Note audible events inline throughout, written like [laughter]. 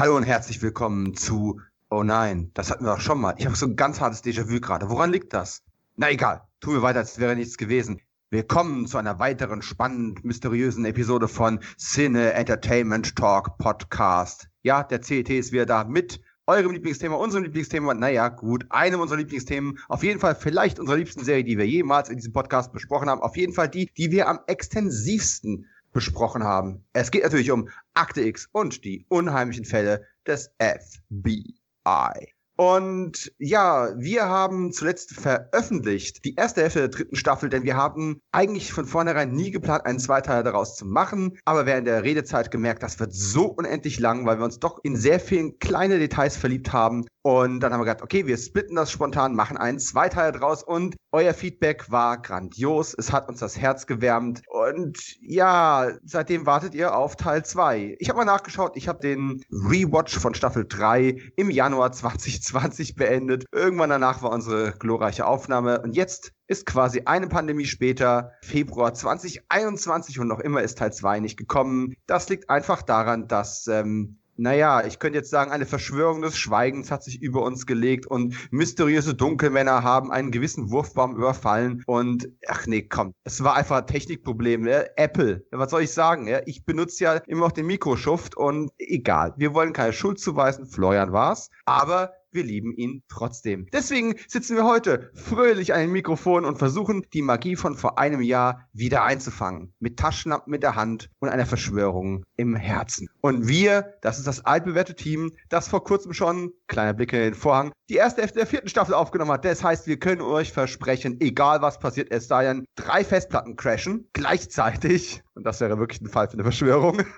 Hallo und herzlich willkommen zu Oh nein, das hatten wir auch schon mal. Ich habe so ein ganz hartes Déjà-vu gerade. Woran liegt das? Na egal, tun wir weiter, als wäre nichts gewesen. Willkommen zu einer weiteren spannend mysteriösen Episode von Cine Entertainment Talk Podcast. Ja, der CET ist wieder da mit eurem Lieblingsthema, unserem Lieblingsthema, naja, gut, einem unserer Lieblingsthemen, auf jeden Fall vielleicht unserer liebsten Serie, die wir jemals in diesem Podcast besprochen haben, auf jeden Fall die, die wir am extensivsten besprochen haben. Es geht natürlich um Akte X und die unheimlichen Fälle des FBI. Und ja, wir haben zuletzt veröffentlicht die erste Hälfte der dritten Staffel, denn wir haben eigentlich von vornherein nie geplant, einen Zweiteiler daraus zu machen. Aber während der Redezeit gemerkt, das wird so unendlich lang, weil wir uns doch in sehr vielen kleine Details verliebt haben. Und dann haben wir gedacht, okay, wir splitten das spontan, machen einen Zweiteiler draus und euer Feedback war grandios. Es hat uns das Herz gewärmt. Und ja, seitdem wartet ihr auf Teil 2. Ich habe mal nachgeschaut, ich habe den Rewatch von Staffel 3 im Januar 2020 beendet. Irgendwann danach war unsere glorreiche Aufnahme. Und jetzt ist quasi eine Pandemie später, Februar 2021 und noch immer ist Teil 2 nicht gekommen. Das liegt einfach daran, dass ähm, naja, ich könnte jetzt sagen, eine Verschwörung des Schweigens hat sich über uns gelegt und mysteriöse Dunkelmänner haben einen gewissen Wurfbaum überfallen und ach nee, komm, es war einfach ein Technikproblem. Ja? Apple, ja, was soll ich sagen? Ja? Ich benutze ja immer noch den Mikroschuft und egal, wir wollen keine Schuld zuweisen, Florian war's, aber wir lieben ihn trotzdem. Deswegen sitzen wir heute fröhlich an den Mikrofon und versuchen, die Magie von vor einem Jahr wieder einzufangen. Mit Taschenlampen in der Hand und einer Verschwörung im Herzen. Und wir, das ist das altbewährte Team, das vor kurzem schon, kleiner Blick in den Vorhang, die erste Hälfte der vierten Staffel aufgenommen hat. Das heißt, wir können euch versprechen, egal was passiert, es sei denn, drei Festplatten crashen gleichzeitig. Und das wäre wirklich ein Fall für eine Verschwörung. [laughs]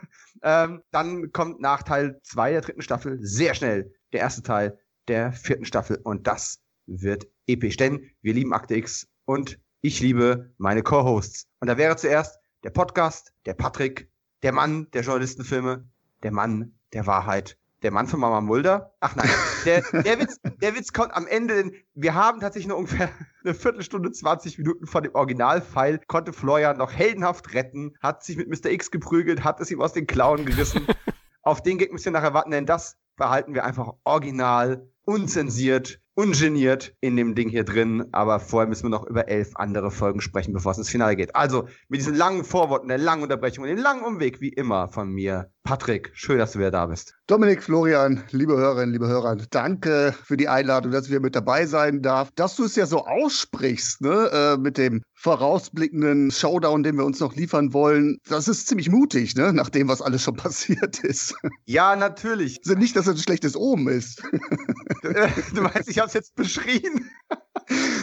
Ähm, dann kommt nach Teil 2 der dritten Staffel sehr schnell der erste Teil der vierten Staffel und das wird episch, denn wir lieben Akte X und ich liebe meine Co-Hosts. Und da wäre zuerst der Podcast, der Patrick, der Mann der Journalistenfilme, der Mann der Wahrheit, der Mann von Mama Mulder. Ach nein, der, der, Witz, der Witz kommt am Ende, denn wir haben tatsächlich nur ungefähr [laughs] eine Viertelstunde, 20 Minuten von dem Originalfile, konnte Florian noch heldenhaft retten, hat sich mit Mr. X geprügelt, hat es ihm aus den Klauen gerissen. [laughs] Auf den Gag müsst ihr nachher warten, denn das behalten wir einfach original unzensiert, ungeniert in dem Ding hier drin. Aber vorher müssen wir noch über elf andere Folgen sprechen, bevor es ins Finale geht. Also mit diesen langen Vorworten, der langen Unterbrechung und dem langen Umweg, wie immer von mir, Patrick, schön, dass du wieder da bist. Dominik, Florian, liebe Hörerinnen, liebe Hörer, danke für die Einladung, dass wir mit dabei sein darf. Dass du es ja so aussprichst, ne, äh, mit dem vorausblickenden Showdown, den wir uns noch liefern wollen, das ist ziemlich mutig, ne, nach dem, was alles schon [laughs] passiert ist. Ja, natürlich. Also nicht, dass es ein schlechtes Omen ist. [laughs] du meinst, ich habe es jetzt beschrien?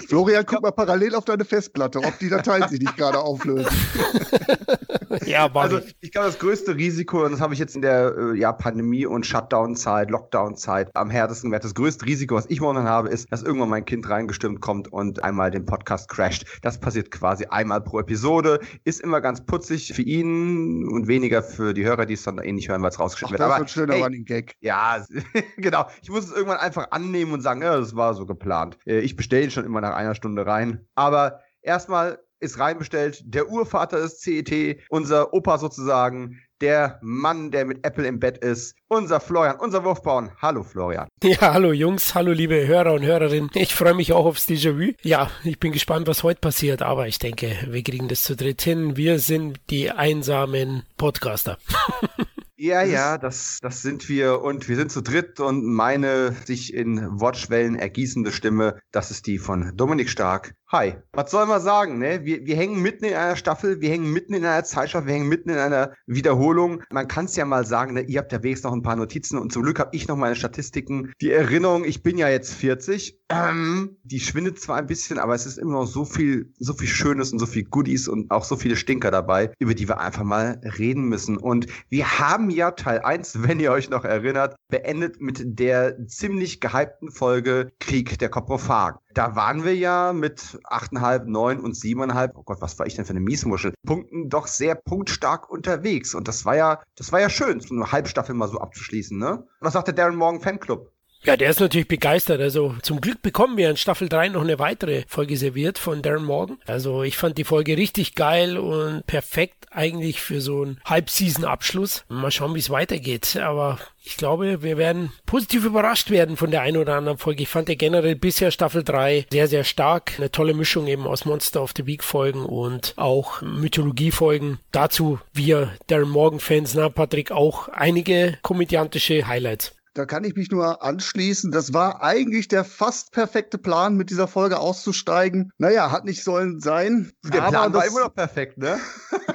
Florian, guck mal parallel auf deine Festplatte, ob die Dateien sich nicht gerade auflösen. [laughs] ja, also ich glaube, das größte Risiko, und das habe ich jetzt in der äh, ja, Pandemie- und Shutdown-Zeit, Lockdown-Zeit am härtesten gemerkt, das größte Risiko, was ich momentan habe, ist, dass irgendwann mein Kind reingestimmt kommt und einmal den Podcast crasht. Das passiert quasi einmal pro Episode, ist immer ganz putzig für ihn und weniger für die Hörer, die es dann eh nicht hören, weil es rausgeschnitten wird. Das ist ein schöner ey, Running Gag. Ja, [laughs] genau. Ich muss es irgendwann einfach annehmen und sagen, ja, das war so geplant. Äh, ich bestelle ihn schon immer nach einer Stunde rein. Aber erstmal ist reinbestellt der Urvater des CET, unser Opa sozusagen, der Mann, der mit Apple im Bett ist, unser Florian, unser Wurfbauen. Hallo Florian. [laughs] Ja, hallo Jungs, hallo liebe Hörer und Hörerinnen. Ich freue mich auch aufs Déjà-vu. Ja, ich bin gespannt, was heute passiert, aber ich denke, wir kriegen das zu dritt hin. Wir sind die einsamen Podcaster. [laughs] Ja, ja, das, das sind wir und wir sind zu dritt und meine sich in Wortschwellen ergießende Stimme, das ist die von Dominik Stark. Hi. Was soll man sagen, ne? Wir, wir hängen mitten in einer Staffel, wir hängen mitten in einer Zeitschrift, wir hängen mitten in einer Wiederholung. Man kann es ja mal sagen, ne? ihr habt ja wenigstens noch ein paar Notizen und zum Glück habe ich noch meine Statistiken. Die Erinnerung, ich bin ja jetzt 40, ähm, die schwindet zwar ein bisschen, aber es ist immer noch so viel, so viel Schönes und so viel Goodies und auch so viele Stinker dabei, über die wir einfach mal reden müssen. Und wir haben ja Teil 1, wenn ihr euch noch erinnert, beendet mit der ziemlich gehypten Folge Krieg der Koprophagen. Da waren wir ja mit 8,5, 9 und 7,5, oh Gott, was war ich denn für eine Miesmuschel, Punkten doch sehr punktstark unterwegs. Und das war ja, das war ja schön, so eine Halbstaffel mal so abzuschließen, ne? Was sagt der Darren Morgan Fanclub? Ja, der ist natürlich begeistert. Also zum Glück bekommen wir in Staffel 3 noch eine weitere Folge serviert von Darren Morgan. Also ich fand die Folge richtig geil und perfekt eigentlich für so einen Halbseason-Abschluss. Mal schauen, wie es weitergeht. Aber ich glaube, wir werden positiv überrascht werden von der einen oder anderen Folge. Ich fand ja generell bisher Staffel 3 sehr, sehr stark. Eine tolle Mischung eben aus Monster of the Week Folgen und auch Mythologie Folgen. Dazu wir Darren Morgan Fans, na Patrick, auch einige komödiantische Highlights. Da kann ich mich nur anschließen. Das war eigentlich der fast perfekte Plan, mit dieser Folge auszusteigen. Naja, hat nicht sollen sein. Der Plan war immer noch perfekt, ne?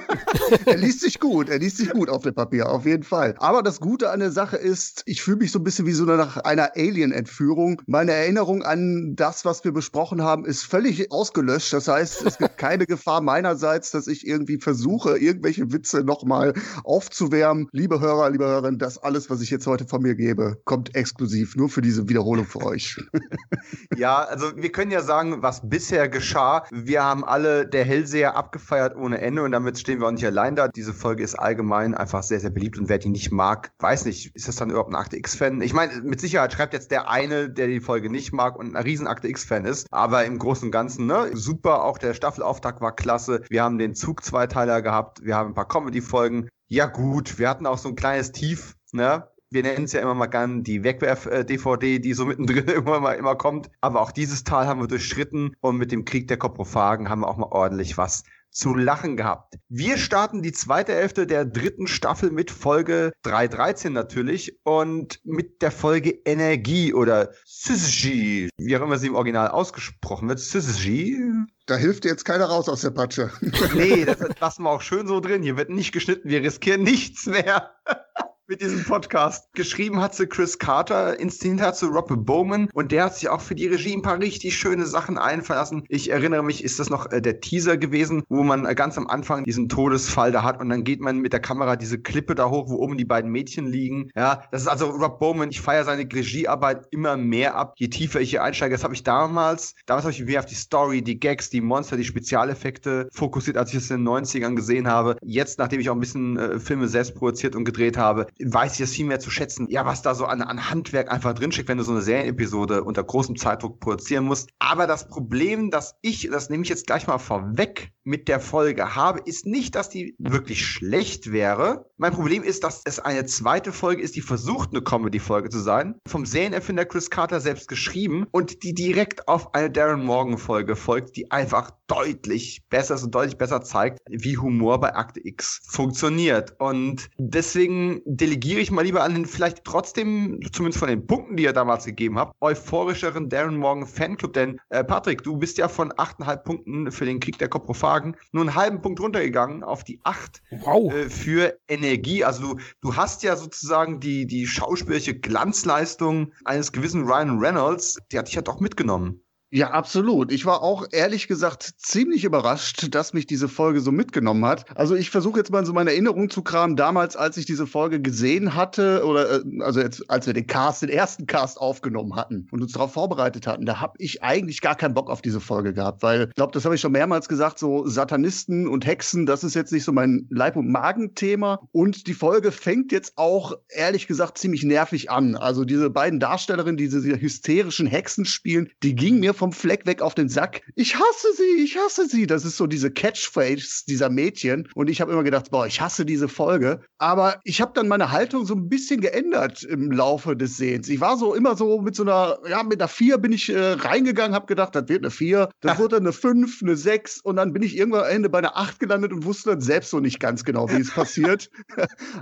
[laughs] er liest sich gut, er liest sich gut auf dem Papier, auf jeden Fall. Aber das Gute an der Sache ist, ich fühle mich so ein bisschen wie so nach einer Alien-Entführung. Meine Erinnerung an das, was wir besprochen haben, ist völlig ausgelöscht. Das heißt, es gibt keine [laughs] Gefahr meinerseits, dass ich irgendwie versuche, irgendwelche Witze nochmal aufzuwärmen. Liebe Hörer, liebe Hörerinnen, das alles, was ich jetzt heute von mir gebe, kommt exklusiv nur für diese Wiederholung für euch. [laughs] ja, also wir können ja sagen, was bisher geschah. Wir haben alle der Hellseher abgefeiert ohne Ende und damit stehen wir auch nicht allein da. Diese Folge ist allgemein einfach sehr, sehr beliebt und wer die nicht mag, weiß nicht, ist das dann überhaupt ein Akte X-Fan? Ich meine, mit Sicherheit schreibt jetzt der eine, der die Folge nicht mag und ein riesen Akte X-Fan ist, aber im Großen und Ganzen, ne, super, auch der Staffelauftakt war klasse. Wir haben den Zug-Zweiteiler gehabt, wir haben ein paar Comedy-Folgen. Ja gut, wir hatten auch so ein kleines Tief, ne? Wir nennen es ja immer mal gern die Wegwerf-DVD, die so mittendrin [laughs] immer mal immer kommt. Aber auch dieses Tal haben wir durchschritten und mit dem Krieg der Koprophagen haben wir auch mal ordentlich was zu lachen gehabt. Wir starten die zweite Hälfte der dritten Staffel mit Folge 313 natürlich und mit der Folge Energie oder Syzygy, wie auch immer sie im Original ausgesprochen wird. Syzygy. Da hilft dir jetzt keiner raus aus der Patsche. [laughs] nee, das lassen wir auch schön so drin. Hier wird nicht geschnitten, wir riskieren nichts mehr [laughs] mit diesem Podcast. Geschrieben hat sie Chris Carter, inszeniert hat sie Robert Bowman und der hat sich auch für die Regie ein paar richtig schöne Sachen einverlassen. Ich erinnere mich, ist das noch äh, der Teaser gewesen, wo man äh, ganz am Anfang diesen Todesfall da hat und dann geht man mit der Kamera diese Klippe da hoch, wo oben die beiden Mädchen liegen. Ja, das ist also Rob Bowman. Ich feiere seine Regiearbeit immer mehr ab, je tiefer ich hier einsteige. Das habe ich damals, damals habe ich mehr auf die Story, die Gags, die Monster, die Spezialeffekte fokussiert, als ich es in den 90ern gesehen habe. Jetzt, nachdem ich auch ein bisschen äh, Filme selbst produziert und gedreht habe, weiß ich das viel mehr zu schätzen, ja, was da so an, an Handwerk einfach drinsteckt, wenn du so eine Serienepisode unter großem Zeitdruck produzieren musst. Aber das Problem, das ich, das nehme ich jetzt gleich mal vorweg, mit der Folge habe, ist nicht, dass die wirklich schlecht wäre. Mein Problem ist, dass es eine zweite Folge ist, die versucht, eine Comedy-Folge zu sein. Vom Serienerfinder Chris Carter selbst geschrieben und die direkt auf eine Darren Morgan-Folge folgt, die einfach deutlich besser ist und deutlich besser zeigt, wie Humor bei Akte X funktioniert. Und deswegen delegiere ich mal lieber an den vielleicht trotzdem, zumindest von den Punkten, die ihr damals gegeben habt, euphorischeren Darren Morgan Fanclub. Denn äh, Patrick, du bist ja von 8,5 Punkten für den Krieg der Koprophagen nur einen halben Punkt runtergegangen auf die 8 wow. äh, für Energie. Also du, du hast ja sozusagen die, die schauspielerische Glanzleistung eines gewissen Ryan Reynolds, die hat dich ja doch mitgenommen. Ja, absolut. Ich war auch ehrlich gesagt ziemlich überrascht, dass mich diese Folge so mitgenommen hat. Also ich versuche jetzt mal so meine Erinnerung zu kramen, damals, als ich diese Folge gesehen hatte, oder äh, also jetzt, als wir den Cast, den ersten Cast aufgenommen hatten und uns darauf vorbereitet hatten, da habe ich eigentlich gar keinen Bock auf diese Folge gehabt, weil ich glaube, das habe ich schon mehrmals gesagt, so Satanisten und Hexen, das ist jetzt nicht so mein Leib- und Magenthema. Und die Folge fängt jetzt auch, ehrlich gesagt, ziemlich nervig an. Also diese beiden Darstellerinnen, die diese hysterischen Hexen spielen, die gingen mir von vom Fleck weg auf den Sack. Ich hasse sie, ich hasse sie. Das ist so diese Catchphrase dieser Mädchen. Und ich habe immer gedacht, boah, ich hasse diese Folge. Aber ich habe dann meine Haltung so ein bisschen geändert im Laufe des Sehens. Ich war so immer so mit so einer, ja, mit einer 4 bin ich äh, reingegangen, habe gedacht, das wird eine 4. Das wurde eine 5, eine 6 und dann bin ich irgendwann am Ende bei einer 8 gelandet und wusste dann selbst so nicht ganz genau, wie es [laughs] passiert.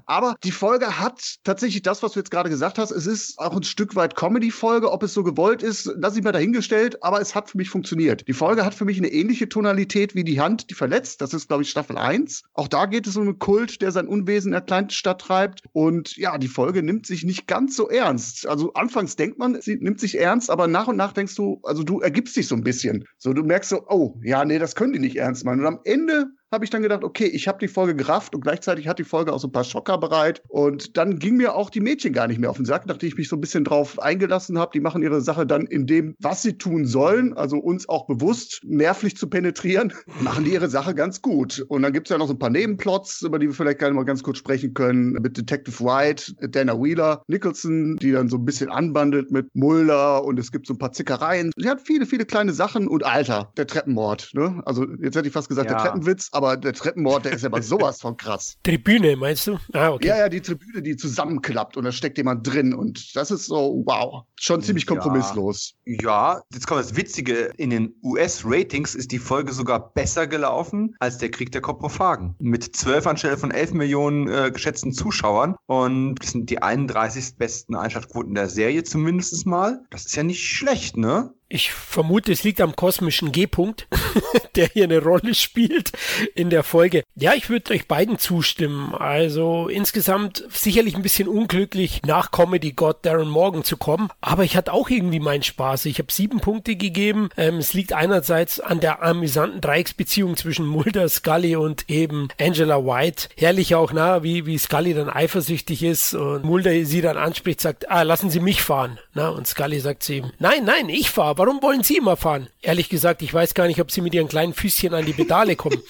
Aber die Folge hat tatsächlich das, was du jetzt gerade gesagt hast. Es ist auch ein Stück weit Comedy-Folge. Ob es so gewollt ist, lasse ich mal dahingestellt. Aber es hat für mich funktioniert. Die Folge hat für mich eine ähnliche Tonalität wie die Hand, die verletzt. Das ist, glaube ich, Staffel 1. Auch da geht es um einen Kult, der sein Unwesen in der Kleinstadt treibt. Und ja, die Folge nimmt sich nicht ganz so ernst. Also anfangs denkt man, sie nimmt sich ernst, aber nach und nach denkst du, also du ergibst dich so ein bisschen. So, du merkst so, oh, ja, nee, das können die nicht ernst meinen. Und am Ende habe ich dann gedacht, okay, ich habe die Folge gerafft und gleichzeitig hat die Folge auch so ein paar Schocker bereit. Und dann ging mir auch die Mädchen gar nicht mehr auf den Sack, nachdem ich mich so ein bisschen drauf eingelassen habe. Die machen ihre Sache dann in dem, was sie tun sollen, also uns auch bewusst nervlich zu penetrieren, [laughs] machen die ihre Sache ganz gut. Und dann gibt es ja noch so ein paar Nebenplots, über die wir vielleicht gerne mal ganz kurz sprechen können, mit Detective White, Dana Wheeler, Nicholson, die dann so ein bisschen anbandelt mit Mulder und es gibt so ein paar Zickereien. Sie hat viele, viele kleine Sachen und Alter, der Treppenmord. Ne? Also jetzt hätte ich fast gesagt, ja. der Treppenwitz, aber der Treppenmord, der ist ja mal [laughs] sowas von krass. Tribüne, meinst du? Ah, okay. Ja, ja, die Tribüne, die zusammenklappt und da steckt jemand drin und das ist so, wow, schon ziemlich kompromisslos. Ja, ja. jetzt kommt das Witzige, in den US-Ratings ist die Folge sogar besser gelaufen als der Krieg der Koprophagen. Mit 12 anstelle von 11 Millionen äh, geschätzten Zuschauern und das sind die 31 besten Einschaltquoten der Serie zumindest mal. Das ist ja nicht schlecht, ne? Ich vermute, es liegt am kosmischen G-Punkt, [laughs] der hier eine Rolle spielt in der Folge. Ja, ich würde euch beiden zustimmen. Also insgesamt sicherlich ein bisschen unglücklich, nach Comedy God Darren Morgan zu kommen. Aber ich hatte auch irgendwie meinen Spaß. Ich habe sieben Punkte gegeben. Ähm, es liegt einerseits an der amüsanten Dreiecksbeziehung zwischen Mulder, Scully und eben Angela White. Herrlich auch, na, wie, wie Scully dann eifersüchtig ist und Mulder sie dann anspricht, sagt, ah, lassen Sie mich fahren. Na, und Scully sagt zu ihm, nein, nein, ich fahre Warum wollen Sie immer fahren? Ehrlich gesagt, ich weiß gar nicht, ob Sie mit Ihren kleinen Füßchen an die Pedale kommen.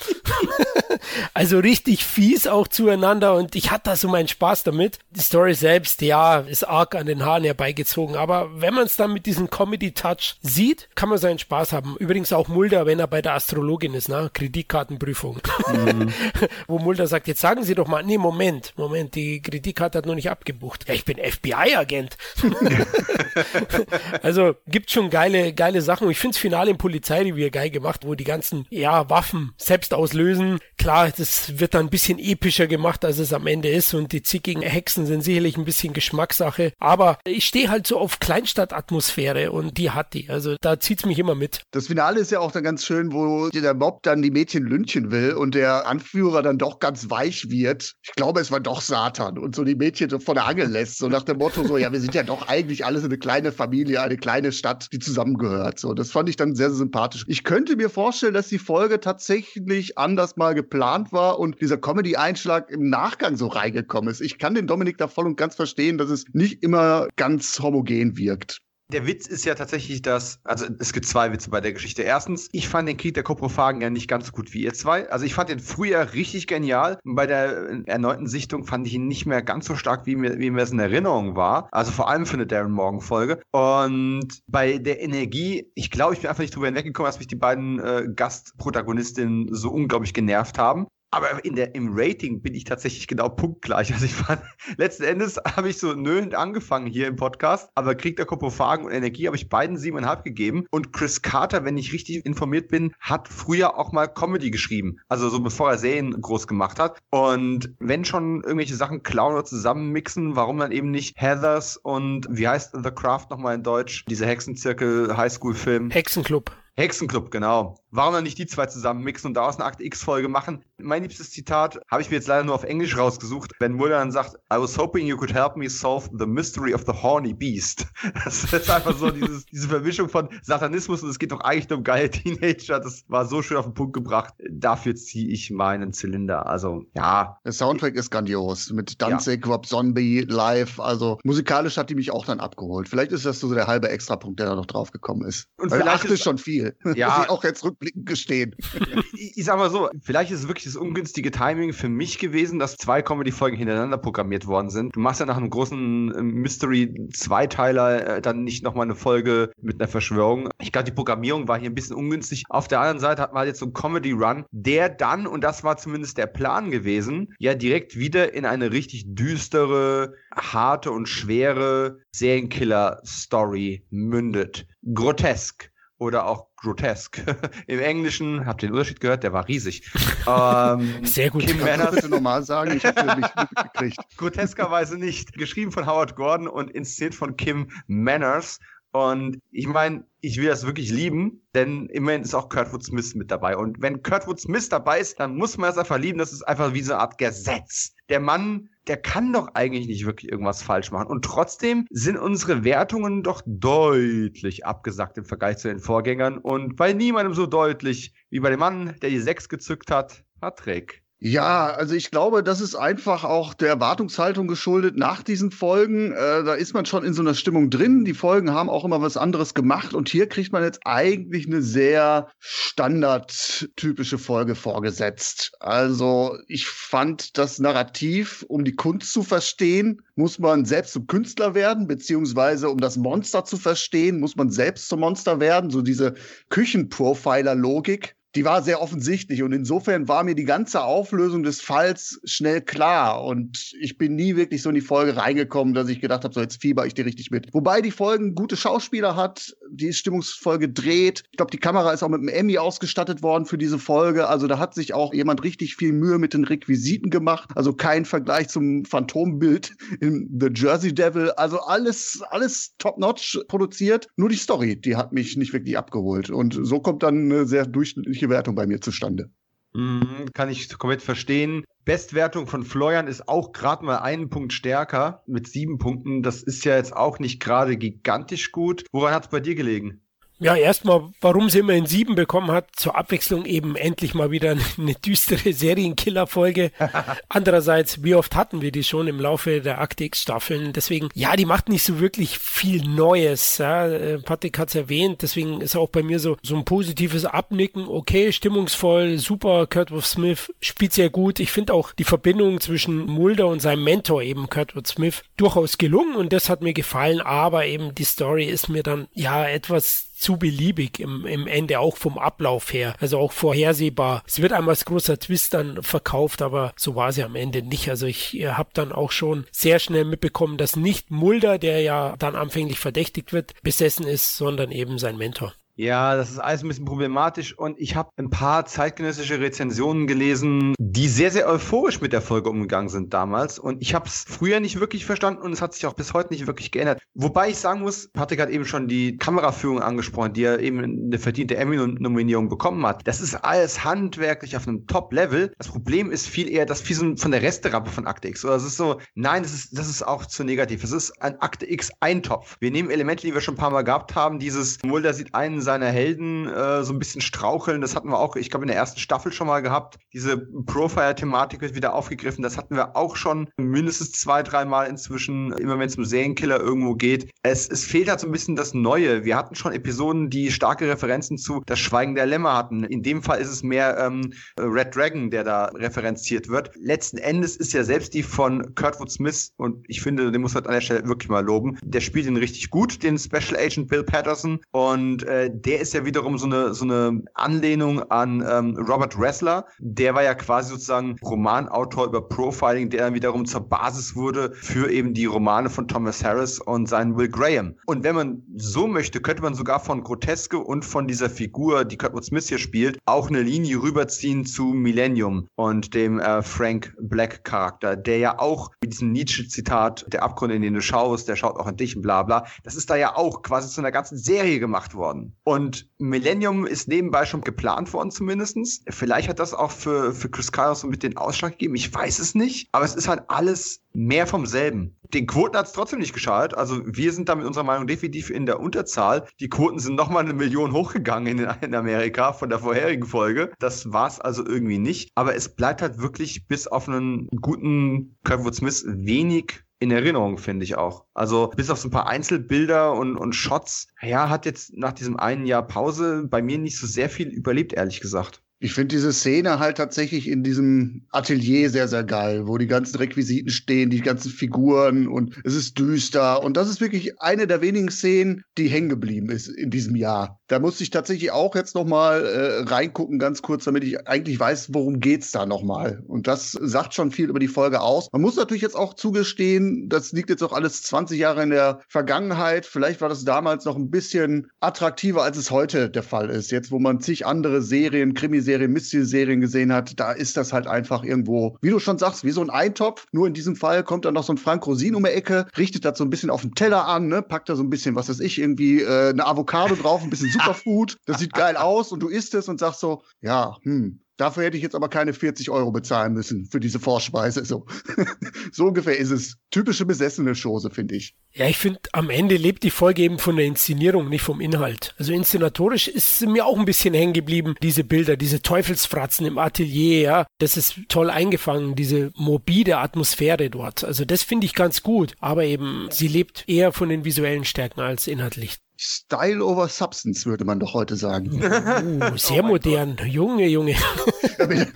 [laughs] also richtig fies auch zueinander und ich hatte da so meinen Spaß damit. Die Story selbst, ja, ist arg an den Haaren herbeigezogen, aber wenn man es dann mit diesem Comedy-Touch sieht, kann man seinen Spaß haben. Übrigens auch Mulder, wenn er bei der Astrologin ist, ne? Kreditkartenprüfung. Mhm. [laughs] Wo Mulder sagt, jetzt sagen Sie doch mal, nee, Moment, Moment, die Kreditkarte hat noch nicht abgebucht. Ja, ich bin FBI-Agent. [laughs] also gibt schon geile, geile Sachen. Ich finde das Finale im Polizeirevier geil gemacht, wo die ganzen, ja, Waffen selbst auslösen. Klar, das wird dann ein bisschen epischer gemacht, als es am Ende ist. Und die zickigen Hexen sind sicherlich ein bisschen Geschmackssache. Aber ich stehe halt so auf Kleinstadtatmosphäre und die hat die. Also da zieht's mich immer mit. Das Finale ist ja auch dann ganz schön, wo der Mob dann die Mädchen lynchen will und der Anführer dann doch ganz weich wird. Ich glaube, es war doch Satan und so die Mädchen so von der Angel lässt. So nach dem Motto so, ja, wir sind ja doch eigentlich alles eine kleine Familie, eine kleine Stadt, die zusammengehört. So, das fand ich dann sehr, sehr sympathisch. Ich könnte mir vorstellen, dass die Folge tatsächlich anders mal geplant war und dieser Comedy-Einschlag im Nachgang so reingekommen ist. Ich kann den Dominik da voll und ganz verstehen, dass es nicht immer ganz homogen wirkt. Der Witz ist ja tatsächlich, dass, also es gibt zwei Witze bei der Geschichte. Erstens, ich fand den Krieg der Koprophagen ja nicht ganz so gut wie ihr zwei. Also ich fand den früher richtig genial. Bei der erneuten Sichtung fand ich ihn nicht mehr ganz so stark, wie mir, wie mir es in Erinnerung war. Also vor allem für eine Darren Morgan Folge. Und bei der Energie, ich glaube, ich bin einfach nicht drüber hinweggekommen, dass mich die beiden äh, Gastprotagonistinnen so unglaublich genervt haben. Aber in der, im Rating bin ich tatsächlich genau punktgleich. Also ich fand, [laughs] letzten Endes habe ich so nöhlend angefangen hier im Podcast, aber Krieg der Koprophagen und Energie habe ich beiden siebeneinhalb gegeben. Und Chris Carter, wenn ich richtig informiert bin, hat früher auch mal Comedy geschrieben. Also so bevor er Serien groß gemacht hat. Und wenn schon irgendwelche Sachen klauen oder zusammenmixen, warum dann eben nicht Heathers und wie heißt The Craft nochmal in Deutsch? Diese Hexenzirkel Highschool-Film. Hexenclub. Hexenclub, genau. Warum dann nicht die zwei zusammen mixen und daraus eine Akt X-Folge machen? Mein liebstes Zitat habe ich mir jetzt leider nur auf Englisch rausgesucht. Wenn Mulder dann sagt, I was hoping you could help me solve the mystery of the horny beast. [laughs] Das ist einfach so dieses, [laughs] diese Vermischung von Satanismus und es geht doch eigentlich nur um geile Teenager. Das war so schön auf den Punkt gebracht. Dafür ziehe ich meinen Zylinder. Also, ja. Der Soundtrack ist grandios. Mit Danzig, ja. Rob Zombie, live. Also, musikalisch hat die mich auch dann abgeholt. Vielleicht ist das so der halbe Extrapunkt, der da noch drauf gekommen ist. Und Weil vielleicht ist schon viel. Ja. [laughs] Ich auch jetzt rückblickend gestehen. [laughs] ich, ich sag mal so, vielleicht ist es wirklich das ungünstige Timing für mich gewesen, dass zwei Comedy-Folgen hintereinander programmiert worden sind. Du machst ja nach einem großen ähm, Mystery-Zweiteiler äh, dann nicht nochmal eine Folge mit einer Verschwörung. Ich glaube, die Programmierung war hier ein bisschen ungünstig. Auf der anderen Seite hat man halt jetzt so einen Comedy-Run, der dann, und das war zumindest der Plan gewesen, ja direkt wieder in eine richtig düstere, harte und schwere Serienkiller-Story mündet. Grotesk oder auch Grotesque. [laughs] Im Englischen, habt ihr den Unterschied gehört? Der war riesig. [laughs] Ähm, Sehr gut. Kim Manners. bitte normal sagen? Ich habe nicht [laughs] mitgekriegt. Groteskerweise nicht. Geschrieben von Howard Gordon und inszeniert von Kim Manners. Und ich meine, ich will das wirklich lieben, denn immerhin ist auch Kurtwood Smith mit dabei. Und wenn Kurtwood Smith dabei ist, dann muss man es einfach lieben. Das ist einfach wie so eine Art Gesetz. Der Mann, der kann doch eigentlich nicht wirklich irgendwas falsch machen. Und trotzdem sind unsere Wertungen doch deutlich abgesackt im Vergleich zu den Vorgängern. Und bei niemandem so deutlich wie bei dem Mann, der die Sechs gezückt hat, Patrick. Ja, also ich glaube, das ist einfach auch der Erwartungshaltung geschuldet nach diesen Folgen. Äh, da ist man schon in so einer Stimmung drin. Die Folgen haben auch immer was anderes gemacht und hier kriegt man jetzt eigentlich eine sehr standardtypische Folge vorgesetzt. Also ich fand das Narrativ, um die Kunst zu verstehen, muss man selbst zum Künstler werden, beziehungsweise um das Monster zu verstehen, muss man selbst zum Monster werden. So diese Küchenprofiler-Logik die war sehr offensichtlich und insofern war mir die ganze Auflösung des Falls schnell klar und ich bin nie wirklich so in die Folge reingekommen, dass ich gedacht habe, so jetzt fieber ich dir richtig mit. Wobei die Folgen gute Schauspieler hat, die Stimmungsfolge dreht. Ich glaube, die Kamera ist auch mit einem Emmy ausgestattet worden für diese Folge, also da hat sich auch jemand richtig viel Mühe mit den Requisiten gemacht, also kein Vergleich zum Phantombild in The Jersey Devil, also alles alles top-notch produziert, nur die Story, die hat mich nicht wirklich abgeholt. Und so kommt dann eine sehr durchschnittliche durchschnittliche Wertung bei mir zustande. Mhm, kann ich komplett verstehen. Bestwertung von Florian ist auch gerade mal einen Punkt stärker mit sieben Punkten. Das ist ja jetzt auch nicht gerade gigantisch gut. Woran hat es bei dir gelegen? Ja, erstmal, warum sie immerhin sieben bekommen hat, zur Abwechslung eben endlich mal wieder eine düstere Serienkiller-Folge. [laughs] Andererseits, wie oft hatten wir die schon im Laufe der Akte X-Staffeln? Deswegen, ja, die macht nicht so wirklich viel Neues. Ja. Äh, Patrick hat es erwähnt, deswegen ist auch bei mir so, so ein positives Abnicken. Okay, stimmungsvoll, super, Kurtwood Smith spielt sehr gut. Ich finde auch die Verbindung zwischen Mulder und seinem Mentor, eben Kurtwood Smith, durchaus gelungen und das hat mir gefallen, aber eben die Story ist mir dann, ja, etwas zu beliebig im, im Ende, auch vom Ablauf her. Also auch vorhersehbar. Es wird einmal als großer Twist dann verkauft, aber so war sie am Ende nicht. Also ich habe dann auch schon sehr schnell mitbekommen, dass nicht Mulder, der ja dann anfänglich verdächtigt wird, besessen ist, sondern eben sein Mentor. Ja, das ist alles ein bisschen problematisch und ich habe ein paar zeitgenössische Rezensionen gelesen, die sehr, sehr euphorisch mit der Folge umgegangen sind damals und ich habe es früher nicht wirklich verstanden und es hat sich auch bis heute nicht wirklich geändert. Wobei ich sagen muss, Patrick hat eben schon die Kameraführung angesprochen, die er eben eine verdiente Emmy-Nominierung bekommen hat. Das ist alles handwerklich auf einem Top-Level. Das Problem ist viel eher das viel von der Resterappe von Akte X. Oder es ist so, nein, das ist, das ist auch zu negativ. Es ist ein Akte X Eintopf. Wir nehmen Elemente, die wir schon ein paar Mal gehabt haben, dieses Mulder sieht einen seiner Helden äh, so ein bisschen straucheln. Das hatten wir auch, ich glaube, in der ersten Staffel schon mal gehabt. Diese Profile-Thematik wird wieder aufgegriffen. Das hatten wir auch schon mindestens zwei, dreimal inzwischen, immer wenn es um Serienkiller irgendwo geht. Es, es fehlt halt so ein bisschen das Neue. Wir hatten schon Episoden, die starke Referenzen zu Das Schweigen der Lämmer hatten. In dem Fall ist es mehr ähm, Red Dragon, der da referenziert wird. Letzten Endes ist ja selbst die von Kurtwood Smith, und ich finde, den muss man an der Stelle wirklich mal loben, der spielt ihn richtig gut, den Special Agent Bill Patterson. Und äh, der ist ja wiederum so eine, so eine Anlehnung an ähm, Robert Ressler. Der war ja quasi sozusagen Romanautor über Profiling, der dann wiederum zur Basis wurde für eben die Romane von Thomas Harris und seinen Will Graham. Und wenn man so möchte, könnte man sogar von Groteske und von dieser Figur, die Kurtwood Smith hier spielt, auch eine Linie rüberziehen zu Millennium und dem äh, Frank Black Charakter, der ja auch mit diesem Nietzsche-Zitat, der Abgrund, in den du schaust, der schaut auch an dich und bla bla, das ist da ja auch quasi zu einer ganzen Serie gemacht worden. Und Millennium ist nebenbei schon geplant worden zumindestens. Vielleicht hat das auch für, für Chris Kyle so mit den Ausschlag gegeben. Ich weiß es nicht. Aber es ist halt alles mehr vom selben. Den Quoten hat es trotzdem nicht geschadet. Also wir sind da mit unserer Meinung definitiv in der Unterzahl. Die Quoten sind nochmal eine Million hochgegangen in, in Amerika von der vorherigen Folge. Das war es also irgendwie nicht. Aber es bleibt halt wirklich bis auf einen guten Kirkwood Smith wenig in Erinnerung, finde ich auch. Also bis auf so ein paar Einzelbilder und, und Shots, ja, hat jetzt nach diesem einen Jahr Pause bei mir nicht so sehr viel überlebt, ehrlich gesagt. Ich finde diese Szene halt tatsächlich in diesem Atelier sehr, sehr geil, wo die ganzen Requisiten stehen, die ganzen Figuren und es ist düster. Und das ist wirklich eine der wenigen Szenen, die hängen geblieben ist in diesem Jahr. Da musste ich tatsächlich auch jetzt noch mal äh, reingucken, ganz kurz, damit ich eigentlich weiß, worum geht's da noch mal. Und das sagt schon viel über die Folge aus. Man muss natürlich jetzt auch zugestehen, das liegt jetzt auch alles 20 Jahre in der Vergangenheit. Vielleicht war das damals noch ein bisschen attraktiver, als es heute der Fall ist. Jetzt, wo man zig andere Serien, Krimiserien Serien, Mystery-Serien gesehen hat, da ist das halt einfach irgendwo, wie du schon sagst, wie so ein Eintopf. Nur in diesem Fall kommt dann noch so ein Frank Rosin um die Ecke, richtet das so ein bisschen auf den Teller an, ne? packt da so ein bisschen, was weiß ich, irgendwie äh, eine Avocado drauf, ein bisschen [laughs] Superfood. Das sieht geil aus und du isst es und sagst so, ja, hm, Dafür hätte ich jetzt aber keine 40 Euro bezahlen müssen für diese Vorspeise. So, [laughs] so ungefähr ist es. Typische besessene Chose, finde ich. Ja, ich finde, am Ende lebt die Folge eben von der Inszenierung, nicht vom Inhalt. Also inszenatorisch ist mir auch ein bisschen hängen geblieben, diese Bilder, diese Teufelsfratzen im Atelier, ja. Das ist toll eingefangen, diese morbide Atmosphäre dort. Also das finde ich ganz gut. Aber eben, sie lebt eher von den visuellen Stärken als inhaltlich. Style over Substance, würde man doch heute sagen. Uh, [laughs] sehr oh modern. Gott. Junge, Junge.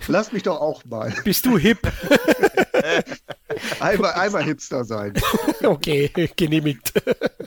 Lass mich doch auch mal. Bist du hip? [laughs] einmal, einmal Hipster sein. Okay, genehmigt.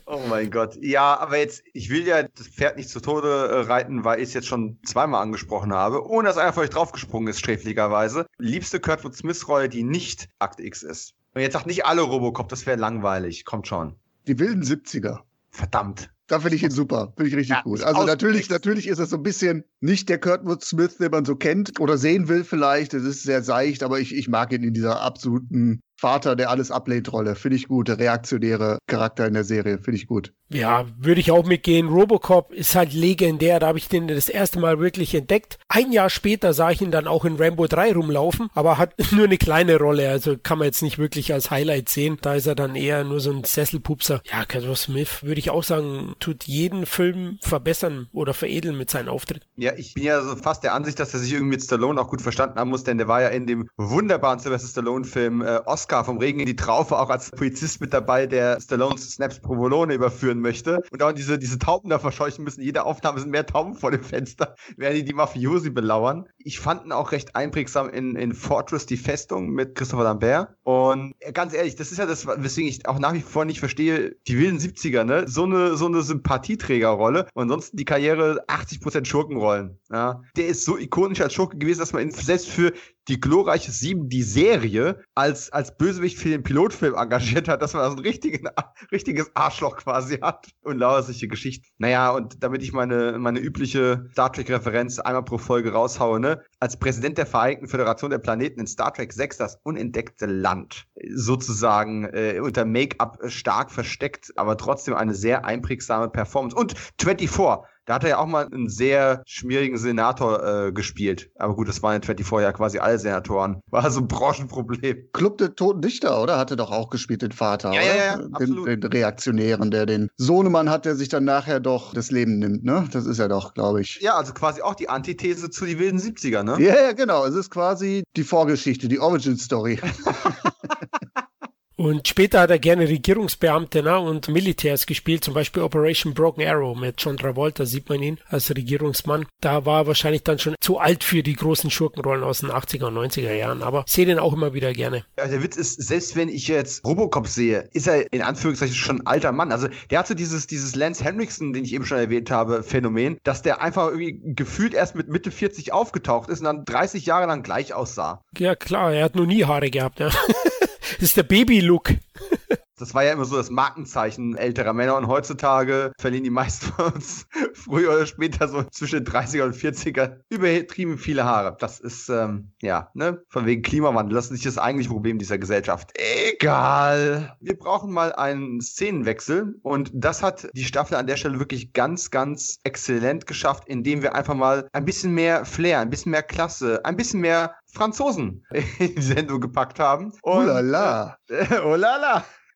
Oh mein Gott. Ja, aber jetzt, ich will ja das Pferd nicht zu Tode äh, reiten, weil ich es jetzt schon zweimal angesprochen habe, ohne dass einer von euch draufgesprungen ist, sträflicherweise. Liebste Kurtwood Smith-Rolle, die nicht Akt X ist. Und jetzt sagt nicht alle Robocop, das wäre langweilig. Kommt schon. Die wilden 70er. Verdammt. Da finde ich ihn super. Finde ich richtig ja, gut. Also natürlich, natürlich ist es so ein bisschen nicht der Kurtwood Smith, den man so kennt oder sehen will vielleicht. Es ist sehr seicht, aber ich, ich mag ihn in dieser absoluten Vater, der alles ablehnt, Rolle. Finde ich gut. Der reaktionäre Charakter in der Serie. Finde ich gut. Ja, würde ich auch mitgehen. Robocop ist halt legendär. Da habe ich den das erste Mal wirklich entdeckt. Ein Jahr später sah ich ihn dann auch in Rambo 3 rumlaufen, aber hat [laughs] nur eine kleine Rolle. Also kann man jetzt nicht wirklich als Highlight sehen. Da ist er dann eher nur so ein Sesselpupser. Ja, Kevin Smith würde ich auch sagen, tut jeden Film verbessern oder veredeln mit seinem Auftritt. Ja, ich bin ja so fast der Ansicht, dass er sich irgendwie mit Stallone auch gut verstanden haben muss, denn der war ja in dem wunderbaren Sylvester Stallone-Film äh, Oscar Oscar vom Regen in die Traufe auch als Polizist mit dabei, der Stallones Snaps Provolone überführen möchte. Und auch diese, diese Tauben da verscheuchen müssen. Jede Aufnahme sind mehr Tauben vor dem Fenster, [laughs] während die die Mafiosi belauern. Ich fand ihn auch recht einprägsam in, in Fortress, die Festung mit Christopher Lambert. Und ganz ehrlich, das ist ja das, weswegen ich auch nach wie vor nicht verstehe, die wilden 70er, ne? So eine, so eine Sympathieträgerrolle und ansonsten die Karriere 80% Schurkenrollen. Ja? Der ist so ikonisch als Schurke gewesen, dass man ihn selbst für die glorreiche Sieben, die Serie, als, als Bösewicht für den Pilotfilm engagiert hat, dass man also ein richtigen, [laughs] richtiges Arschloch quasi hat und lauter solche Geschichten. Naja, und damit ich meine, meine übliche Star Trek-Referenz einmal pro Folge raushaue, ne? Als Präsident der Vereinigten Föderation der Planeten in Star Trek 6, das unentdeckte Land, sozusagen äh, unter Make-up stark versteckt, aber trotzdem eine sehr einprägsame Performance. Und 24, da hat er ja auch mal einen sehr schmierigen Senator äh, gespielt. Aber gut, das waren in 24 ja quasi alle Senatoren. [laughs] War so ein Branchenproblem. Club der Toten Dichter, oder? Hatte doch auch gespielt den Vater, ja, oder? Ja, ja, den, absolut. den Reaktionären, der den Sohnemann hat, der sich dann nachher doch das Leben nimmt, ne? Das ist er doch, glaube ich. Ja, also quasi auch die Antithese zu die wilden 70er, ne? Ja, ja, genau. Es ist quasi die Vorgeschichte, die Origin Story. [laughs] [laughs] Und später hat er gerne Regierungsbeamte ne, und Militärs gespielt, zum Beispiel Operation Broken Arrow mit John Travolta, sieht man ihn als Regierungsmann. Da war er wahrscheinlich dann schon zu alt für die großen Schurkenrollen aus den 80er und 90er Jahren, aber sehe den auch immer wieder gerne. Ja, der Witz ist, selbst wenn ich jetzt Robocop sehe, ist er in Anführungszeichen schon ein alter Mann. Also der hat so dieses, dieses Lance Henriksen, den ich eben schon erwähnt habe, Phänomen, dass der einfach irgendwie gefühlt erst mit Mitte 40 aufgetaucht ist und dann 30 Jahre lang gleich aussah. Ja klar, er hat nur nie Haare gehabt, ja. [laughs] Das ist der Baby-Look. Das war ja immer so das Markenzeichen älterer Männer und heutzutage verlieren die meisten von uns [laughs] früher oder später so zwischen 30er und 40er übertrieben viele Haare. Das ist, ähm, ja, ne, von wegen Klimawandel. Das ist nicht das eigentliche Problem dieser Gesellschaft. Egal. Wir brauchen mal einen Szenenwechsel und das hat die Staffel an der Stelle wirklich ganz, ganz exzellent geschafft, indem wir einfach mal ein bisschen mehr Flair, ein bisschen mehr Klasse, ein bisschen mehr Franzosen [laughs] in die Sendung gepackt haben. Und, oh la la. Äh, oh la la.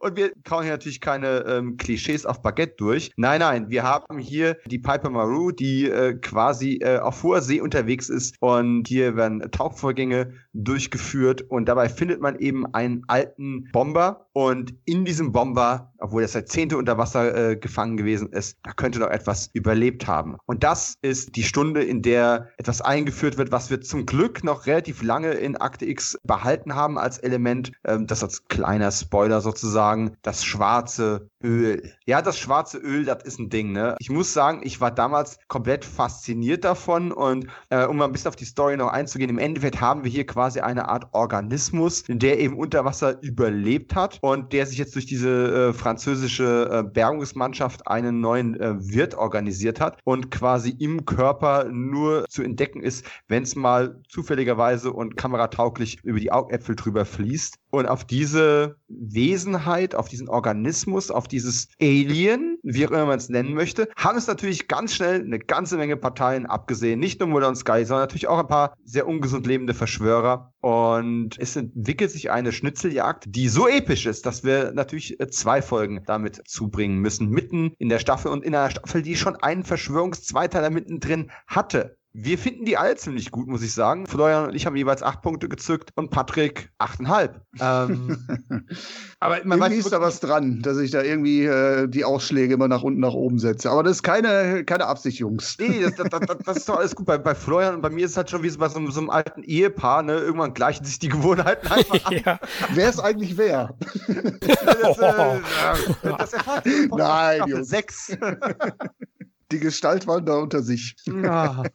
Und wir kauen hier natürlich keine ähm, Klischees auf Baguette durch. Nein, nein, wir haben hier die Piper Maru, die äh, quasi äh, auf hoher See unterwegs ist. Und hier werden Tauchvorgänge durchgeführt. Und dabei findet man eben einen alten Bomber. Und in diesem Bomber, obwohl er seit Zehnte unter Wasser äh, gefangen gewesen ist, da könnte noch etwas überlebt haben. Und das ist die Stunde, in der etwas eingeführt wird, was wir zum Glück noch relativ lange in Akte X behalten haben als Element, ähm, das als kleiner Spoiler sozusagen, das schwarze Öl. Ja, das schwarze Öl, das ist ein Ding, ne? Ich muss sagen, ich war damals komplett fasziniert davon und äh, um mal ein bisschen auf die Story noch einzugehen, im Endeffekt haben wir hier quasi eine Art Organismus, der eben unter Wasser überlebt hat und der sich jetzt durch diese äh, französische äh, Bergungsmannschaft einen neuen äh, Wirt organisiert hat und quasi im Körper nur zu entdecken ist, wenn es mal zufälligerweise und kameratauglich über die Augäpfel drüber fließt. Und auf diese Wesenheit, auf diesen Organismus, auf dieses Alien, wie auch immer man es nennen möchte, haben es natürlich ganz schnell eine ganze Menge Parteien abgesehen. Nicht nur Mulder und Sky, sondern natürlich auch ein paar sehr ungesund lebende Verschwörer. Und es entwickelt sich eine Schnitzeljagd, die so episch ist, dass wir natürlich äh, zwei Folgen damit zubringen müssen. Mitten in der Staffel und in einer Staffel, die schon einen Verschwörungszweiteiler mittendrin hatte. Wir finden die alle ziemlich gut, muss ich sagen. Florian und ich haben jeweils acht Punkte gezückt und Patrick achteinhalb. Ähm, [laughs] aber man irgendwie ist da was dran, dass ich da irgendwie äh, die Ausschläge immer nach unten, nach oben setze. Aber das ist keine, keine Absicht, Jungs. Nee, das, das, das, das ist doch alles gut. Bei, bei Florian und bei mir ist es halt schon wie so bei so, so einem alten Ehepaar, ne? Irgendwann gleichen sich die Gewohnheiten einfach [laughs] an. ja. Wer ist eigentlich wer? [laughs] das, äh, das erfahrt Nein, Jungs. Sechs. Die Gestalt waren da unter sich. Ja. [laughs]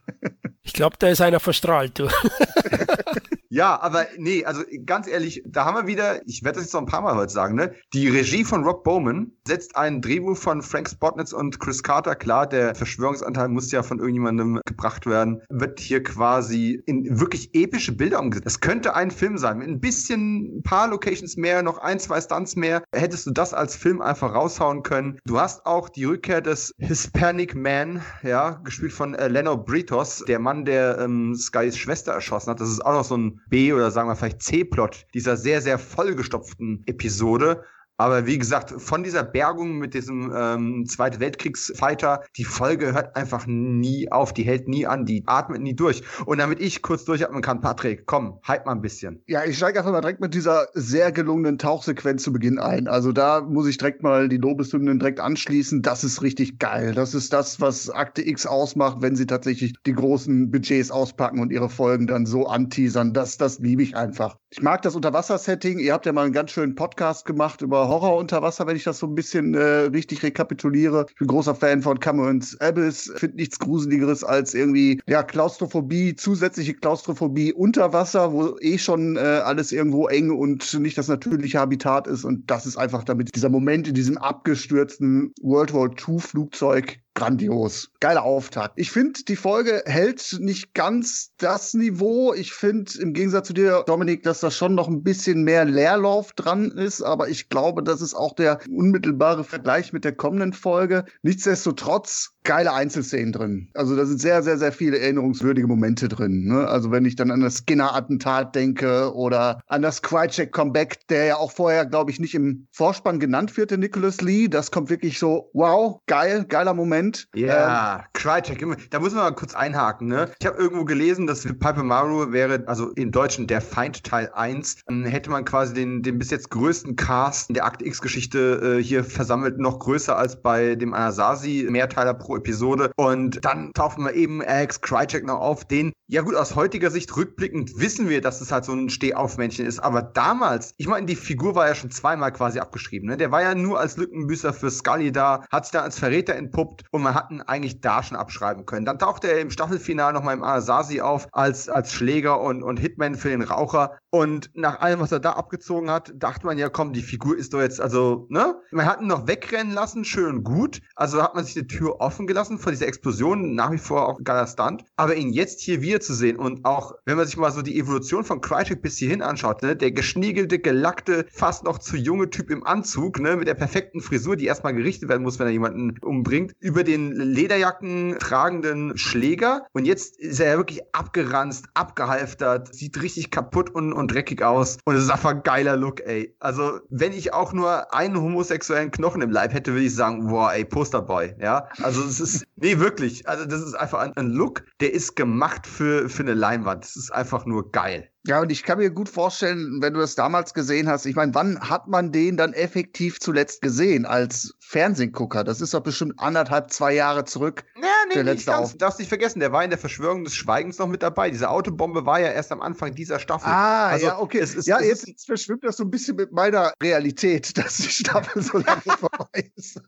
Ich glaube, da ist einer verstrahlt, du. [laughs] Ja, aber nee, also ganz ehrlich, da haben wir wieder, ich werde das jetzt noch ein paar Mal heute sagen, ne? Die Regie von Rob Bowman setzt ein Drehbuch von Frank Spotnitz und Chris Carter. Klar, der Verschwörungsanteil muss ja von irgendjemandem gebracht werden. Wird hier quasi in wirklich epische Bilder umgesetzt. Das könnte ein Film sein. Ein bisschen, ein paar Locations mehr, noch ein, zwei Stunts mehr. Hättest du das als Film einfach raushauen können. Du hast auch die Rückkehr des Hispanic Man, ja, gespielt von äh, Leno Britos, der Mann, der ähm, Skys Schwester erschossen hat. Das ist auch noch so ein B- oder sagen wir vielleicht C-Plot dieser sehr, sehr vollgestopften Episode. Aber wie gesagt, von dieser Bergung mit diesem ähm, Zweite Weltkriegsfighter, die Folge hört einfach nie auf, die hält nie an, die atmet nie durch. Und damit ich kurz durchatmen kann, Patrick, komm, hype mal ein bisschen. Ja, ich steige einfach mal direkt mit dieser sehr gelungenen Tauchsequenz zu Beginn ein. Also da muss ich direkt mal die Lobeshymnen direkt anschließen. Das ist richtig geil. Das ist das, was Akte X ausmacht, wenn sie tatsächlich die großen Budgets auspacken und ihre Folgen dann so anteasern. Das, das liebe ich einfach. Ich mag das Unterwasser-Setting. Ihr habt ja mal einen ganz schönen Podcast gemacht über Horror unter Wasser, wenn ich das so ein bisschen äh, richtig rekapituliere. Ich bin großer Fan von Cameron's Abyss. Finde nichts Gruseligeres als irgendwie, ja, Klaustrophobie, zusätzliche Klaustrophobie unter Wasser, wo eh schon äh, alles irgendwo eng und nicht das natürliche Habitat ist. Und das ist einfach damit dieser Moment in diesem abgestürzten World War II Flugzeug grandios. Geiler Auftakt. Ich finde, die Folge hält nicht ganz das Niveau. Ich finde, im Gegensatz zu dir, Dominik, dass da schon noch ein bisschen mehr Leerlauf dran ist. Aber ich glaube, das ist auch der unmittelbare Vergleich mit der kommenden Folge. Nichtsdestotrotz geile Einzelszenen drin. Also da sind sehr, sehr, sehr viele erinnerungswürdige Momente drin. Ne? Also wenn ich dann an das Skinner-Attentat denke oder an das Krycek-Comeback, der ja auch vorher, glaube ich, nicht im Vorspann genannt wird, der Nicholas Lee. Das kommt wirklich so, wow, geil, geiler Moment. Ja, ähm, Krycek, da muss man mal kurz einhaken. Ne? Ich habe irgendwo gelesen, dass Piper Maru wäre, also im Deutschen der Feind Teil 1, dann hätte man quasi den, den bis jetzt größten Cast der Akt X-Geschichte äh, hier versammelt, noch größer als bei dem Anasazi, Mehrteiler pro Episode. Und dann tauchen wir eben Alex Krycek noch auf, den, ja gut, aus heutiger Sicht rückblickend wissen wir, dass es halt so ein Stehaufmännchen ist. Aber damals, ich meine, die Figur war ja schon zweimal quasi abgeschrieben. Ne? Der war ja nur als Lückenbüßer für Scully da, hat sich dann als Verräter entpuppt und man hat ihn eigentlich da schon abschreiben können. Dann tauchte er im Staffelfinale nochmal im Asasi auf als, als Schläger und, und Hitman für den Raucher. Und nach allem, was er da abgezogen hat, dachte man ja, komm, die Figur ist doch jetzt, also, ne? Man hat ihn noch wegrennen lassen, schön und gut. Also hat man sich die Tür offen gelassen vor dieser Explosion, nach wie vor auch ein geiler Stunt. Aber ihn jetzt hier wieder zu sehen und auch, wenn man sich mal so die Evolution von Krychek bis hierhin anschaut, ne? Der geschniegelte, gelackte, fast noch zu junge Typ im Anzug, ne? Mit der perfekten Frisur, die erstmal gerichtet werden muss, wenn er jemanden umbringt, über den Lederjacken tragenden Schläger. Und jetzt ist er ja wirklich abgeranzt, abgehalftert, sieht richtig kaputt und, und dreckig aus. Und es ist einfach ein geiler Look, ey. Also, wenn ich auch nur einen homosexuellen Knochen im Leib hätte, würde ich sagen, boah, ey, Posterboy, ja. Also, es ist, nee, wirklich. Also, das ist einfach ein, ein Look, der ist gemacht für, für eine Leinwand. Das ist einfach nur geil. Ja, und ich kann mir gut vorstellen, wenn du das damals gesehen hast, ich meine, wann hat man den dann effektiv zuletzt gesehen als Fernsehgucker? Das ist doch bestimmt anderthalb, zwei Jahre zurück. Ja, nee, der letzte nicht ganz, darfst nicht vergessen, der war in der Verschwörung des Schweigens noch mit dabei. Diese Autobombe war ja erst am Anfang dieser Staffel. Ah, also, ja, okay. Es ist, ja, jetzt, jetzt verschwimmt das so ein bisschen mit meiner Realität, [laughs] dass die Staffel so lange [laughs] vorbei ist.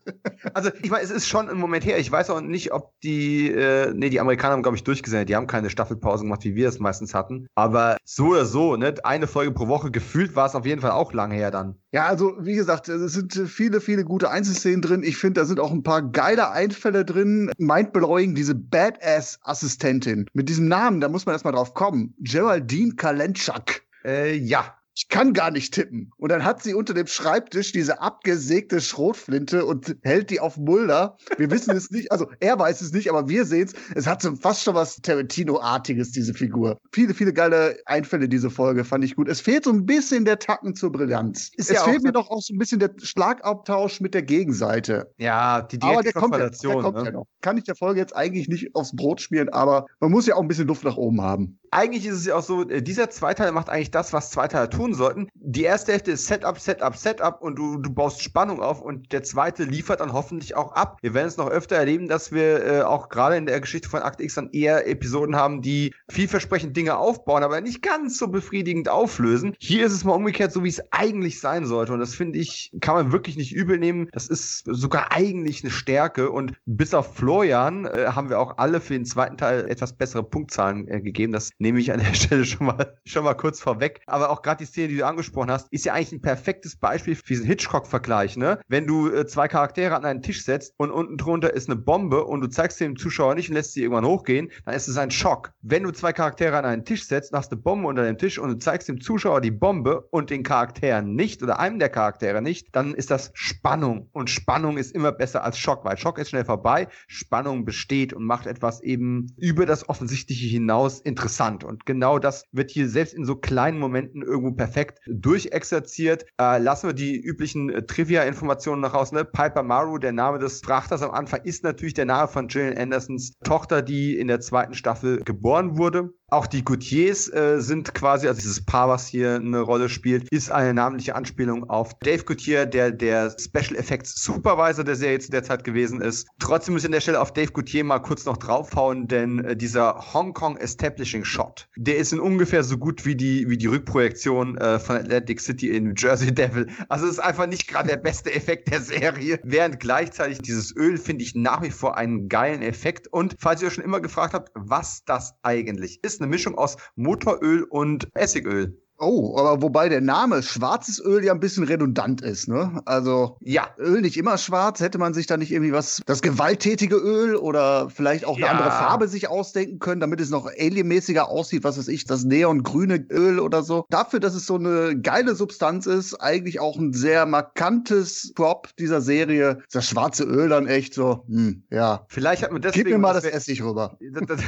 Also, ich meine, es ist schon ein Moment her. Ich weiß auch nicht, ob die, äh, nee, die Amerikaner haben, glaube ich, durchgesendet. Die haben keine Staffelpause gemacht, wie wir es meistens hatten. Aber so oder so, ne? Eine Folge pro Woche gefühlt war es auf jeden Fall auch lang her dann. Ja, also wie gesagt, es sind viele, viele gute Einzelszenen drin. Ich finde, da sind auch ein paar geile Einfälle drin. Mindblowing, diese Badass-Assistentin mit diesem Namen, da muss man erstmal drauf kommen. Geraldine Kalenchak. Äh, ja, ich kann gar nicht tippen. Und dann hat sie unter dem Schreibtisch diese abgesägte Schrotflinte und hält die auf Mulder. Wir wissen es nicht, also er weiß es nicht, aber wir sehen es. Es hat so fast schon was Tarantino-artiges, diese Figur. Viele, viele geile Einfälle, diese Folge, fand ich gut. Es fehlt so ein bisschen der Tacken zur Brillanz. Ist es ja fehlt mir doch auch so ein bisschen der Schlagabtausch mit der Gegenseite. Ja, die direkte kommt, ja, ne? ja noch. Kann ich der Folge jetzt eigentlich nicht aufs Brot schmieren, aber man muss ja auch ein bisschen Luft nach oben haben eigentlich ist es ja auch so, äh, dieser Zweiteil macht eigentlich das, was Zweiteiler tun sollten. Die erste Hälfte ist Setup, Setup, Setup und du, du baust Spannung auf und der zweite liefert dann hoffentlich auch ab. Wir werden es noch öfter erleben, dass wir äh, auch gerade in der Geschichte von Akte X dann eher Episoden haben, die vielversprechend Dinge aufbauen, aber nicht ganz so befriedigend auflösen. Hier ist es mal umgekehrt, so wie es eigentlich sein sollte und das finde ich, kann man wirklich nicht übel nehmen. Das ist sogar eigentlich eine Stärke und bis auf Florian äh, haben wir auch alle für den zweiten Teil etwas bessere Punktzahlen äh, gegeben. Das nehme ich an der [laughs] Stelle schon mal, schon mal kurz vorweg. Aber auch gerade die Szene, die du angesprochen hast, ist ja eigentlich ein perfektes Beispiel für diesen Hitchcock-Vergleich, ne? Wenn du äh, zwei Charaktere an einen Tisch setzt und unten drunter ist eine Bombe und du zeigst dem Zuschauer nicht und lässt sie irgendwann hochgehen, dann ist es ein Schock. Wenn du zwei Charaktere an einen Tisch setzt, hast eine Bombe unter dem Tisch und du zeigst dem Zuschauer die Bombe und den Charakteren nicht oder einem der Charaktere nicht, dann ist das Spannung. Und Spannung ist immer besser als Schock, weil Schock ist schnell vorbei, Spannung besteht und macht etwas eben über das Offensichtliche hinaus interessant. Und genau das wird hier selbst in so kleinen Momenten irgendwo perfekt durchexerziert. Äh, lassen wir die üblichen äh, Trivia-Informationen noch raus. Ne? Piper Maru, der Name des Frachters am Anfang, ist natürlich der Name von Gillian Andersons Tochter, die in der zweiten Staffel geboren wurde. Auch die Goutiers äh, sind quasi, also dieses Paar, was hier eine Rolle spielt, ist eine namentliche Anspielung auf Dave Goutier, der der Special Effects Supervisor der Serie zu der Zeit gewesen ist. Trotzdem muss ich an der Stelle auf Dave Goutier mal kurz noch draufhauen, denn äh, dieser Hong Kong Establishing Shot, der ist in ungefähr so gut wie die, wie die Rückprojektion äh, von Atlantic City in Jersey Devil. Also es ist einfach nicht gerade der beste Effekt der Serie, während gleichzeitig dieses Öl finde ich nach wie vor einen geilen Effekt. Und falls ihr euch schon immer gefragt habt, was das eigentlich ist, eine Mischung aus Motoröl und Essigöl. Oh, aber wobei der Name schwarzes Öl ja ein bisschen redundant ist, ne? Also ja, Öl nicht immer schwarz, hätte man sich da nicht irgendwie was, das gewalttätige Öl oder vielleicht auch eine ja. andere Farbe sich ausdenken können, damit es noch alienmäßiger aussieht, was weiß ich, das neongrüne Öl oder so. Dafür, dass es so eine geile Substanz ist, eigentlich auch ein sehr markantes Prop dieser Serie. Das schwarze Öl dann echt so, hm, ja. Vielleicht hat man deswegen. Gib mir mal das, das Essig rüber. [laughs] Das, das,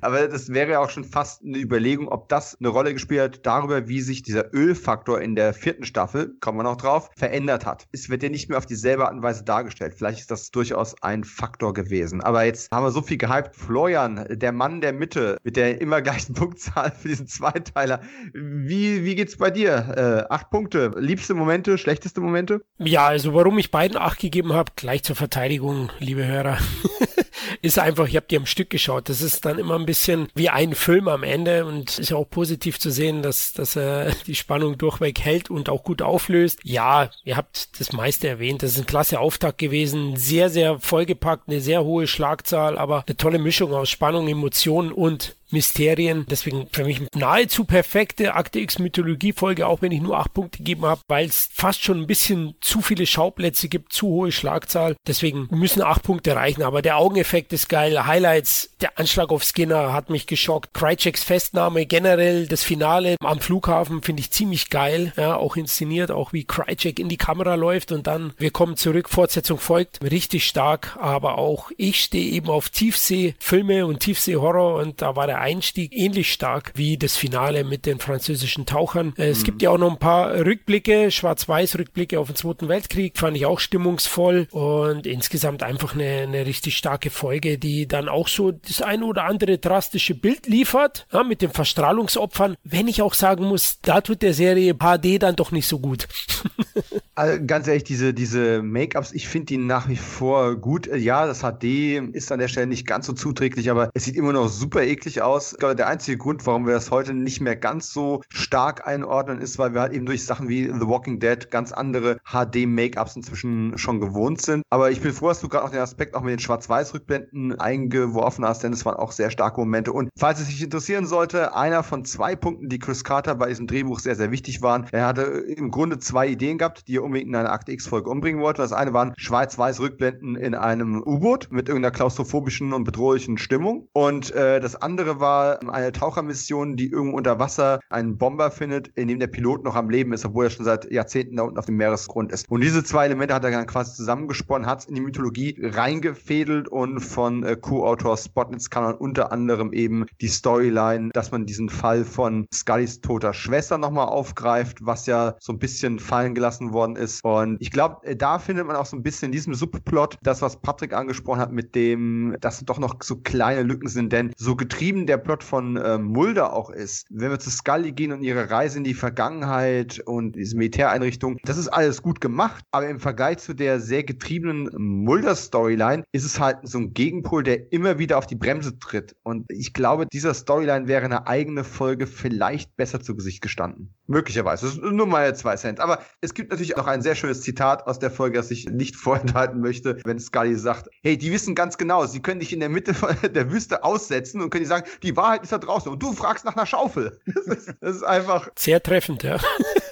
aber das wäre ja auch schon fast eine Überlegung, ob das eine Rolle gespielt hat, darüber, wie wie sich dieser Ölfaktor in der vierten Staffel, kommen wir noch drauf, verändert hat. Es wird ja nicht mehr auf dieselbe Art und Weise dargestellt. Vielleicht ist das durchaus ein Faktor gewesen. Aber jetzt haben wir so viel gehypt. Florian, der Mann der Mitte, mit der immer gleichen [laughs] Punktzahl für diesen Zweiteiler. Wie, wie geht's bei dir? Äh, acht Punkte. Liebste Momente, schlechteste Momente? Ja, also warum ich beiden acht gegeben habe, gleich zur Verteidigung, liebe Hörer. [laughs] ist einfach, ich habe die am Stück geschaut. Das ist dann immer ein bisschen wie ein Film am Ende und ist ja auch positiv zu sehen, dass, dass er [laughs] die Spannung durchweg hält und auch gut auflöst. Ja, ihr habt das meiste erwähnt. Das ist ein klasse Auftakt gewesen. Sehr, sehr vollgepackt, eine sehr hohe Schlagzahl, aber eine tolle Mischung aus Spannung, Emotionen und Mysterien. Deswegen für mich nahezu perfekte Akte X Mythologie-Folge, auch wenn ich nur acht Punkte gegeben habe, weil es fast schon ein bisschen zu viele Schauplätze gibt, zu hohe Schlagzahl. Deswegen müssen acht Punkte reichen. Aber der Augeneffekt ist geil. Highlights, der Anschlag auf Skinner hat mich geschockt. Krycheks Festnahme, generell das Finale am Flughafen finde ich ziemlich geil. Ja, auch inszeniert, auch wie Krychek in die Kamera läuft und dann wir kommen zurück, Fortsetzung folgt. Richtig stark, aber auch ich stehe eben auf Tiefsee-Filme und Tiefsee-Horror und da war der Einstieg ähnlich stark wie das Finale mit den französischen Tauchern. Äh, es mhm. gibt ja auch noch ein paar Rückblicke, Schwarz-Weiß-Rückblicke auf den Zweiten Weltkrieg, fand ich auch stimmungsvoll und insgesamt einfach eine, eine richtig starke Folge, die dann auch so das ein oder andere drastische Bild liefert, ja, mit den Verstrahlungsopfern. Wenn ich auch sagen muss, da tut der Serie HD dann doch nicht so gut. [laughs] also, ganz ehrlich, diese, diese Make-ups, ich finde die nach wie vor gut. Ja, das HD ist an der Stelle nicht ganz so zuträglich, aber es sieht immer noch super eklig aus. Ich glaube, der einzige Grund, warum wir das heute nicht mehr ganz so stark einordnen, ist, weil wir halt eben durch Sachen wie The Walking Dead ganz andere HD-Make-ups inzwischen schon gewohnt sind. Aber ich bin froh, dass du gerade auch den Aspekt auch mit den Schwarz-Weiß-Rückblenden eingeworfen hast, denn es waren auch sehr starke Momente. Und falls es dich interessieren sollte, einer von zwei Punkten, die Chris Carter bei diesem Drehbuch sehr, sehr wichtig waren. Er hatte im Grunde zwei Ideen gehabt, die unbedingt in einer Akte X-Folge umbringen wollte. Das eine waren schwarz-weiß Rückblenden in einem U-Boot mit irgendeiner klaustrophobischen und bedrohlichen Stimmung. Und äh, das andere war eine Tauchermission, die irgendwo unter Wasser einen Bomber findet, in dem der Pilot noch am Leben ist, obwohl er schon seit Jahrzehnten da unten auf dem Meeresgrund ist. Und diese zwei Elemente hat er dann quasi zusammengesponnen, hat es in die Mythologie reingefädelt und von äh, Co-Autor Spotnitz kann man unter anderem eben die Storyline, dass man diesen Fall von Scullys toter Schwester nochmal aufgreift, was ja so ein bisschen fallen gelassen worden ist. Und ich glaube, äh, da findet man auch so ein bisschen in diesem Subplot das, was Patrick angesprochen hat, mit dem, dass doch noch so kleine Lücken sind. Denn so getrieben der Plot von äh, Mulder auch ist, wenn wir zu Scully gehen und ihre Reise in die Vergangenheit und diese Militäreinrichtung, das ist alles gut gemacht. Aber im Vergleich zu der sehr getriebenen Mulder-Storyline ist es halt so ein Gegenpol, der immer wieder auf die Bremse tritt. Und ich glaube, dieser Storyline wäre eine eigene Folge vielleicht besser zu Gesicht gestanden. Möglicherweise. Das ist nur mal zwei Cent. Aber es gibt natürlich auch ein sehr schönes Zitat aus der Folge, das ich nicht [laughs] vorenthalten möchte, wenn Scully sagt, hey, die wissen ganz genau, sie können dich in der Mitte [laughs] der Wüste aussetzen und können dir sagen, die Wahrheit ist da draußen und du fragst nach einer Schaufel. [laughs] Das ist, das ist einfach. Sehr treffend, ja.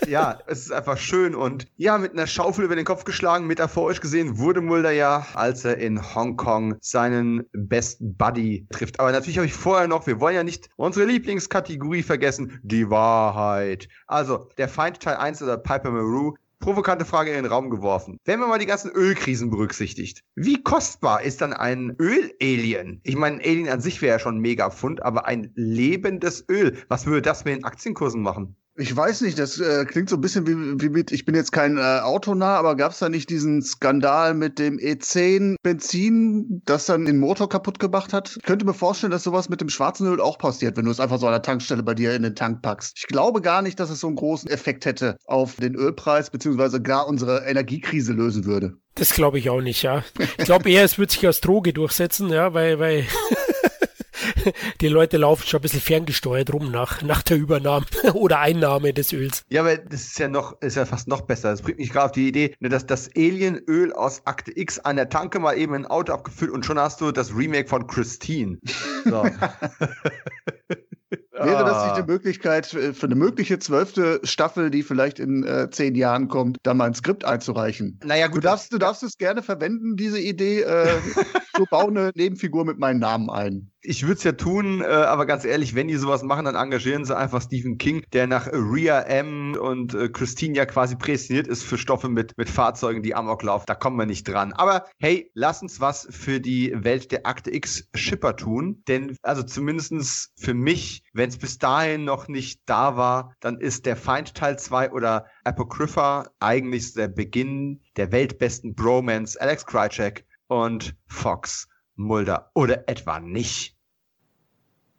Ja, es ist einfach schön und ja, mit einer Schaufel über den Kopf geschlagen, metaphorisch gesehen, wurde Mulder ja, als er in Hongkong seinen Best Buddy trifft. Aber natürlich habe ich vorher noch, wir wollen ja nicht unsere Lieblingskategorie vergessen, die Wahrheit. Also, der Feind Teil 1 oder Piper Maru provokante Frage in den Raum geworfen. Wenn man mal die ganzen Ölkrisen berücksichtigt, wie kostbar ist dann ein Ölalien? Ich meine, ein Alien an sich wäre ja schon ein Mega-Fund, aber ein lebendes Öl, was würde das mit den Aktienkursen machen? Ich weiß nicht, das äh, klingt so ein bisschen wie, wie mit, ich bin jetzt kein äh, Autonah, aber gab es da nicht diesen Skandal mit dem E10 Benzin, das dann den Motor kaputt gemacht hat? Ich könnte mir vorstellen, dass sowas mit dem schwarzen Öl auch passiert, wenn du es einfach so an der Tankstelle bei dir in den Tank packst. Ich glaube gar nicht, dass es so einen großen Effekt hätte auf den Ölpreis, beziehungsweise gar unsere Energiekrise lösen würde. Das glaube ich auch nicht, ja. Ich glaube eher, es wird sich als Droge durchsetzen, ja, weil, weil [laughs] [laughs] die Leute laufen schon ein bisschen ferngesteuert rum nach, nach der Übernahme [laughs] oder Einnahme des Öls. Ja, aber das ist ja noch, ist ja fast noch besser. Das bringt mich gerade auf die Idee, ne, dass das Alienöl aus Akte X an der Tanke mal eben in ein Auto abgefüllt und schon hast du das Remake von Christine. So. [laughs] Wäre das nicht eine ah. Möglichkeit für eine mögliche zwölfte Staffel, die vielleicht in äh, zehn Jahren kommt, da mal ein Skript einzureichen? Naja, gut. Du darfst, du darfst es gerne verwenden, diese Idee. Äh, so bau eine Nebenfigur mit meinem Namen ein. Ich würde es ja tun, äh, aber ganz ehrlich, wenn die sowas machen, dann engagieren sie einfach Stephen King, der nach Rhea M. und äh, Christine ja quasi prädestiniert ist für Stoffe mit, mit Fahrzeugen, die Amok laufen. Da kommen wir nicht dran. Aber hey, lass uns was für die Welt der Akte X Schipper tun. Denn, also zumindestens für mich, wenn es bis dahin noch nicht da war, dann ist der Feind Teil 2 oder Apocrypha eigentlich der Beginn der weltbesten Bromance Alex Krycek und Fox Mulder. Oder etwa nicht?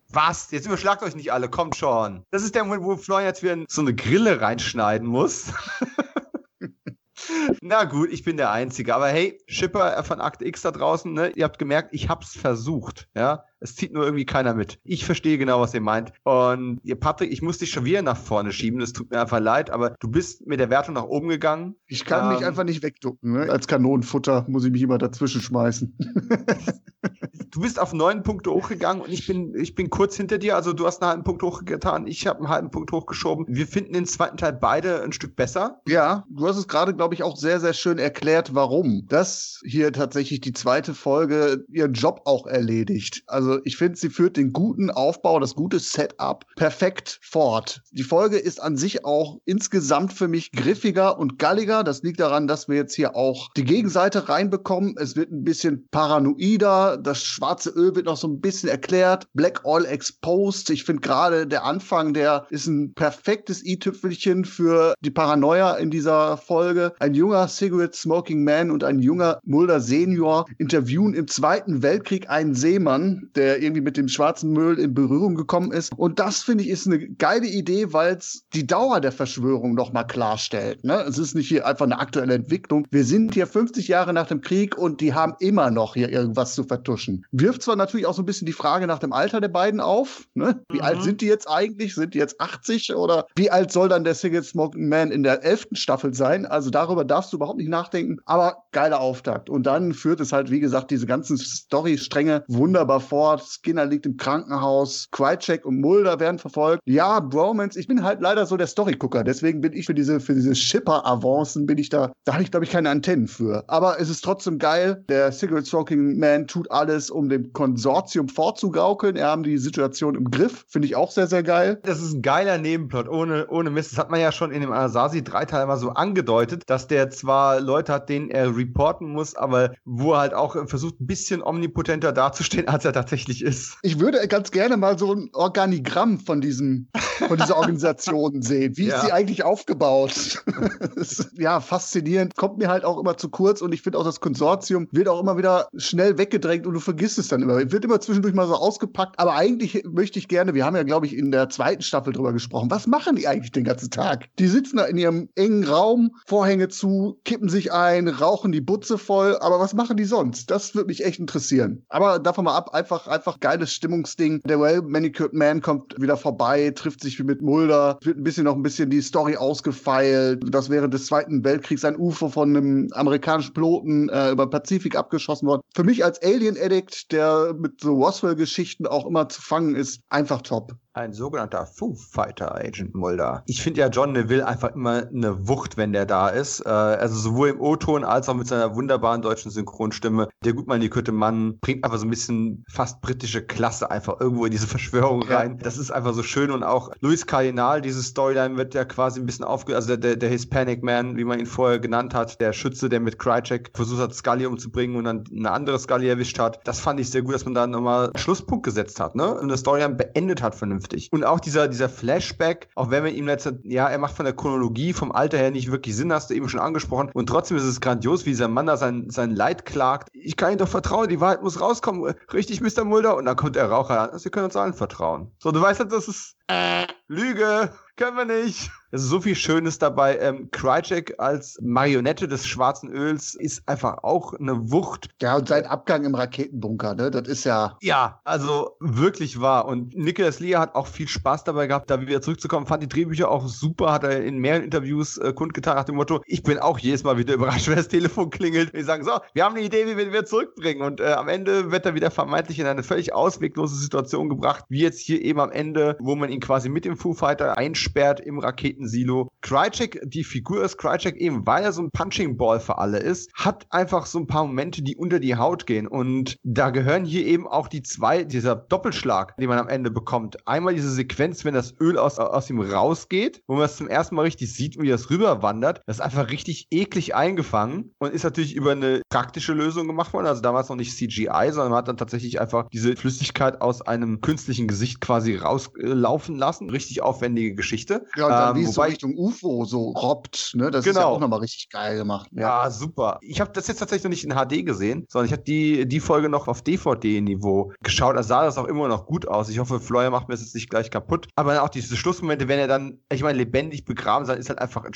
Was? Jetzt überschlagt euch nicht alle, kommt schon. Das ist der Moment, wo Florian jetzt wieder so eine Grille reinschneiden muss. [laughs] Na gut, ich bin der Einzige. Aber hey, Schipper von Akt X da draußen, ne? ihr habt gemerkt, ich hab's versucht. Ja, es zieht nur irgendwie keiner mit. Ich verstehe genau, was ihr meint. Und ihr Patrick, ich muss dich schon wieder nach vorne schieben. Das tut mir einfach leid, aber du bist mit der Wertung nach oben gegangen. Ich kann ähm, mich einfach nicht wegducken. Ne? Als Kanonenfutter muss ich mich immer dazwischen schmeißen. [laughs] du bist auf neun Punkte hochgegangen und ich bin, ich bin kurz hinter dir. Also du hast einen halben Punkt hochgetan, ich habe einen halben Punkt hochgeschoben. Wir finden den zweiten Teil beide ein Stück besser. Ja, du hast es gerade, glaube ich, auch sehr, sehr schön erklärt, warum. Dass hier tatsächlich die zweite Folge ihren Job auch erledigt. Also also ich finde, sie führt den guten Aufbau, das gute Setup perfekt fort. Die Folge ist an sich auch insgesamt für mich griffiger und galliger. Das liegt daran, dass wir jetzt hier auch die Gegenseite reinbekommen. Es wird ein bisschen paranoider. Das schwarze Öl wird noch so ein bisschen erklärt. Black Oil Exposed. Ich finde gerade der Anfang, der ist ein perfektes i-Tüpfelchen für die Paranoia in dieser Folge. Ein junger Cigarette Smoking Man und ein junger Mulder Senior interviewen im Zweiten Weltkrieg einen Seemann, der der irgendwie mit dem schwarzen Müll in Berührung gekommen ist. Und das finde ich ist eine geile Idee, weil es die Dauer der Verschwörung nochmal klarstellt. Ne? Es ist nicht hier einfach eine aktuelle Entwicklung. Wir sind hier 50 Jahre nach dem Krieg und die haben immer noch hier irgendwas zu vertuschen. Wirft zwar natürlich auch so ein bisschen die Frage nach dem Alter der beiden auf. Ne? Wie mhm. alt sind die jetzt eigentlich? Sind die jetzt 80 oder wie alt soll dann der Single Smoking Man in der elften Staffel sein? Also darüber darfst du überhaupt nicht nachdenken. Aber geiler Auftakt. Und dann führt es halt, wie gesagt, diese ganzen Story-Stränge wunderbar fort. Skinner liegt im Krankenhaus, Krycek und Mulder werden verfolgt. Ja, Bromance, ich bin halt leider so der Story-Gucker. Deswegen bin ich für diese, für diese Shipper-Avancen bin ich da, da habe ich, glaube ich, keine Antennen für. Aber es ist trotzdem geil. Der Cigarette Smoking Man tut alles, um dem Konsortium vorzugaukeln. Er haben die Situation im Griff. Finde ich auch sehr, sehr geil. Das ist ein geiler Nebenplot, ohne, ohne Mist. Das hat man ja schon in dem Asasi-Dreiteil mal so angedeutet, dass der zwar Leute hat, denen er reporten muss, aber wo er halt auch versucht, ein bisschen omnipotenter dazustehen, [laughs] als er tatsächlich ist. Ich würde ganz gerne mal so ein Organigramm von diesem, von dieser [laughs] Organisation sehen. Wie ja. ist sie eigentlich aufgebaut? [laughs] ja, faszinierend. Kommt mir halt auch immer zu kurz und ich finde auch das Konsortium wird auch immer wieder schnell weggedrängt und du vergisst es dann immer. Wird immer zwischendurch mal so ausgepackt. Aber eigentlich möchte ich gerne, wir haben ja, glaube ich, in der zweiten Staffel drüber gesprochen. Was machen die eigentlich den ganzen Tag? Die sitzen da in ihrem engen Raum, Vorhänge zu, kippen sich ein, rauchen die Butze voll. Aber was machen die sonst? Das würde mich echt interessieren. Aber davon mal ab, einfach, einfach geiles Stimmungsding. Der Well Manicured Man kommt wieder vorbei, trifft sich wie mit Mulder, wird ein bisschen noch ein bisschen die Story ausgefeilt, dass während des Zweiten Weltkriegs ein UFO von einem amerikanischen Piloten äh, über Pazifik abgeschossen worden. Für mich als Alien-Addict, der mit so Roswell-Geschichten auch immer zu fangen ist, einfach top ein sogenannter Foo Fighter Agent Mulder. Ich finde ja John Neville einfach immer eine Wucht, wenn der da ist. Äh, also sowohl im O-Ton als auch mit seiner wunderbaren deutschen Synchronstimme. Der gut manikurte Mann bringt einfach so ein bisschen fast britische Klasse einfach irgendwo in diese Verschwörung rein. Ja. Das ist einfach so schön und auch Luis Cardinal, diese Storyline wird ja quasi ein bisschen aufge... Also der, der, der Hispanic Man, wie man ihn vorher genannt hat, der Schütze, der mit Krycek versucht hat, Scully umzubringen und dann eine andere Scully erwischt hat. Das fand ich sehr gut, dass man da nochmal Schlusspunkt gesetzt hat, ne? Und das Storyline beendet hat vernünftig vernünftig. Und auch dieser, dieser Flashback, auch wenn man ihm jetzt, ja, er macht von der Chronologie, vom Alter her nicht wirklich Sinn, hast du eben schon angesprochen. Und trotzdem ist es grandios, wie dieser Mann da sein, sein Leid klagt. Ich kann ihm doch vertrauen, die Wahrheit muss rauskommen. Richtig, Mr. Mulder? Und dann kommt der Raucher an. Sie können uns allen vertrauen. So, du weißt halt, das ist äh, Lüge. Können wir nicht. Es ist so viel Schönes dabei. Ähm, Krycek als Marionette des schwarzen Öls ist einfach auch eine Wucht. Ja, und sein Abgang im Raketenbunker, ne? Das ist ja. Ja, also wirklich wahr. Und Nicholas Lee hat auch viel Spaß dabei gehabt, da wieder zurückzukommen. Fand die Drehbücher auch super, hat er in mehreren Interviews äh, kundgetan nach dem Motto, ich bin auch jedes Mal wieder überrascht, [laughs] wenn das Telefon klingelt. Die sagen, so, wir haben eine Idee, wie wir ihn wieder zurückbringen. Und äh, am Ende wird er wieder vermeintlich in eine völlig ausweglose Situation gebracht, wie jetzt hier eben am Ende, wo man ihn quasi mit dem Foo Fighter einsperrt im Raketen Silo. Krycek, die Figur ist Krycek eben, weil er so ein Punching Ball für alle ist, hat einfach so ein paar Momente, die unter die Haut gehen. Und da gehören hier eben auch die zwei, dieser Doppelschlag, den man am Ende bekommt. Einmal diese Sequenz, wenn das Öl aus, aus ihm rausgeht, wo man es zum ersten Mal richtig sieht, wie das rüberwandert. Das ist einfach richtig eklig eingefangen und ist natürlich über eine praktische Lösung gemacht worden. Also damals noch nicht CGI, sondern man hat dann tatsächlich einfach diese Flüssigkeit aus einem künstlichen Gesicht quasi rauslaufen lassen. Richtig aufwendige Geschichte. Ja, und dann ähm, Wobei, so Richtung UFO so robbt, ne? Das genau. ist ja genau. auch nochmal richtig geil gemacht. Ja, ja super. Ich habe das jetzt tatsächlich noch nicht in HD gesehen, sondern ich habe die, die Folge noch auf DVD-Niveau geschaut. Da sah das auch immer noch gut aus. Ich hoffe, Fleuer macht mir das jetzt nicht gleich kaputt. Aber auch diese Schlussmomente, wenn er dann, ich meine, lebendig begraben sein, ist halt einfach ein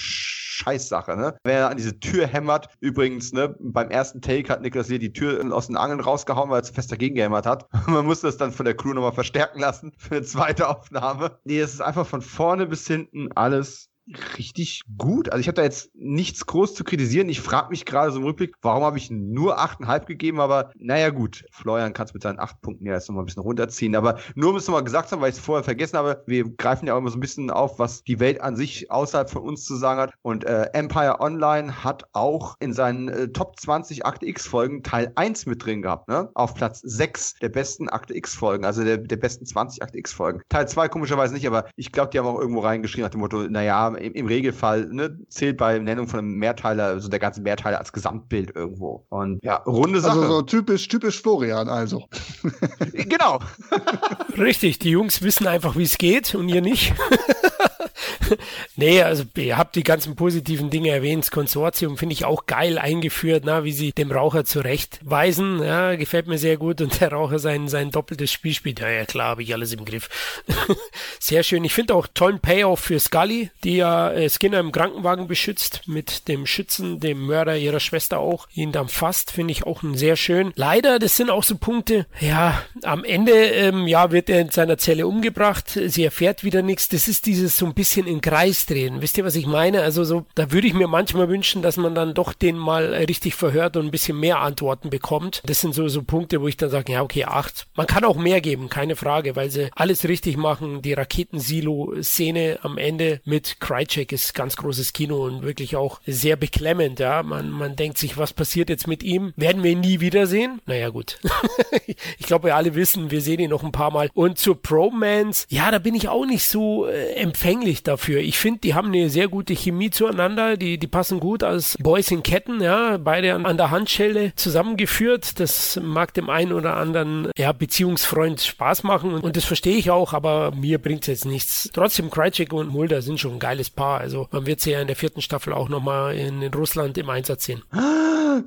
Scheißsache, ne? Wenn er an diese Tür hämmert, übrigens, ne, beim ersten Take hat Niklas hier die Tür aus den Angeln rausgehauen, weil er zu fest dagegen gehämmert hat. [laughs] Man musste das dann von der Crew nochmal verstärken lassen für eine zweite Aufnahme. Nee, es ist einfach von vorne bis hinten alles richtig gut. Also ich habe da jetzt nichts groß zu kritisieren. Ich frage mich gerade so im Rückblick, warum habe ich nur 8,5 gegeben, aber naja gut, Florian kann es mit seinen 8 Punkten ja jetzt nochmal ein bisschen runterziehen. Aber nur um es nochmal gesagt zu haben, weil ich es vorher vergessen habe, wir greifen ja auch immer so ein bisschen auf, was die Welt an sich außerhalb von uns zu sagen hat. Und äh, Empire Online hat auch in seinen äh, Top 20 Akte X-Folgen Teil 1 mit drin gehabt, ne? Auf Platz 6 der besten Akte X-Folgen, also der, der besten 20 Akte X-Folgen. Teil 2 komischerweise nicht, aber ich glaube, die haben auch irgendwo reingeschrieben nach dem Motto, naja, im, im Regelfall ne, zählt bei Nennung von einem Mehrteiler, so der ganze Mehrteiler als Gesamtbild irgendwo. Und ja, runde Sache. Also so typisch, typisch Florian, also. genau. [laughs] Richtig, die Jungs wissen einfach, wie es geht und ihr nicht. [laughs] [laughs] nee, also ihr habt die ganzen positiven Dinge erwähnt. Das Konsortium finde ich auch geil eingeführt, na, wie sie dem Raucher zurechtweisen. Ja, gefällt mir sehr gut. Und der Raucher sein, sein doppeltes Spiel spielt. Ja, ja klar, habe ich alles im Griff. [laughs] sehr schön. Ich finde auch tollen Payoff für Scully, die ja äh, Skinner im Krankenwagen beschützt, mit dem Schützen, dem Mörder ihrer Schwester auch, ihn dann fasst, finde ich auch sehr schön. Leider, das sind auch so Punkte, ja, am Ende, ähm, ja, wird er in seiner Zelle umgebracht. Sie erfährt wieder nichts. Das ist dieses so ein bisschen in Kreis drehen. Wisst ihr, was ich meine? Also so, da würde ich mir manchmal wünschen, dass man dann doch den mal richtig verhört und ein bisschen mehr Antworten bekommt. Das sind so, so Punkte, wo ich dann sage, ja, okay, acht. Man kann auch mehr geben, keine Frage, weil sie alles richtig machen. Die Raketensilo-Szene am Ende mit Krychek ist ganz großes Kino und wirklich auch sehr beklemmend, ja. Man, man denkt sich, was passiert jetzt mit ihm? Werden wir ihn nie wiedersehen? Naja, gut. [laughs] ich glaube, wir alle wissen, wir sehen ihn noch ein paar Mal. Und zur Promance, ja, da bin ich auch nicht so äh, empfänglich dafür. Ich finde, die haben eine sehr gute Chemie zueinander. Die, die passen gut als Boys in Ketten, ja. Beide an, an der Handschelle zusammengeführt. Das mag dem einen oder anderen, ja, Beziehungsfreund Spaß machen. Und, und das verstehe ich auch, aber mir bringt es jetzt nichts. Trotzdem, Krycek und Mulder sind schon ein geiles Paar. Also man wird sie ja in der vierten Staffel auch nochmal in, in Russland im Einsatz sehen.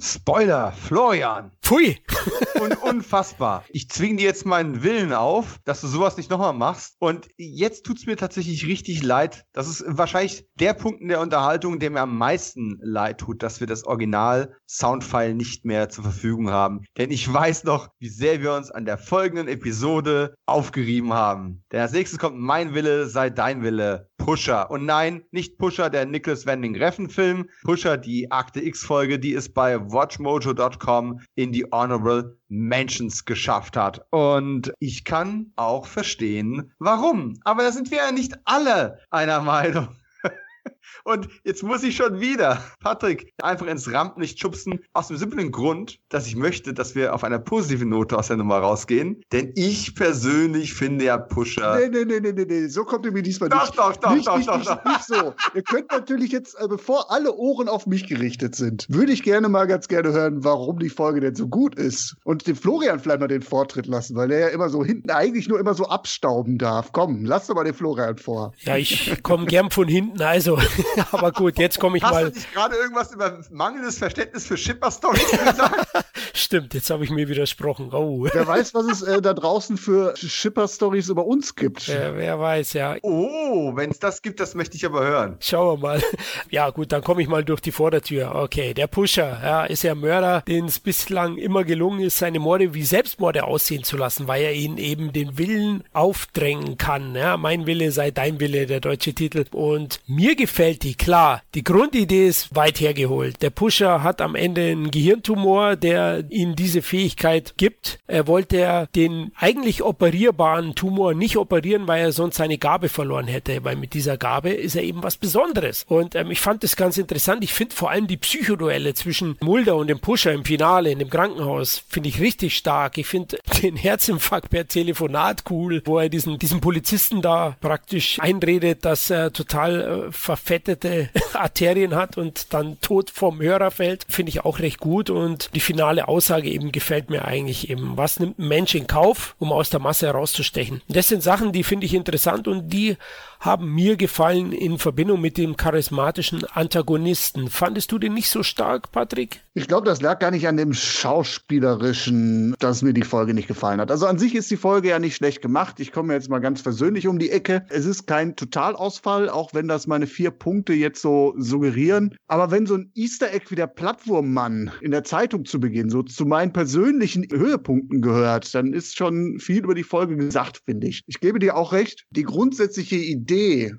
Spoiler, Florian. Pfui. [laughs] Und unfassbar. Ich zwinge dir jetzt meinen Willen auf, dass du sowas nicht nochmal machst. Und jetzt tut es mir tatsächlich richtig leid. Das ist wahrscheinlich der Punkt in der Unterhaltung, der mir am meisten leid tut, dass wir das Original-Soundfile nicht mehr zur Verfügung haben. Denn ich weiß noch, wie sehr wir uns an der folgenden Episode aufgerieben haben. Denn als nächstes kommt Mein Wille sei dein Wille. Pusher. Und nein, nicht Pusher, der Nicholas Wending Reffen Film. Pusher, die Akte X Folge, die es bei watchmojo.com in die Honorable Mentions geschafft hat. Und ich kann auch verstehen, warum. Aber da sind wir ja nicht alle einer Meinung. [laughs] Und jetzt muss ich schon wieder Patrick einfach ins Rampenlicht schubsen, aus dem simplen Grund, dass ich möchte, dass wir auf einer positiven Note aus der Nummer rausgehen. Denn ich persönlich finde ja Pusher. Nee, nee, nee, nee, nee, nee. so kommt ihr mir diesmal doch, nicht. Doch, doch, nicht, doch, nicht, doch, nicht, doch. nicht so. Ihr könnt natürlich jetzt, äh, bevor alle Ohren auf mich gerichtet sind, würde ich gerne mal ganz gerne hören, warum die Folge denn so gut ist. Und dem Florian vielleicht mal den Vortritt lassen, weil er ja immer so hinten eigentlich nur immer so abstauben darf. Komm, lass doch mal den Florian vor. Ja, ich komme gern von hinten, also. [laughs] Aber gut, jetzt komme ich Hast mal. du nicht gerade irgendwas über mangelndes Verständnis für Shipper-Stories gesagt? [laughs] Stimmt, jetzt habe ich mir widersprochen. Oh. Wer weiß, was es äh, da draußen für Shipper-Stories über uns gibt. Wer, wer weiß, ja. oh, wenn es das gibt, das möchte ich aber hören. Schauen wir mal. [laughs] Ja, gut, dann komme ich mal durch die Vordertür. Okay, der Pusher, ja, ist ja ein Mörder, den es bislang immer gelungen ist, seine Morde wie Selbstmorde aussehen zu lassen, weil er ihnen eben den Willen aufdrängen kann. Ja, mein Wille sei dein Wille, der deutsche Titel. Und mir gefällt die, klar. Die Grundidee ist weit hergeholt. Der Pusher hat am Ende einen Gehirntumor, der ihm diese Fähigkeit gibt. Er wollte den eigentlich operierbaren Tumor nicht operieren, weil er sonst seine Gabe verloren hätte, weil mit dieser Gabe ist er eben was Besonderes. Und ähm, ich fand das ganz interessant. Ich finde vor allem die Psychoduelle zwischen Mulder und dem Pusher im Finale in dem Krankenhaus finde ich richtig stark. Ich finde den Herzinfarkt per Telefonat cool, wo er diesen, diesen Polizisten da praktisch einredet, dass er total äh, verfettete [laughs] Arterien hat und dann tot vom Hörer fällt, finde ich auch recht gut. Und die finale Aussage eben gefällt mir eigentlich eben. Was nimmt ein Mensch in Kauf, um aus der Masse herauszustechen? Das sind Sachen, die finde ich interessant und die haben mir gefallen in Verbindung mit dem charismatischen Antagonisten. Fandest du den nicht so stark, Patrick? Ich glaube, das lag gar nicht an dem Schauspielerischen, dass mir die Folge nicht gefallen hat. Also an sich ist die Folge ja nicht schlecht gemacht. Ich komme jetzt mal ganz versöhnlich um die Ecke. Es ist kein Totalausfall, auch wenn das meine vier Punkte jetzt so suggerieren. Aber wenn so ein Easter Egg wie der Plattwurmmann in der Zeitung zu Beginn so zu meinen persönlichen Höhepunkten gehört, dann ist schon viel über die Folge gesagt, finde ich. Ich gebe dir auch recht. Die grundsätzliche Idee,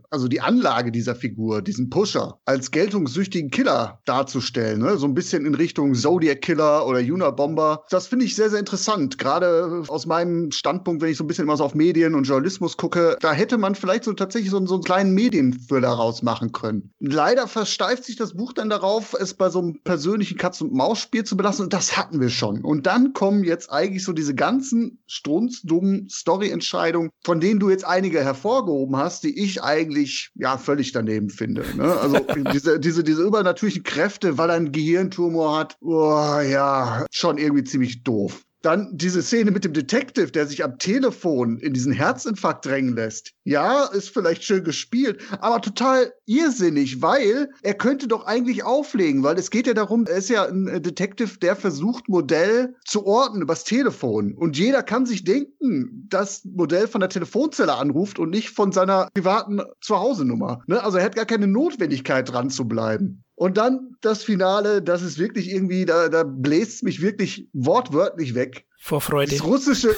also die Anlage dieser Figur, diesen Pusher, als geltungssüchtigen Killer darzustellen, ne? so ein bisschen in Richtung Zodiac Killer oder Unabomber, das finde ich sehr, sehr interessant. Gerade aus meinem Standpunkt, wenn ich so ein bisschen immer so auf Medien und Journalismus gucke, da hätte man vielleicht so tatsächlich so, so einen kleinen Medienthriller rausmachen können. Leider versteift sich das Buch dann darauf, es bei so einem persönlichen Katz-und-Maus-Spiel zu belassen und das hatten wir schon. Und dann kommen jetzt eigentlich so diese ganzen strunzdummen Story-Entscheidungen, von denen du jetzt einige hervorgehoben hast, die ich eigentlich ja völlig daneben finde. Ne? Also [laughs] diese, diese, diese übernatürlichen Kräfte, weil er einen Gehirntumor hat, oh, ja, schon irgendwie ziemlich doof. Dann diese Szene mit dem Detective, der sich am Telefon in diesen Herzinfarkt drängen lässt. Ja, ist vielleicht schön gespielt, aber total irrsinnig, weil er könnte doch eigentlich auflegen, weil es geht ja darum, er ist ja ein äh, Detective, der versucht, Modell zu orten übers Telefon. Und jeder kann sich denken, dass Modell von der Telefonzelle anruft und nicht von seiner privaten Zuhause-Nummer. Ne? Also er hat gar keine Notwendigkeit dran zu bleiben. Und dann das Finale, das ist wirklich irgendwie, da, da bläst mich wirklich wortwörtlich weg. Vor Freude. Das russische. [laughs]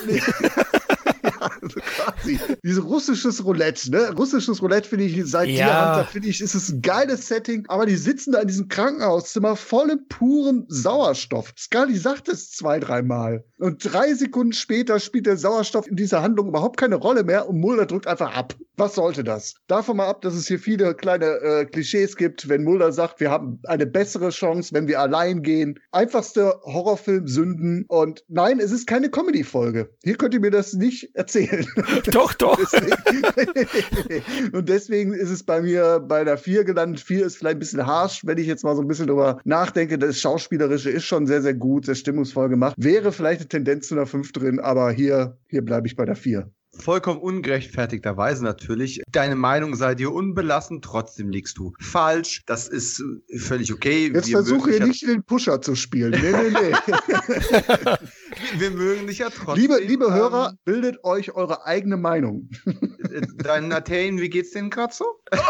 Also quasi. Dieses russisches Roulette, ne? Russisches Roulette finde ich seit Ja. Jahren, da finde ich, ist es ein geiles Setting, aber die sitzen da in diesem Krankenhauszimmer voll im puren Sauerstoff. Scully sagt es zwei, dreimal. Und drei Sekunden später spielt der Sauerstoff in dieser Handlung überhaupt keine Rolle mehr und Mulder drückt einfach ab. Was sollte das? Davon mal ab, dass es hier viele kleine äh, Klischees gibt, wenn Mulder sagt, wir haben eine bessere Chance, wenn wir allein gehen. Einfachste Horrorfilm Sünden und nein, es ist keine Comedy-Folge. Hier könnt ihr mir das nicht erzählen. [laughs] Doch, doch. Deswegen- und deswegen ist es bei mir bei der 4 gelandet. 4 ist vielleicht ein bisschen harsch, wenn ich jetzt mal so ein bisschen drüber nachdenke. Das Schauspielerische ist schon sehr, sehr gut, sehr stimmungsvoll gemacht. Wäre vielleicht eine Tendenz zu einer 5 drin, aber hier, hier bleibe ich bei der 4. Vollkommen ungerechtfertigterweise natürlich. Deine Meinung sei dir unbelassen, trotzdem liegst du falsch. Das ist äh, völlig okay. Jetzt Wir versuche hier nicht den Pusher zu spielen. Nee, nee, nee. [laughs] Wir, mögen dich ja trotzdem. liebe, liebe ähm, Hörer, bildet euch eure eigene Meinung. äh, Deinen Athen, wie geht's denen gerade so? [laughs]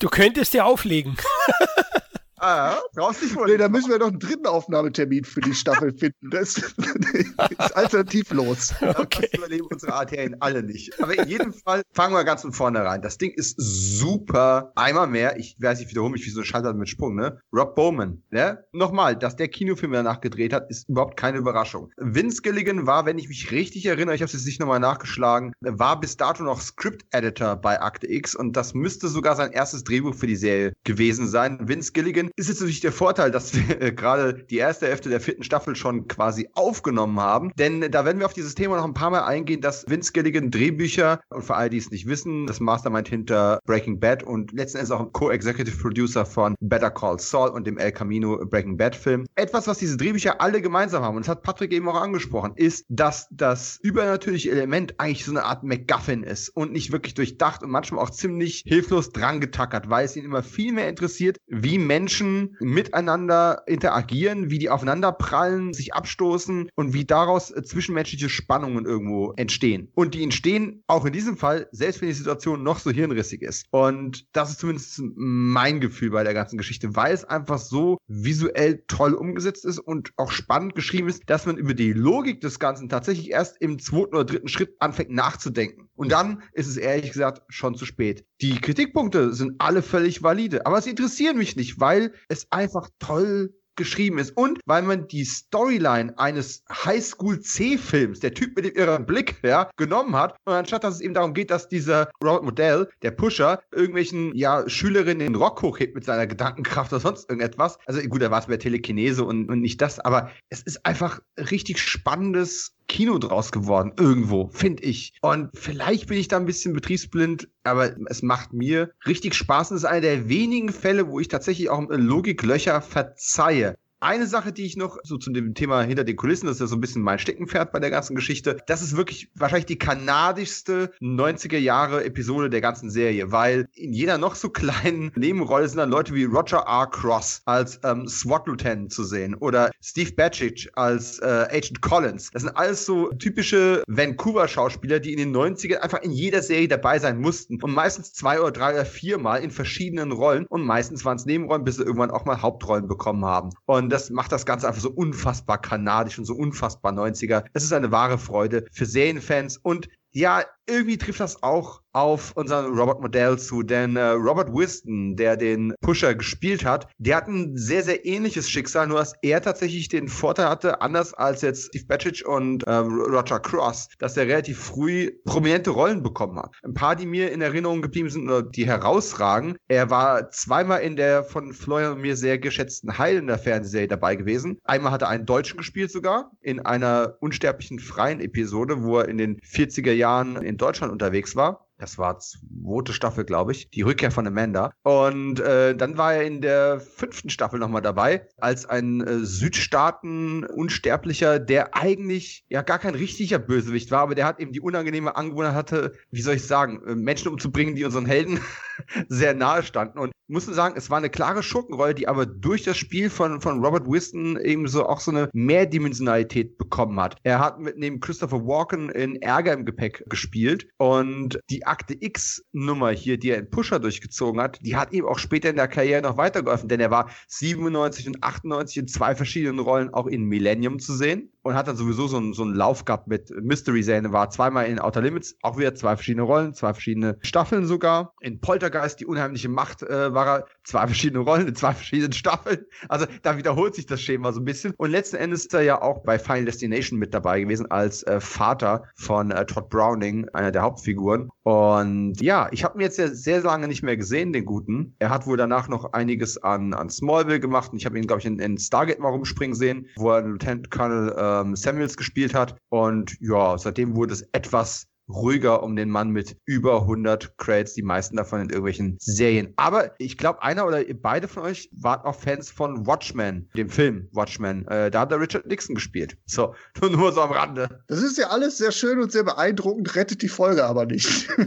Du könntest dir auflegen. [laughs] Ah, traust dich wohl. Nee, nicht. da müssen wir noch einen dritten Aufnahmetermin für die Staffel finden. Das [laughs] ist alternativlos. Okay. Das überleben unsere Arterien alle nicht. Aber in jedem Fall fangen wir ganz von vorne rein. Das Ding ist super. Einmal mehr, ich weiß nicht, wiederhole mich wie so ein Schalter mit Sprung, ne? Rob Bowman, ne? Nochmal, dass der Kinofilm danach gedreht hat, ist überhaupt keine Überraschung. Vince Gilligan war, wenn ich mich richtig erinnere, ich habe es jetzt nicht nochmal nachgeschlagen, war bis dato noch Script-Editor bei Akte X und das müsste sogar sein erstes Drehbuch für die Serie gewesen sein. Vince Gilligan ist jetzt natürlich der Vorteil, dass wir äh, gerade die erste Hälfte der vierten Staffel schon quasi aufgenommen haben. Denn äh, da werden wir auf dieses Thema noch ein paar Mal eingehen, dass Vince Gilligan Drehbücher und für alle, die es nicht wissen, das Mastermind hinter Breaking Bad und letzten Endes auch Co-Executive Producer von Better Call Saul und dem El Camino Breaking Bad Film. Etwas, was diese Drehbücher alle gemeinsam haben, und das hat Patrick eben auch angesprochen, ist, dass das übernatürliche Element eigentlich so eine Art MacGuffin ist und nicht wirklich durchdacht und manchmal auch ziemlich hilflos dran getackert, weil es ihn immer viel mehr interessiert, wie Menschen miteinander interagieren, wie die aufeinanderprallen, sich abstoßen und wie daraus äh, zwischenmenschliche Spannungen irgendwo entstehen. Und die entstehen auch in diesem Fall, selbst wenn die Situation noch so hirnrissig ist. Und das ist zumindest mein Gefühl bei der ganzen Geschichte, weil es einfach so visuell toll umgesetzt ist und auch spannend geschrieben ist, dass man über die Logik des Ganzen tatsächlich erst im zweiten oder dritten Schritt anfängt nachzudenken. Und dann ist es ehrlich gesagt schon zu spät. Die Kritikpunkte sind alle völlig valide, aber sie interessieren mich nicht, weil es einfach toll geschrieben ist und weil man die Storyline eines Highschool-C-Films, der Typ mit dem irren Blick, ja, genommen hat und anstatt, dass es eben darum geht, dass dieser Robert Modell, der Pusher, irgendwelchen, ja, Schülerinnen den Rock hochhebt mit seiner Gedankenkraft oder sonst irgendetwas. Also gut, da war es mehr Telekinese und, und nicht das, aber es ist einfach richtig spannendes Kino draus geworden, irgendwo, finde ich. Und vielleicht bin ich da ein bisschen betriebsblind, aber es macht mir richtig Spaß. Und es ist einer der wenigen Fälle, wo ich tatsächlich auch Logiklöcher verzeihe. Eine Sache, die ich noch so zu dem Thema hinter den Kulissen, das ist ja so ein bisschen mein Steckenpferd bei der ganzen Geschichte, das ist wirklich wahrscheinlich die kanadischste 90er Jahre Episode der ganzen Serie, weil in jeder noch so kleinen [laughs] Nebenrolle sind dann Leute wie Roger R. Cross als ähm, SWAT-Lieutenant zu sehen oder Steve Batchich als äh, Agent Collins. Das sind alles so typische Vancouver-Schauspieler, die in den 90ern einfach in jeder Serie dabei sein mussten und meistens zwei oder drei oder vier Mal in verschiedenen Rollen und meistens waren es Nebenrollen, bis sie irgendwann auch mal Hauptrollen bekommen haben. Und das macht das Ganze einfach so unfassbar kanadisch und so unfassbar 90er. Es ist eine wahre Freude für Serienfans und ja, irgendwie trifft das auch auf unseren Robert Modell zu, denn äh, Robert Wiston, der den Pusher gespielt hat, der hat ein sehr, sehr ähnliches Schicksal, nur dass er tatsächlich den Vorteil hatte, anders als jetzt Steve Batchich und äh, Roger Cross, dass er relativ früh prominente Rollen bekommen hat. Ein paar, die mir in Erinnerung geblieben sind oder die herausragen. Er war zweimal in der von Florian und mir sehr geschätzten Heilender Fernsehserie dabei gewesen. Einmal hat er einen Deutschen gespielt sogar, in einer unsterblichen freien Episode, wo er in den 40er Jahren in Deutschland unterwegs war. Das war zweite Staffel, glaube ich. Die Rückkehr von Amanda. Und äh, dann war er in der fünften Staffel nochmal dabei, als ein äh, Südstaaten-Unsterblicher, der eigentlich ja gar kein richtiger Bösewicht war, aber der hat eben die unangenehme Angewohnheit hatte, wie soll ich sagen, äh, Menschen umzubringen, die unseren Helden [laughs] sehr nahe standen. Und muss sagen, es war eine klare Schurkenrolle, die aber durch das Spiel von, von Robert Wiston eben so auch so eine Mehrdimensionalität bekommen hat. Er hat mit neben Christopher Walken in Ärger im Gepäck gespielt und die Akte X-Nummer hier, die er in Pusher durchgezogen hat, die hat ihm auch später in der Karriere noch weitergeholfen, denn er war 97 und 98 in zwei verschiedenen Rollen auch in Millennium zu sehen und hat dann sowieso so einen, so einen Lauf gehabt mit Mystery-Serien, war zweimal in Outer Limits, auch wieder zwei verschiedene Rollen, zwei verschiedene Staffeln sogar. In Poltergeist, die unheimliche Macht, äh, war er zwei verschiedene Rollen in zwei verschiedenen Staffeln. Also da wiederholt sich das Schema so ein bisschen. Und letzten Endes ist er ja auch bei Final Destination mit dabei gewesen als äh, Vater von äh, Todd Browning, einer der Hauptfiguren. Und ja, ich habe ihn jetzt sehr, sehr lange nicht mehr gesehen, den Guten. Er hat wohl danach noch einiges an, an Smallville gemacht und ich habe ihn, glaube ich, in, in Stargate mal rumspringen sehen, wo er Lieutenant Colonel ähm, Samuels gespielt hat. Und ja, seitdem wurde es etwas ruhiger um den Mann mit über 100 Crates, die meisten davon in irgendwelchen Serien. Aber ich glaube, einer oder beide von euch waren auch Fans von Watchmen, dem Film Watchmen. Äh, da hat der Richard Nixon gespielt. So, [laughs] nur, nur so am Rande. Das ist ja alles sehr schön und sehr beeindruckend, rettet die Folge aber nicht. [laughs]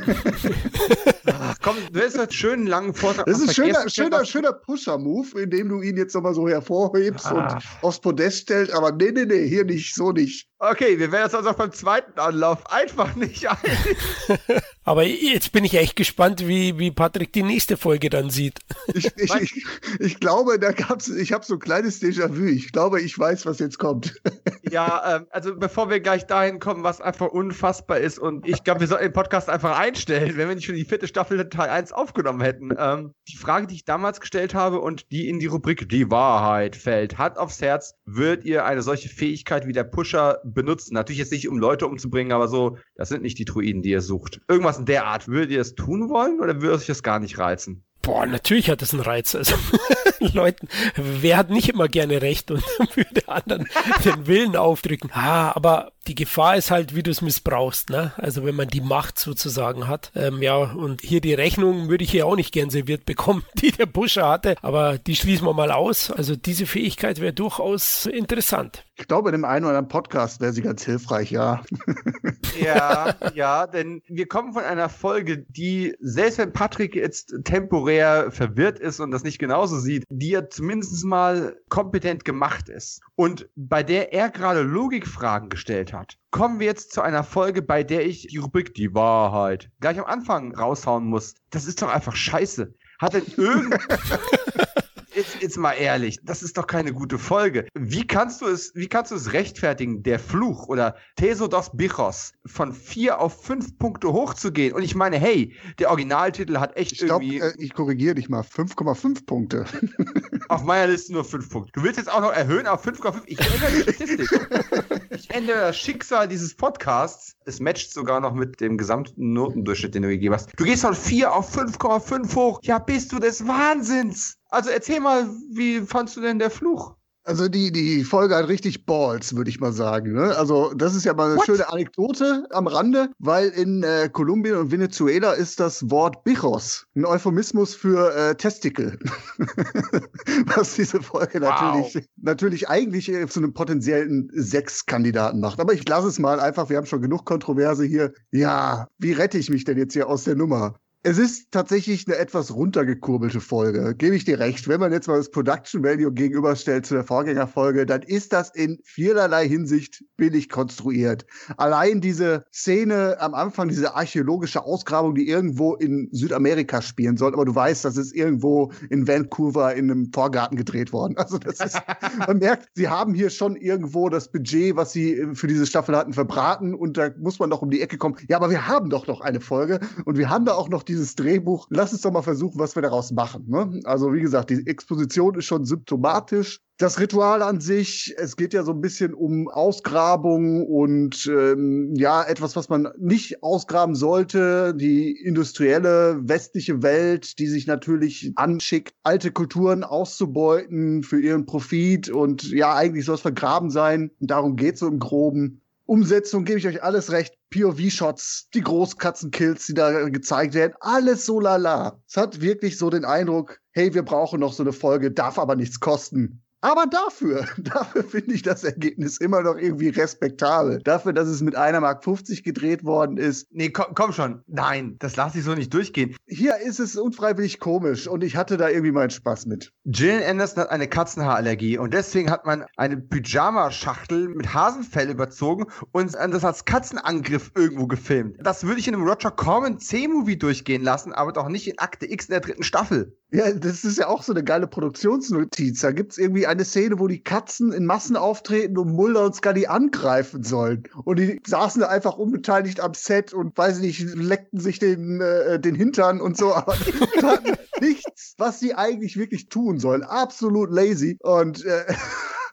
Ach, komm, du hast einen schönen langen Vortrag. Das ist ein schöner, schöner, schöner Pusher-Move, indem du ihn jetzt nochmal so hervorhebst ah. und aufs Podest stellst. Aber nee, nee, nee, hier nicht, so nicht. Okay, wir werden uns also beim zweiten Anlauf einfach nicht [laughs] einig. Aber jetzt bin ich echt gespannt, wie, wie Patrick die nächste Folge dann sieht. [laughs] Ich, ich, ich, ich glaube, da gab's, ich habe so ein kleines Déjà-vu. Ich glaube, ich weiß, was jetzt kommt. [laughs] Ja, ähm, also bevor wir gleich dahin kommen, was einfach unfassbar ist und ich glaube, wir sollten den Podcast einfach einstellen, wenn wir nicht schon die vierte Staffel Teil 1 aufgenommen hätten. Ähm, die Frage, die ich damals gestellt habe und die in die Rubrik Die Wahrheit fällt, Hand aufs Herz, wird ihr eine solche Fähigkeit wie der Pusher benutzen. Natürlich jetzt nicht, um Leute umzubringen, aber so, das sind nicht die Druiden, die ihr sucht. Irgendwas in der Art. Würdet ihr es tun wollen oder würde euch das gar nicht reizen? Boah, natürlich hat das einen Reiz. Also [laughs] Leuten, wer hat nicht immer gerne recht und [laughs] würde anderen den Willen aufdrücken. Ah, aber die Gefahr ist halt, wie du es missbrauchst, ne? Also wenn man die Macht sozusagen hat. Ähm, ja, und hier die Rechnung würde ich hier auch nicht gern serviert [laughs] bekommen, die der Buscher hatte. Aber die schließen wir mal aus. Also diese Fähigkeit wäre durchaus interessant. Ich glaube, in dem einen oder anderen Podcast wäre sie ganz hilfreich, ja. [laughs] Ja, ja, denn wir kommen von einer Folge, die, selbst wenn Patrick jetzt temporär verwirrt ist und das nicht genauso sieht, die ja zumindest mal kompetent gemacht ist. Und bei der er gerade Logikfragen gestellt hat, kommen wir jetzt zu einer Folge, bei der ich die Rubrik Die Wahrheit gleich am Anfang raushauen muss. Das ist doch einfach scheiße. Hat denn irgend [laughs] jetzt, jetzt mal ehrlich, das ist doch keine gute Folge. Wie kannst du es, wie kannst du es rechtfertigen, der Fluch oder Teso dos Bichos von vier auf fünf Punkte hochzugehen? Und ich meine, hey, der Originaltitel hat echt ich glaub, irgendwie. Äh, ich korrigiere dich mal, 5,5 Punkte. [laughs] auf meiner Liste nur 5 Punkte. Du willst jetzt auch noch erhöhen auf 5,5? Ich ändere die Statistik. ich ändere das Schicksal dieses Podcasts. Es matcht sogar noch mit dem gesamten Notendurchschnitt, den du gegeben hast. Du gehst von 4 auf 5,5 hoch. Ja, bist du des Wahnsinns. Also erzähl mal, wie fandst du denn der Fluch? Also die, die Folge hat richtig Balls, würde ich mal sagen. Ne? Also das ist ja mal eine What? schöne Anekdote am Rande, weil in äh, Kolumbien und Venezuela ist das Wort Bichos ein Euphemismus für äh, Testikel. [laughs] Was diese Folge wow. natürlich, natürlich eigentlich äh, zu einem potenziellen Sechskandidaten macht. Aber ich lasse es mal einfach, wir haben schon genug Kontroverse hier. Ja, wie rette ich mich denn jetzt hier aus der Nummer? Es ist tatsächlich eine etwas runtergekurbelte Folge, gebe ich dir recht. Wenn man jetzt mal das Production Value gegenüberstellt zu der Vorgängerfolge, dann ist das in vielerlei Hinsicht billig konstruiert. Allein diese Szene am Anfang, diese archäologische Ausgrabung, die irgendwo in Südamerika spielen soll, aber du weißt, das ist irgendwo in Vancouver in einem Vorgarten gedreht worden. Also das ist, [laughs] man merkt, sie haben hier schon irgendwo das Budget, was sie für diese Staffel hatten, verbraten und da muss man doch um die Ecke kommen. Ja, aber wir haben doch noch eine Folge und wir haben da auch noch die dieses Drehbuch, lass uns doch mal versuchen, was wir daraus machen. Ne? Also wie gesagt, die Exposition ist schon symptomatisch. Das Ritual an sich, es geht ja so ein bisschen um Ausgrabung und ähm, ja, etwas, was man nicht ausgraben sollte. Die industrielle westliche Welt, die sich natürlich anschickt, alte Kulturen auszubeuten für ihren Profit und ja, eigentlich soll es vergraben sein. Darum geht so im Groben. Umsetzung gebe ich euch alles recht. POV-Shots, die Großkatzenkills, die da gezeigt werden, alles so lala. Es hat wirklich so den Eindruck, hey, wir brauchen noch so eine Folge, darf aber nichts kosten. Aber dafür, [laughs] dafür finde ich das Ergebnis immer noch irgendwie respektabel. Dafür, dass es mit einer Mark 50 gedreht worden ist. Nee, komm, komm schon. Nein, das lasse ich so nicht durchgehen. Hier ist es unfreiwillig komisch und ich hatte da irgendwie meinen Spaß mit. Jill Anderson hat eine Katzenhaarallergie und deswegen hat man eine Pyjama-Schachtel mit Hasenfell überzogen und das als Katzenangriff irgendwo gefilmt. Das würde ich in einem Roger Corman C-Movie durchgehen lassen, aber doch nicht in Akte X in der dritten Staffel. Ja, das ist ja auch so eine geile Produktionsnotiz. Da gibt es irgendwie eine Szene, wo die Katzen in Massen auftreten und Mulder und Scully angreifen sollen. Und die saßen da einfach unbeteiligt am Set und, weiß ich nicht, leckten sich den, äh, den Hintern und so, aber [laughs] nichts, was sie eigentlich wirklich tun sollen. Absolut lazy. Und äh,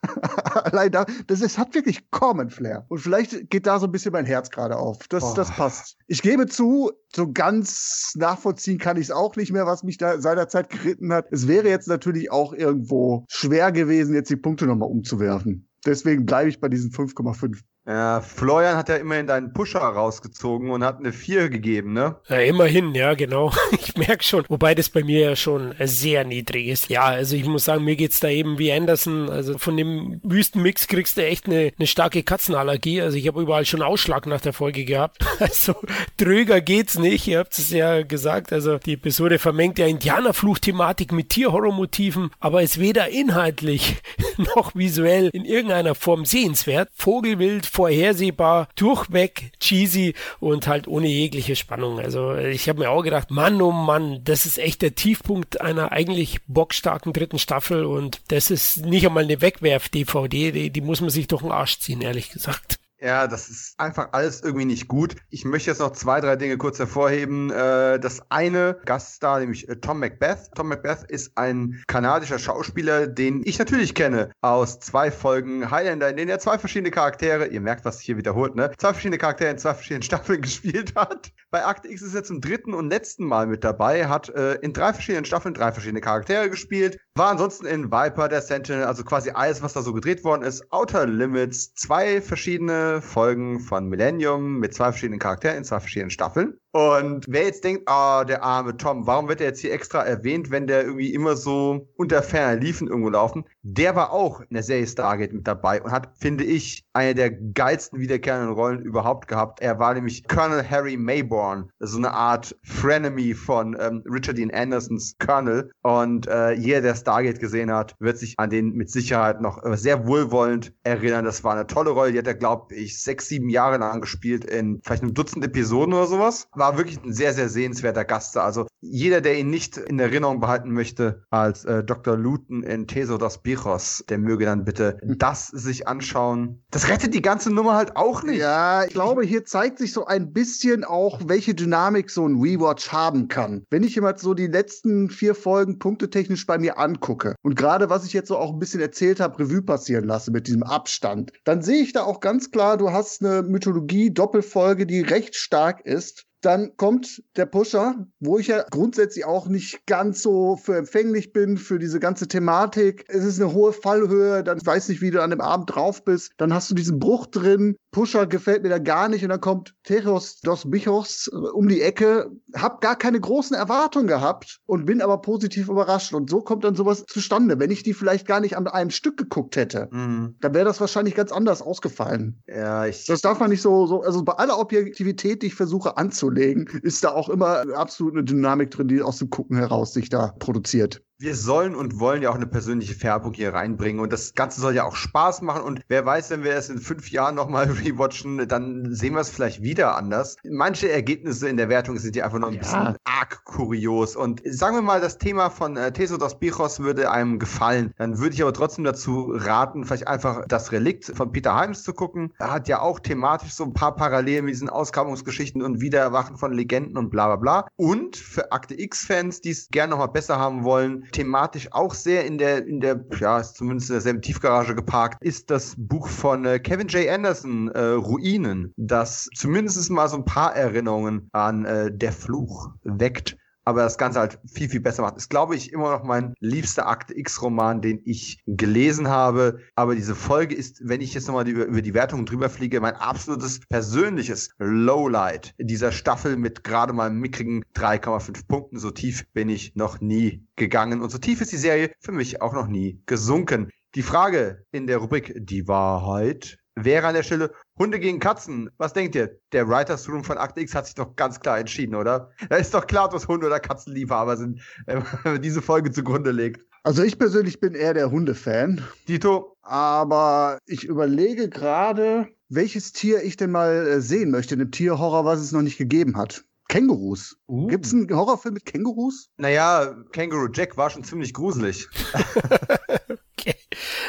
[laughs] Allein da, das ist, hat wirklich Common Flair. Und vielleicht geht da so ein bisschen mein Herz gerade auf. Das, oh. das passt. Ich gebe zu, so ganz nachvollziehen kann ich es auch nicht mehr, was mich da seinerzeit geritten hat. Es wäre jetzt natürlich auch irgendwo schwer gewesen, jetzt die Punkte nochmal umzuwerfen. Deswegen bleibe ich bei diesen 5,5. Ja, Florian hat ja immerhin deinen Pusher rausgezogen und hat eine 4 gegeben, ne? Ja, immerhin, ja, genau. [laughs] Ich merke schon. Wobei das bei mir ja schon sehr niedrig ist. Ja, also ich muss sagen, mir geht's da eben wie Anderson. Also von dem Wüstenmix kriegst du echt eine, eine starke Katzenallergie. Also ich habe überall schon Ausschlag nach der Folge gehabt. [laughs] Also dröger geht's nicht. Ihr habt es ja gesagt. Also die Episode vermengt ja Indianerfluch-Thematik mit Tierhorrormotiven, aber ist weder inhaltlich [laughs] noch visuell in irgendeiner Form sehenswert. Vogelwild, vorhersehbar, durchweg cheesy und halt ohne jegliche Spannung. Also ich habe mir auch gedacht, Mann, oh Mann, das ist echt der Tiefpunkt einer eigentlich bockstarken dritten Staffel und das ist nicht einmal eine Wegwerf-DVD, die, die muss man sich durch den Arsch ziehen, ehrlich gesagt. Ja, das ist einfach alles irgendwie nicht gut. Ich möchte jetzt noch zwei, drei Dinge kurz hervorheben. Äh, das eine Gaststar, nämlich äh, Tom Macbeth. Tom Macbeth ist ein kanadischer Schauspieler, den ich natürlich kenne aus zwei Folgen Highlander, in denen er zwei verschiedene Charaktere, ihr merkt, was sich hier wiederholt, ne? Zwei verschiedene Charaktere in zwei verschiedenen [laughs] Staffeln gespielt hat. Bei Akte X ist er zum dritten und letzten Mal mit dabei, hat äh, in drei verschiedenen Staffeln drei verschiedene Charaktere gespielt, war ansonsten in Viper, der Sentinel, also quasi alles, was da so gedreht worden ist. Outer Limits, zwei verschiedene Folgen von Millennium mit zwei verschiedenen Charakteren in zwei verschiedenen Staffeln. Und wer jetzt denkt, ah, der arme Tom, warum wird er jetzt hier extra erwähnt, wenn der irgendwie immer so unter ferner Liefen irgendwo laufen? Der war auch in der Serie Stargate mit dabei und hat, finde ich, eine der geilsten wiederkehrenden Rollen überhaupt gehabt. Er war nämlich Colonel Harry Mayborn, so eine Art Frenemy von ähm, Richard Dean Andersons Colonel. Und äh, jeder, der Stargate gesehen hat, wird sich an den mit Sicherheit noch äh, sehr wohlwollend erinnern. Das war eine tolle Rolle. Die hat er, glaube ich, sechs, sieben Jahre lang gespielt in vielleicht einem Dutzend Episoden oder sowas war wirklich ein sehr, sehr sehenswerter Gast. Also jeder, der ihn nicht in Erinnerung behalten möchte als äh, Dr. Luton in Teso dos Bichos, der möge dann bitte das sich anschauen. Das rettet die ganze Nummer halt auch nicht. Ja, ich glaube, hier zeigt sich so ein bisschen auch, welche Dynamik so ein Rewatch haben kann. Wenn ich immer so die letzten vier Folgen punktetechnisch bei mir angucke und gerade was ich jetzt so auch ein bisschen erzählt habe, Revue passieren lasse mit diesem Abstand, dann sehe ich da auch ganz klar, du hast eine Mythologie-Doppelfolge, die recht stark ist dann kommt der Pusher, wo ich ja grundsätzlich auch nicht ganz so für empfänglich bin für diese ganze Thematik. Es ist eine hohe Fallhöhe, dann weiß nicht, wie du an dem Abend drauf bist. Dann hast du diesen Bruch drin. Pusher gefällt mir da gar nicht und dann kommt Teros dos Bichos äh, um die Ecke. Hab gar keine großen Erwartungen gehabt und bin aber positiv überrascht. Und so kommt dann sowas zustande. Wenn ich die vielleicht gar nicht an einem Stück geguckt hätte, mhm. dann wäre das wahrscheinlich ganz anders ausgefallen. Ja, ich. Das darf man nicht so, so, also bei aller Objektivität, die ich versuche anzunehmen, legen, ist da auch immer absolut eine Dynamik drin, die aus dem Gucken heraus sich da produziert wir sollen und wollen ja auch eine persönliche Färbung hier reinbringen und das Ganze soll ja auch Spaß machen und wer weiß, wenn wir es in fünf Jahren nochmal [laughs] rewatchen, dann sehen wir es vielleicht wieder anders. Manche Ergebnisse in der Wertung sind ja einfach noch ein ja. bisschen arg kurios und sagen wir mal, das Thema von äh, Teso dos Bichos würde einem gefallen, dann würde ich aber trotzdem dazu raten, vielleicht einfach das Relikt von Peter Himes zu gucken. Er hat ja auch thematisch so ein paar Parallelen mit diesen Ausgrabungsgeschichten und Wiedererwachen von Legenden und bla bla bla. Und für Akte X-Fans, die es gerne nochmal besser haben wollen, thematisch auch sehr in der, in der, ja, ist zumindest in derselben Tiefgarage geparkt, ist das Buch von äh, Kevin J. Anderson, äh, Ruinen, das zumindest mal so ein paar Erinnerungen an äh, Der Fluch weckt. Aber das Ganze halt viel, viel besser macht. Ist, glaube ich, immer noch mein liebster Akte X-Roman, den ich gelesen habe. Aber diese Folge ist, wenn ich jetzt nochmal über, über die Wertung drüber fliege, mein absolutes persönliches Lowlight dieser Staffel mit gerade mal mickrigen 3,5 Punkten. So tief bin ich noch nie gegangen. Und so tief ist die Serie für mich auch noch nie gesunken. Die Frage in der Rubrik Die Wahrheit wäre an der Stelle Hunde gegen Katzen. Was denkt ihr? Der Writers Room von Act X hat sich doch ganz klar entschieden, oder? Da ist doch klar, dass Hunde oder Katzenliebhaber sind, [laughs] wenn man diese Folge zugrunde legt. Also ich persönlich bin eher der Hundefan. Dito? Aber ich überlege gerade, welches Tier ich denn mal äh, sehen möchte in einem Tierhorror, was es noch nicht gegeben hat. Kängurus. Uh. Gibt es einen Horrorfilm mit Kängurus? Naja, Känguru Jack war schon ziemlich gruselig. [laughs]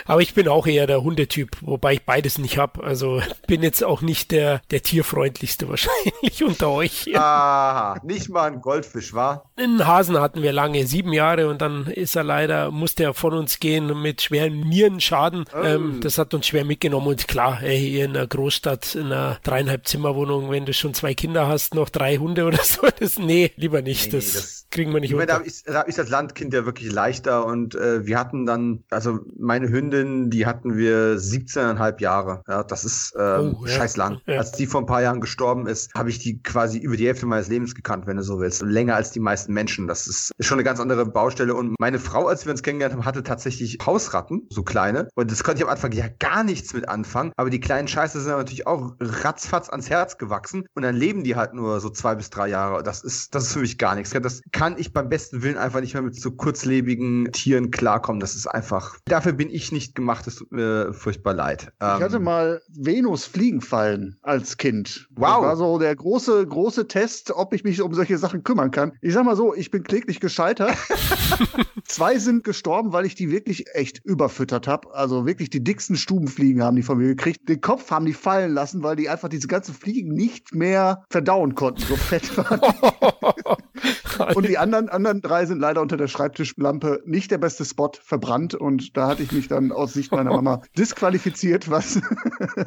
Aber ich bin auch eher der Hundetyp, wobei ich beides nicht habe. Also bin jetzt auch nicht der, der tierfreundlichste wahrscheinlich [laughs] unter euch. Aha, nicht mal ein Goldfisch, war? Einen Hasen hatten wir lange, sieben Jahre und dann ist er leider, musste er von uns gehen mit schweren Nierenschaden. Oh. Ähm, das hat uns schwer mitgenommen und klar, ey, hier in einer Großstadt, in einer dreieinhalb Zimmerwohnung, wenn du schon zwei Kinder hast, noch drei Hunde oder [laughs] so, das, nee, lieber nicht. Nee, das, das, kriegen wir nicht unter. Da ist, da ist das Landkind ja wirklich leichter und äh, wir hatten dann, also meine Hündin, die hatten wir 17,5 Jahre. Ja, das ist ähm, oh, ja. scheiß lang. Ja. Als die vor ein paar Jahren gestorben ist, habe ich die quasi über die Hälfte meines Lebens gekannt, wenn du so willst. Länger als die meisten Menschen. Das ist, ist schon eine ganz andere Baustelle. Und meine Frau, als wir uns kennengelernt haben, hatte tatsächlich Hausratten, so kleine. Und das konnte ich am Anfang ja gar nichts mit anfangen. Aber die kleinen Scheiße sind natürlich auch ratzfatz ans Herz gewachsen. Und dann leben die halt nur so zwei bis drei Jahre. Das ist, das ist für mich gar nichts. Das kann ich beim besten Willen einfach nicht mehr mit so kurzlebigen Tieren klarkommen. Das ist einfach, dafür bin ich nicht gemacht. Das tut mir furchtbar leid. Ich hatte ähm, mal Venus fliegen fallen als Kind. Wow. Das war so der große, große Test, ob ich mich um solche Sachen kümmern kann. Ich sag mal so, ich bin kläglich gescheitert. [laughs] Zwei sind gestorben, weil ich die wirklich echt überfüttert habe. Also wirklich die dicksten Stubenfliegen haben die von mir gekriegt. Den Kopf haben die fallen lassen, weil die einfach diese ganzen Fliegen nicht mehr verdauen konnten. So fett waren [laughs] Und die anderen, anderen drei sind leider unter der Schreibtischlampe nicht der beste Spot verbrannt. Und da hatte ich mich dann aus Sicht meiner [laughs] Mama disqualifiziert, was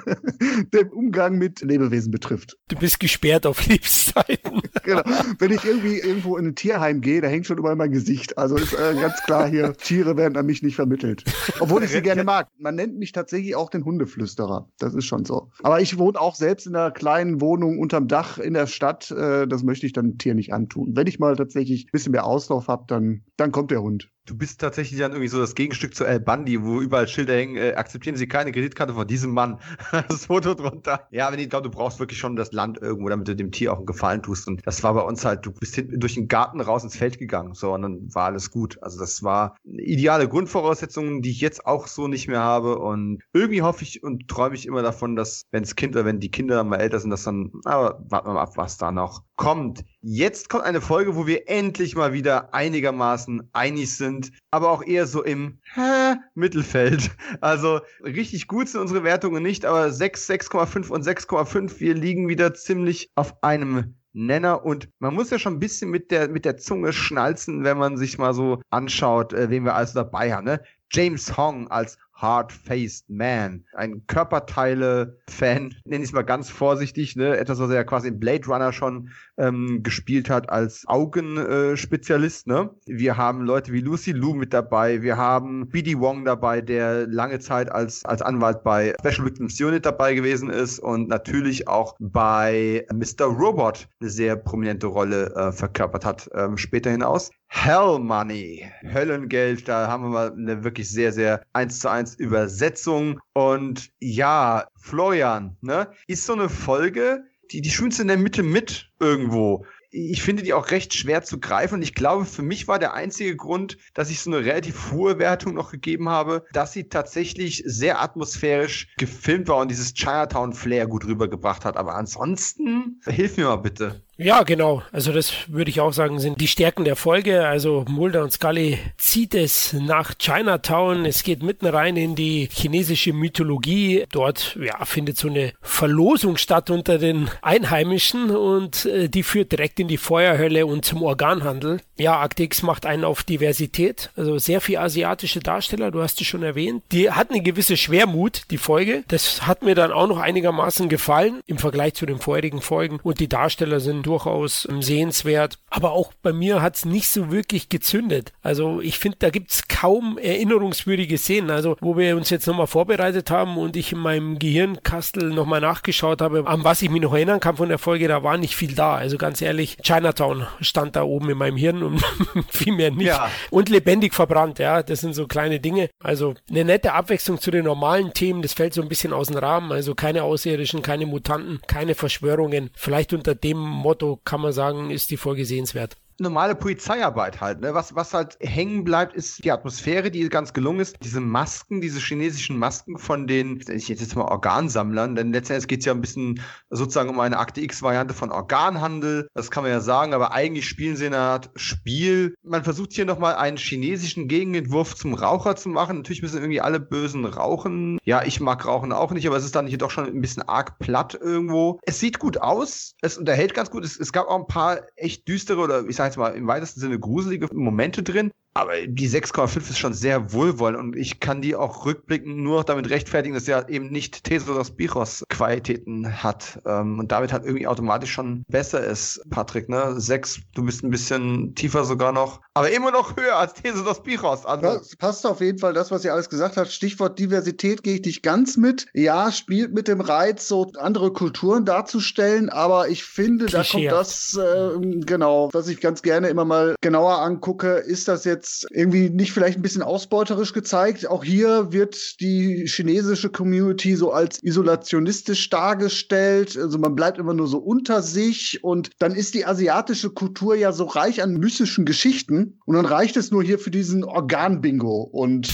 [laughs] den Umgang mit Lebewesen betrifft. Du bist gesperrt auf Lebzeiten. [laughs] genau. Wenn ich irgendwie irgendwo in ein Tierheim gehe, da hängt schon überall mein Gesicht. Also ist äh, ganz klar hier, Tiere werden an mich nicht vermittelt. Obwohl ich sie gerne mag. Man nennt mich tatsächlich auch den Hundeflüsterer. Das ist schon so. Aber ich wohne auch selbst in einer kleinen Wohnung unterm Dach in der Stadt. Äh, das möchte ich dann Tier nicht antun. Wenn ich mal tatsächlich ein bisschen mehr Auslauf habe, dann, dann kommt der Hund. Du bist tatsächlich dann irgendwie so das Gegenstück zu El Bandi, wo überall Schilder hängen, äh, akzeptieren Sie keine Kreditkarte von diesem Mann. [laughs] das Foto drunter. Ja, wenn ich glaube, du brauchst wirklich schon das Land irgendwo, damit du dem Tier auch einen Gefallen tust. Und das war bei uns halt, du bist hinten durch den Garten raus ins Feld gegangen. So, und dann war alles gut. Also das war ideale Grundvoraussetzungen, die ich jetzt auch so nicht mehr habe. Und irgendwie hoffe ich und träume ich immer davon, dass, wenn das Kind oder wenn die Kinder mal älter sind, dass dann, aber warten wir mal ab, was da noch kommt. Jetzt kommt eine Folge, wo wir endlich mal wieder einigermaßen einig sind, aber auch eher so im Hä, Mittelfeld. Also richtig gut sind unsere Wertungen nicht, aber 6, 6,5 und 6,5, wir liegen wieder ziemlich auf einem Nenner und man muss ja schon ein bisschen mit der, mit der Zunge schnalzen, wenn man sich mal so anschaut, äh, wen wir alles dabei haben. Ne? James Hong als Hard-Faced Man. Ein Körperteile-Fan, [laughs] nenne ich es mal ganz vorsichtig, ne? Etwas, was er ja quasi in Blade Runner schon ähm, gespielt hat als Augenspezialist, ne? Wir haben Leute wie Lucy Liu mit dabei, wir haben B.D. Wong dabei, der lange Zeit als, als Anwalt bei Special Victims Unit dabei gewesen ist und natürlich auch bei Mr. Robot eine sehr prominente Rolle äh, verkörpert hat, ähm, später hinaus. Hell Money, Höllengeld, da haben wir mal eine wirklich sehr, sehr eins zu eins Übersetzung. Und ja, Florian, ne, ist so eine Folge, die, die schwimmt in der Mitte mit irgendwo ich finde die auch recht schwer zu greifen. Und ich glaube, für mich war der einzige Grund, dass ich so eine relativ hohe Wertung noch gegeben habe, dass sie tatsächlich sehr atmosphärisch gefilmt war und dieses Chinatown-Flair gut rübergebracht hat. Aber ansonsten, hilf mir mal bitte. Ja, genau. Also das würde ich auch sagen, sind die Stärken der Folge. Also Mulder und Scully zieht es nach Chinatown. Es geht mitten rein in die chinesische Mythologie. Dort ja, findet so eine Verlosung statt unter den Einheimischen und äh, die führt direkt in die Feuerhölle und zum Organhandel. Ja, Actix macht einen auf Diversität. Also sehr viel asiatische Darsteller, du hast es schon erwähnt. Die hat eine gewisse Schwermut, die Folge. Das hat mir dann auch noch einigermaßen gefallen im Vergleich zu den vorherigen Folgen. Und die Darsteller sind durchaus ähm, sehenswert. Aber auch bei mir hat es nicht so wirklich gezündet. Also ich finde, da gibt es kaum erinnerungswürdige Szenen. Also wo wir uns jetzt nochmal vorbereitet haben und ich in meinem Gehirnkastel nochmal nachgeschaut habe, an was ich mich noch erinnern kann von der Folge, da war nicht viel da. Also ganz ehrlich, Chinatown stand da oben in meinem Hirn und [laughs] viel mehr nicht. Ja. Und lebendig verbrannt, ja. Das sind so kleine Dinge. Also eine nette Abwechslung zu den normalen Themen, das fällt so ein bisschen aus dem Rahmen. Also keine Außerirdischen, keine Mutanten, keine Verschwörungen. Vielleicht unter dem Motto kann man sagen, ist die Folge sehenswert normale Polizeiarbeit halt. Ne? Was, was halt hängen bleibt, ist die Atmosphäre, die ganz gelungen ist. Diese Masken, diese chinesischen Masken von den, ich jetzt mal Organsammlern, denn letztendlich geht es ja ein bisschen sozusagen um eine Akte X-Variante von Organhandel. Das kann man ja sagen, aber eigentlich spielen sie eine Art Spiel. Man versucht hier nochmal einen chinesischen Gegenentwurf zum Raucher zu machen. Natürlich müssen irgendwie alle Bösen rauchen. Ja, ich mag Rauchen auch nicht, aber es ist dann hier doch schon ein bisschen arg platt irgendwo. Es sieht gut aus, es unterhält ganz gut. Es, es gab auch ein paar echt düstere oder ich sag jetzt mal im weitesten Sinne gruselige Momente drin. Aber die 6,5 ist schon sehr wohlwollend und ich kann die auch rückblickend nur noch damit rechtfertigen, dass er eben nicht Tesoros Bichos Qualitäten hat ähm, und damit halt irgendwie automatisch schon besser ist, Patrick, ne? 6, du bist ein bisschen tiefer sogar noch, aber immer noch höher als Tesoros Bichos. Also. Das passt auf jeden Fall, das, was ihr alles gesagt habt. Stichwort Diversität gehe ich nicht ganz mit. Ja, spielt mit dem Reiz, so andere Kulturen darzustellen, aber ich finde, Klischee. da kommt das, äh, genau, was ich ganz gerne immer mal genauer angucke, ist das jetzt jetzt irgendwie nicht vielleicht ein bisschen ausbeuterisch gezeigt. Auch hier wird die chinesische Community so als isolationistisch dargestellt. Also man bleibt immer nur so unter sich und dann ist die asiatische Kultur ja so reich an mystischen Geschichten und dann reicht es nur hier für diesen Organ-Bingo und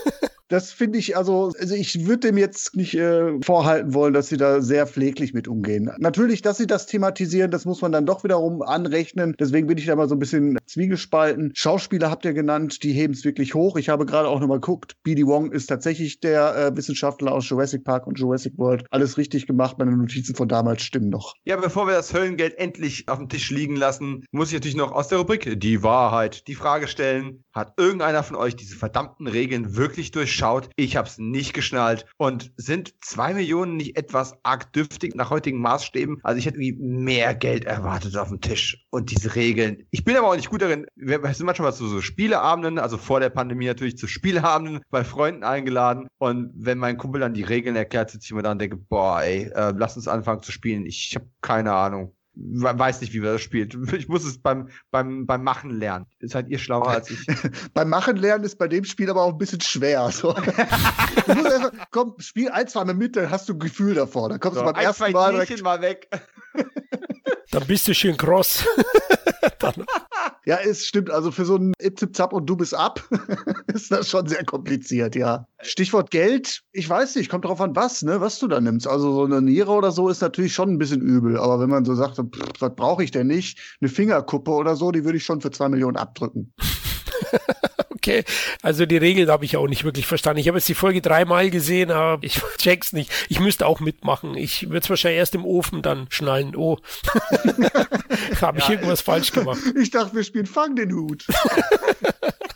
[laughs] das finde ich also, also ich würde dem jetzt nicht äh, vorhalten wollen, dass sie da sehr pfleglich mit umgehen. Natürlich, dass sie das thematisieren, das muss man dann doch wiederum anrechnen. Deswegen bin ich da mal so ein bisschen zwiegespalten. Schauspieler habt ihr genannt, die heben es wirklich hoch. Ich habe gerade auch nochmal geguckt, B.D. Wong ist tatsächlich der äh, Wissenschaftler aus Jurassic Park und Jurassic World. Alles richtig gemacht, meine Notizen von damals stimmen noch. Ja, bevor wir das Höllengeld endlich auf dem Tisch liegen lassen, muss ich natürlich noch aus der Rubrik Die Wahrheit die Frage stellen. Hat irgendeiner von euch diese verdammten Regeln wirklich durchschaut? Ich habe es nicht geschnallt. Und sind zwei Millionen nicht etwas arg dürftig nach heutigen Maßstäben? Also ich hätte irgendwie mehr Geld erwartet auf dem Tisch. Und diese Regeln. Ich bin aber auch nicht gut darin. Wir sind manchmal zu so Spieleabenden, also vor der Pandemie natürlich zu Spieleabenden bei Freunden eingeladen. Und wenn mein Kumpel dann die Regeln erklärt, sitze ich mir da und denke, boah, ey, äh, lass uns anfangen zu spielen. Ich habe keine Ahnung weiß nicht, wie man das spielt. [laughs] Ich muss es beim, beim, beim Machen lernen. Seid ihr schlauer als ich? [laughs] beim Machen lernen ist bei dem Spiel aber auch ein bisschen schwer. So. [laughs] du musst einfach, komm, spiel ein, zwei Mal mit, dann hast du ein Gefühl davor. Dann kommst so, du beim ein, ersten zwei Mal, mal weg. Dann bist du schön cross. [laughs] ja, es stimmt. Also für so ein Zip Zap und du bist ab [laughs] ist das schon sehr kompliziert, ja. Stichwort Geld, ich weiß nicht, kommt drauf an, was, ne, was du da nimmst. Also so eine Niere oder so ist natürlich schon ein bisschen übel. Aber wenn man so sagt, pff, was brauche ich denn nicht? Eine Fingerkuppe oder so, die würde ich schon für zwei Millionen abdrücken. [laughs] okay. Also die Regeln habe ich auch nicht wirklich verstanden. Ich habe jetzt die Folge dreimal gesehen, aber ich [laughs] check's nicht. Ich müsste auch mitmachen. Ich würde es wahrscheinlich erst im Ofen dann schnallen. Oh, [laughs] habe ich ja, irgendwas falsch gemacht. Ich dachte, wir spielen Fang den Hut.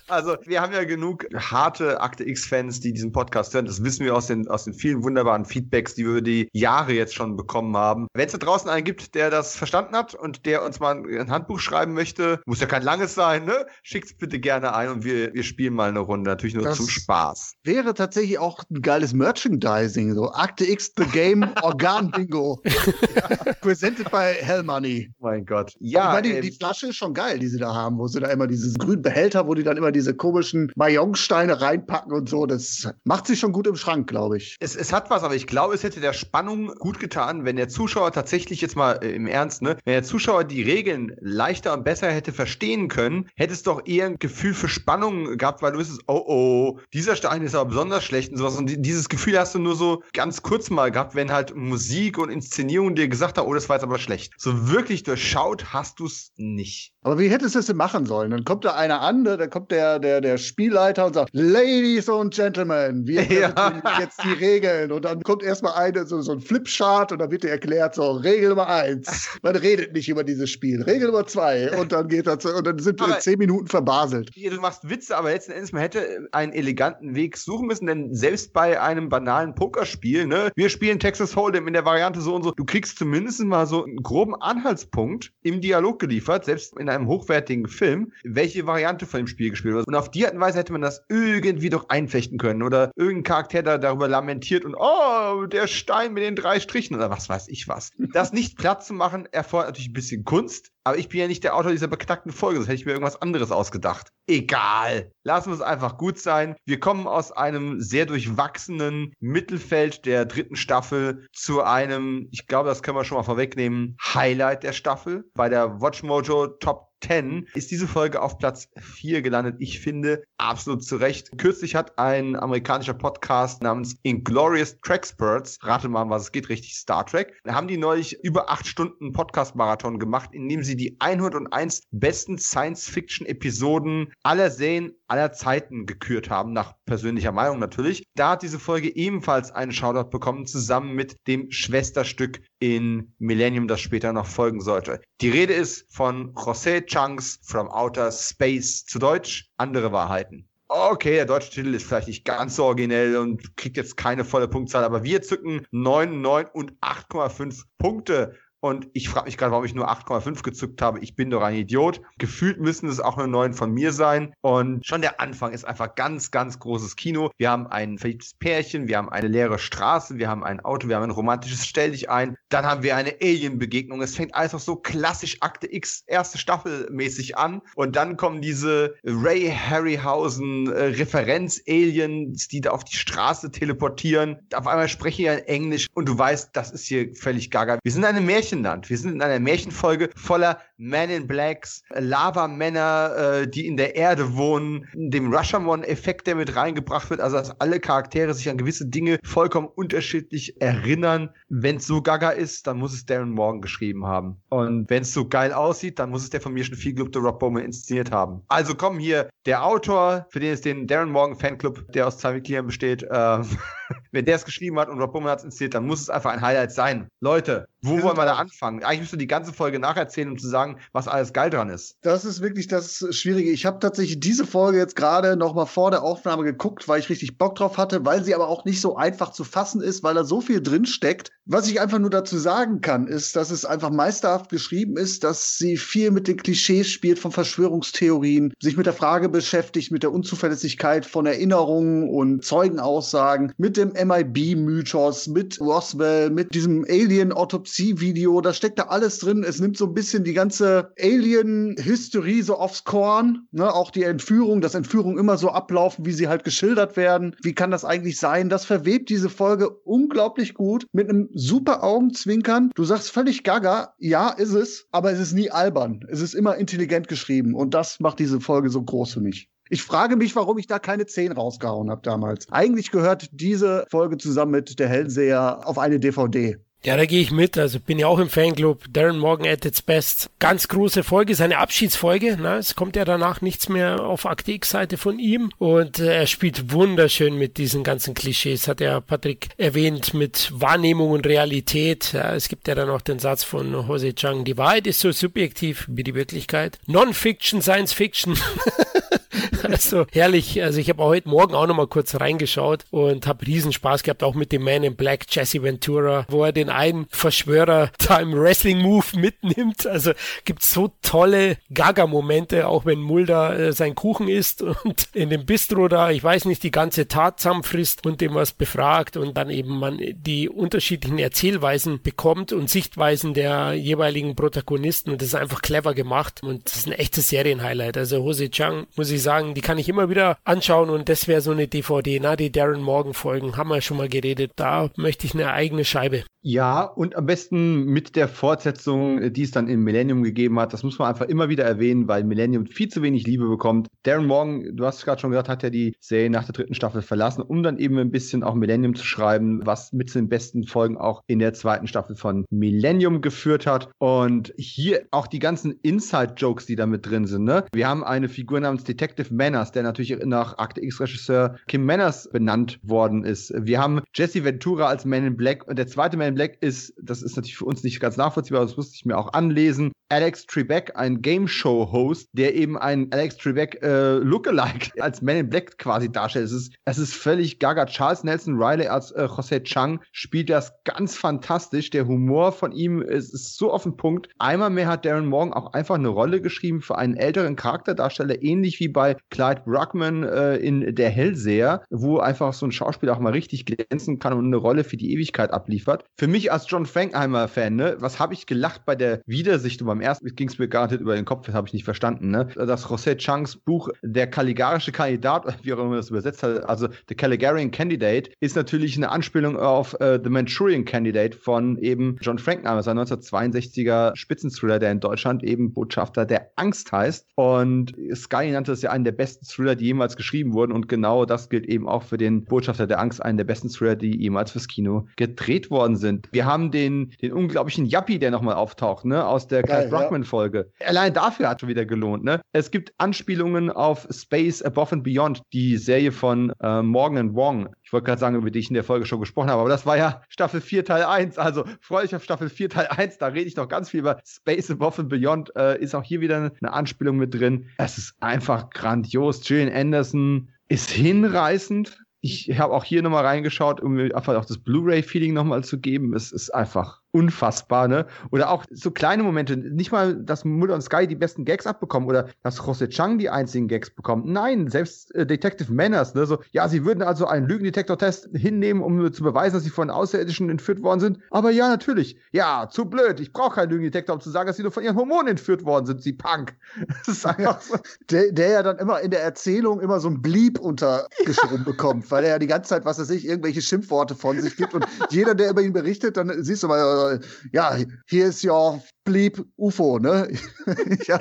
Also, wir haben ja genug harte Akte X-Fans, die diesen Podcast hören. Das wissen wir aus den, aus den vielen wunderbaren Feedbacks, die wir über die Jahre jetzt schon bekommen haben. Wenn es da draußen einen gibt, der das verstanden hat und der uns mal ein Handbuch schreiben möchte, muss ja kein langes sein, ne? Schickt's bitte gerne ein und wir, wir spielen mal eine Runde. Natürlich nur das zum Spaß. Wäre tatsächlich auch ein geiles Merchandising, so Akte X The Game [laughs] Organ Bingo. ja, [laughs] presented by Hell Money. Mein Gott. Ja. Ich meine, die, ähm, die Flasche ist schon geil, die sie da haben, wo sie da immer dieses grünen Behälter, wo die dann immer diese komischen Mayonsteine reinpacken und so. Das macht sich schon gut im Schrank, glaube ich. Es, es hat was, aber ich glaube, es hätte der Spannung gut getan, wenn der Zuschauer tatsächlich jetzt mal äh, im Ernst, ne, wenn der Zuschauer die Regeln leichter und besser hätte verstehen können, hätte es doch eher ein Gefühl für Spannung gehabt, weil du wüsstest, oh oh, dieser Stein ist aber besonders schlecht und sowas. Und dieses Gefühl hast du nur so ganz kurz mal gehabt, wenn halt Musik und Inszenierung dir gesagt haben, oh, das war jetzt aber schlecht. So wirklich durchschaut hast du es nicht. Aber wie hättest du es denn machen sollen? Dann kommt da einer an, ne, dann kommt der der, der, Spielleiter und sagt, Ladies and Gentlemen, wir [laughs] ja. jetzt die Regeln. Und dann kommt erstmal eine, so, so ein Flipchart und dann wird dir erklärt, so, Regel Nummer eins, man redet nicht über dieses Spiel. Regel Nummer zwei. Und dann geht das, und dann sind wir zehn Minuten verbaselt. Du machst Witze, aber letzten Endes, man hätte einen eleganten Weg suchen müssen, denn selbst bei einem banalen Pokerspiel, ne, wir spielen Texas Hold'em in der Variante so und so, du kriegst zumindest mal so einen groben Anhaltspunkt im Dialog geliefert, selbst in einem hochwertigen Film, welche Variante von dem Spiel gespielt wird. Und auf die Art und Weise hätte man das irgendwie doch einflechten können oder irgendein Charakter da darüber lamentiert und oh, der Stein mit den drei Strichen oder was weiß ich was. Das nicht platt zu machen, erfordert natürlich ein bisschen Kunst, aber ich bin ja nicht der Autor dieser beknackten Folge, sonst hätte ich mir irgendwas anderes ausgedacht. Egal. Lassen wir es einfach gut sein. Wir kommen aus einem sehr durchwachsenen Mittelfeld der dritten Staffel zu einem, ich glaube, das können wir schon mal vorwegnehmen, Highlight der Staffel. Bei der Watch Mojo Top 10 ist diese Folge auf Platz 4 gelandet. Ich finde absolut zu Recht. Kürzlich hat ein amerikanischer Podcast namens Inglorious Tracksperts, rate mal, was es geht, richtig Star Trek, haben die neulich über acht Stunden Podcast-Marathon gemacht, in dem sie die 101 besten Science-Fiction-Episoden aller Serien aller Zeiten gekürt haben, nach persönlicher Meinung natürlich. Da hat diese Folge ebenfalls einen Shoutout bekommen, zusammen mit dem Schwesterstück in Millennium, das später noch folgen sollte. Die Rede ist von José Chunks from Outer Space zu Deutsch, andere Wahrheiten. Okay, der deutsche Titel ist vielleicht nicht ganz so originell und kriegt jetzt keine volle Punktzahl, aber wir zücken 9, 9 und 8,5 Punkte und ich frage mich gerade, warum ich nur 8,5 gezückt habe. Ich bin doch ein Idiot. Gefühlt müssen es auch nur 9 von mir sein. Und schon der Anfang ist einfach ganz, ganz großes Kino. Wir haben ein verliebtes Pärchen, wir haben eine leere Straße, wir haben ein Auto, wir haben ein romantisches Stell dich ein. Dann haben wir eine Alien-Begegnung. Es fängt alles noch so klassisch Akte X erste Staffel mäßig an. Und dann kommen diese Ray Harryhausen äh, Referenz-Aliens, die da auf die Straße teleportieren. Auf einmal spreche ich ja Englisch und du weißt, das ist hier völlig gaga. Wir sind eine Märchen Märchenland. Wir sind in einer Märchenfolge voller Men in Blacks, Lava-Männer, äh, die in der Erde wohnen, dem Rashomon-Effekt, der mit reingebracht wird, also dass alle Charaktere sich an gewisse Dinge vollkommen unterschiedlich erinnern. Wenn es so gaga ist, dann muss es Darren Morgan geschrieben haben. Und wenn es so geil aussieht, dann muss es der von mir schon viel gelobte Rob Bowman inszeniert haben. Also kommen hier der Autor, für den es den Darren Morgan Fanclub, der aus zwei Mitgliedern besteht, äh, [laughs] wenn der es geschrieben hat und Rob Bowman hat es inszeniert, dann muss es einfach ein Highlight sein. Leute, wo wollen wir da anfangen? Eigentlich müsst du die ganze Folge nacherzählen, um zu sagen, was alles geil dran ist. Das ist wirklich das Schwierige. Ich habe tatsächlich diese Folge jetzt gerade noch mal vor der Aufnahme geguckt, weil ich richtig Bock drauf hatte, weil sie aber auch nicht so einfach zu fassen ist, weil da so viel drin steckt. Was ich einfach nur dazu sagen kann, ist, dass es einfach meisterhaft geschrieben ist, dass sie viel mit den Klischees spielt von Verschwörungstheorien, sich mit der Frage beschäftigt, mit der Unzuverlässigkeit von Erinnerungen und Zeugenaussagen, mit dem MIB-Mythos, mit Roswell, mit diesem Alien-Autopsie-Video. Da steckt da alles drin. Es nimmt so ein bisschen die ganze Alien-Hysterie so aufs Korn. Ne? Auch die Entführung, dass Entführungen immer so ablaufen, wie sie halt geschildert werden. Wie kann das eigentlich sein? Das verwebt diese Folge unglaublich gut mit einem super Augenzwinkern. Du sagst völlig gaga. Ja, ist es. Aber es ist nie albern. Es ist immer intelligent geschrieben. Und das macht diese Folge so groß für mich. Ich frage mich, warum ich da keine 10 rausgehauen habe damals. Eigentlich gehört diese Folge zusammen mit der Hellseher auf eine DVD. Ja, da gehe ich mit. Also bin ja auch im Fanclub. Darren Morgan at its best. Ganz große Folge, seine Abschiedsfolge. Na, es kommt ja danach nichts mehr auf Akte X-Seite von ihm. Und äh, er spielt wunderschön mit diesen ganzen Klischees. Hat ja Patrick erwähnt mit Wahrnehmung und Realität. Ja, es gibt ja dann auch den Satz von Jose Chang. Die Wahrheit ist so subjektiv wie die Wirklichkeit. Non-Fiction, Science Fiction. [laughs] [laughs] also herrlich. Also ich habe heute Morgen auch noch mal kurz reingeschaut und habe riesen Spaß gehabt, auch mit dem Man in Black, Jesse Ventura, wo er den einen Verschwörer da im Wrestling-Move mitnimmt. Also gibt so tolle Gaga-Momente, auch wenn Mulder äh, sein Kuchen isst und [laughs] in dem Bistro da, ich weiß nicht, die ganze Tat zusammenfrisst und dem was befragt und dann eben man die unterschiedlichen Erzählweisen bekommt und Sichtweisen der jeweiligen Protagonisten und das ist einfach clever gemacht und das ist ein echtes Serienhighlight. Also Jose Chang, muss ich sagen, die kann ich immer wieder anschauen und das wäre so eine DVD, na, die Darren Morgan Folgen, haben wir schon mal geredet. Da möchte ich eine eigene Scheibe. Ja, und am besten mit der Fortsetzung, die es dann im Millennium gegeben hat. Das muss man einfach immer wieder erwähnen, weil Millennium viel zu wenig Liebe bekommt. Darren Morgan, du hast gerade schon gesagt, hat ja die Serie nach der dritten Staffel verlassen, um dann eben ein bisschen auch Millennium zu schreiben, was mit den besten Folgen auch in der zweiten Staffel von Millennium geführt hat. Und hier auch die ganzen Inside-Jokes, die da mit drin sind. Ne? Wir haben eine Figur namens Detective Manners, der natürlich nach Akte X-Regisseur Kim Manners benannt worden ist. Wir haben Jesse Ventura als Man in Black und der zweite Man in Black ist, das ist natürlich für uns nicht ganz nachvollziehbar, das musste ich mir auch anlesen, Alex Trebek, ein Game Show Host, der eben einen Alex Trebek äh, Lookalike [laughs] als Man in Black quasi darstellt. Es ist, es ist völlig gaga. Charles Nelson Riley als äh, Jose Chang spielt das ganz fantastisch. Der Humor von ihm ist, ist so auf den Punkt. Einmal mehr hat Darren Morgan auch einfach eine Rolle geschrieben für einen älteren Charakterdarsteller, ähnlich wie bei Clyde Bruckman äh, in Der Hellseher, wo einfach so ein Schauspieler auch mal richtig glänzen kann und eine Rolle für die Ewigkeit abliefert. Für mich als John Frankheimer-Fan, ne, was habe ich gelacht bei der Wiedersichtung beim ersten ging es mir garantiert über den Kopf, das habe ich nicht verstanden. Ne? Das José Changs Buch Der Caligarische Kandidat, [laughs] wie auch immer das übersetzt hat, also The Caligarian Candidate, ist natürlich eine Anspielung auf uh, The Manchurian Candidate von eben John Frankenheimer, sein 1962er Spitzenthriller, der in Deutschland eben Botschafter der Angst heißt. Und Sky nannte es ja einen der besten Thriller, die jemals geschrieben wurden. Und genau das gilt eben auch für den Botschafter der Angst, einen der besten Thriller, die jemals fürs Kino gedreht worden sind. Wir haben den, den unglaublichen Yuppie, der nochmal auftaucht, ne, aus der Clive Brockman Folge. Allein dafür hat schon wieder gelohnt, ne? Es gibt Anspielungen auf Space Above and Beyond, die Serie von äh, Morgan and Wong. Ich wollte gerade sagen, über die ich in der Folge schon gesprochen habe, aber das war ja Staffel 4 Teil 1. Also freue ich auf Staffel 4 Teil 1. Da rede ich noch ganz viel über Space Above and Beyond. Äh, ist auch hier wieder eine Anspielung mit drin. Es ist einfach grandios. Gillian Anderson ist hinreißend. Ich habe auch hier nochmal reingeschaut, um mir einfach auch das Blu-ray-Feeling nochmal zu geben. Es ist einfach unfassbar, ne? Oder auch so kleine Momente, nicht mal, dass Mulder und Sky die besten Gags abbekommen oder dass Jose Chang die einzigen Gags bekommt. Nein, selbst äh, Detective Manners, ne? So, ja, sie würden also einen Lügendetektor-Test hinnehmen, um zu beweisen, dass sie von Außerirdischen entführt worden sind. Aber ja, natürlich. Ja, zu blöd. Ich brauche keinen Lügendetektor, um zu sagen, dass sie nur von ihren Hormonen entführt worden sind, sie Punk. [laughs] Das ist einfach so. Der, der ja dann immer in der Erzählung immer so ein Blieb untergeschoben [laughs] bekommt, weil er ja die ganze Zeit, was weiß ich, irgendwelche Schimpfworte von sich gibt. Und jeder, der über ihn berichtet, dann siehst du mal, ja, hier ist ja blieb UFO, ne? [laughs] ja,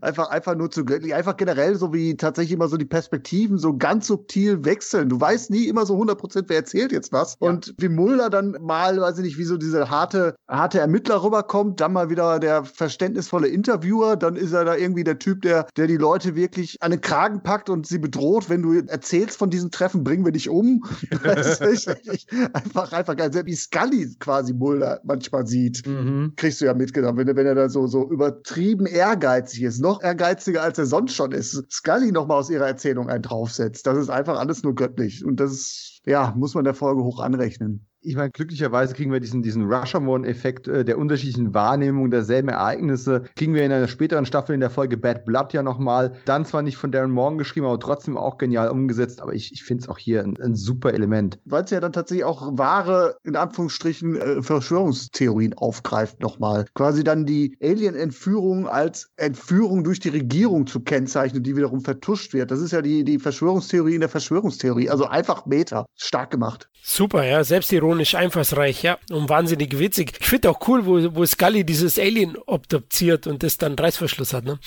einfach, einfach nur zu göttlich. Einfach generell so wie tatsächlich immer so die Perspektiven so ganz subtil wechseln. Du weißt nie immer so 100 Prozent, wer erzählt jetzt was. Ja. Und wie Mulder dann mal, weiß ich nicht, wie so diese harte, harte Ermittler rüberkommt, dann mal wieder der verständnisvolle Interviewer, dann ist er da irgendwie der Typ, der, der die Leute wirklich an den Kragen packt und sie bedroht, wenn du erzählst von diesen Treffen, bringen wir dich um. [laughs] Das ist einfach, einfach geil. Wie Scully quasi Mulder manchmal sieht. Mhm kriegst du ja mitgenommen, wenn, wenn er da so, so übertrieben ehrgeizig ist, noch ehrgeiziger als er sonst schon ist. Scully nochmal aus ihrer Erzählung einen draufsetzt. Das ist einfach alles nur göttlich. Und das ist, ja, muss man der Folge hoch anrechnen ich meine, glücklicherweise kriegen wir diesen, diesen Rashomon-Effekt äh, der unterschiedlichen Wahrnehmung derselben Ereignisse, kriegen wir in einer späteren Staffel in der Folge Bad Blood ja nochmal. Dann zwar nicht von Darren Morgan geschrieben, aber trotzdem auch genial umgesetzt. Aber ich, ich finde es auch hier ein, ein super Element. Weil es ja dann tatsächlich auch wahre, in Anführungsstrichen, äh, Verschwörungstheorien aufgreift nochmal. Quasi dann die Alien-Entführung als Entführung durch die Regierung zu kennzeichnen, die wiederum vertuscht wird. Das ist ja die, die Verschwörungstheorie in der Verschwörungstheorie. Also einfach Meta. Stark gemacht. Super, ja. Selbstironisch ironisch einfallsreich, ja, und wahnsinnig witzig. Ich finde auch cool, wo, wo Scully dieses Alien obduziert und das dann Reißverschluss hat, ne?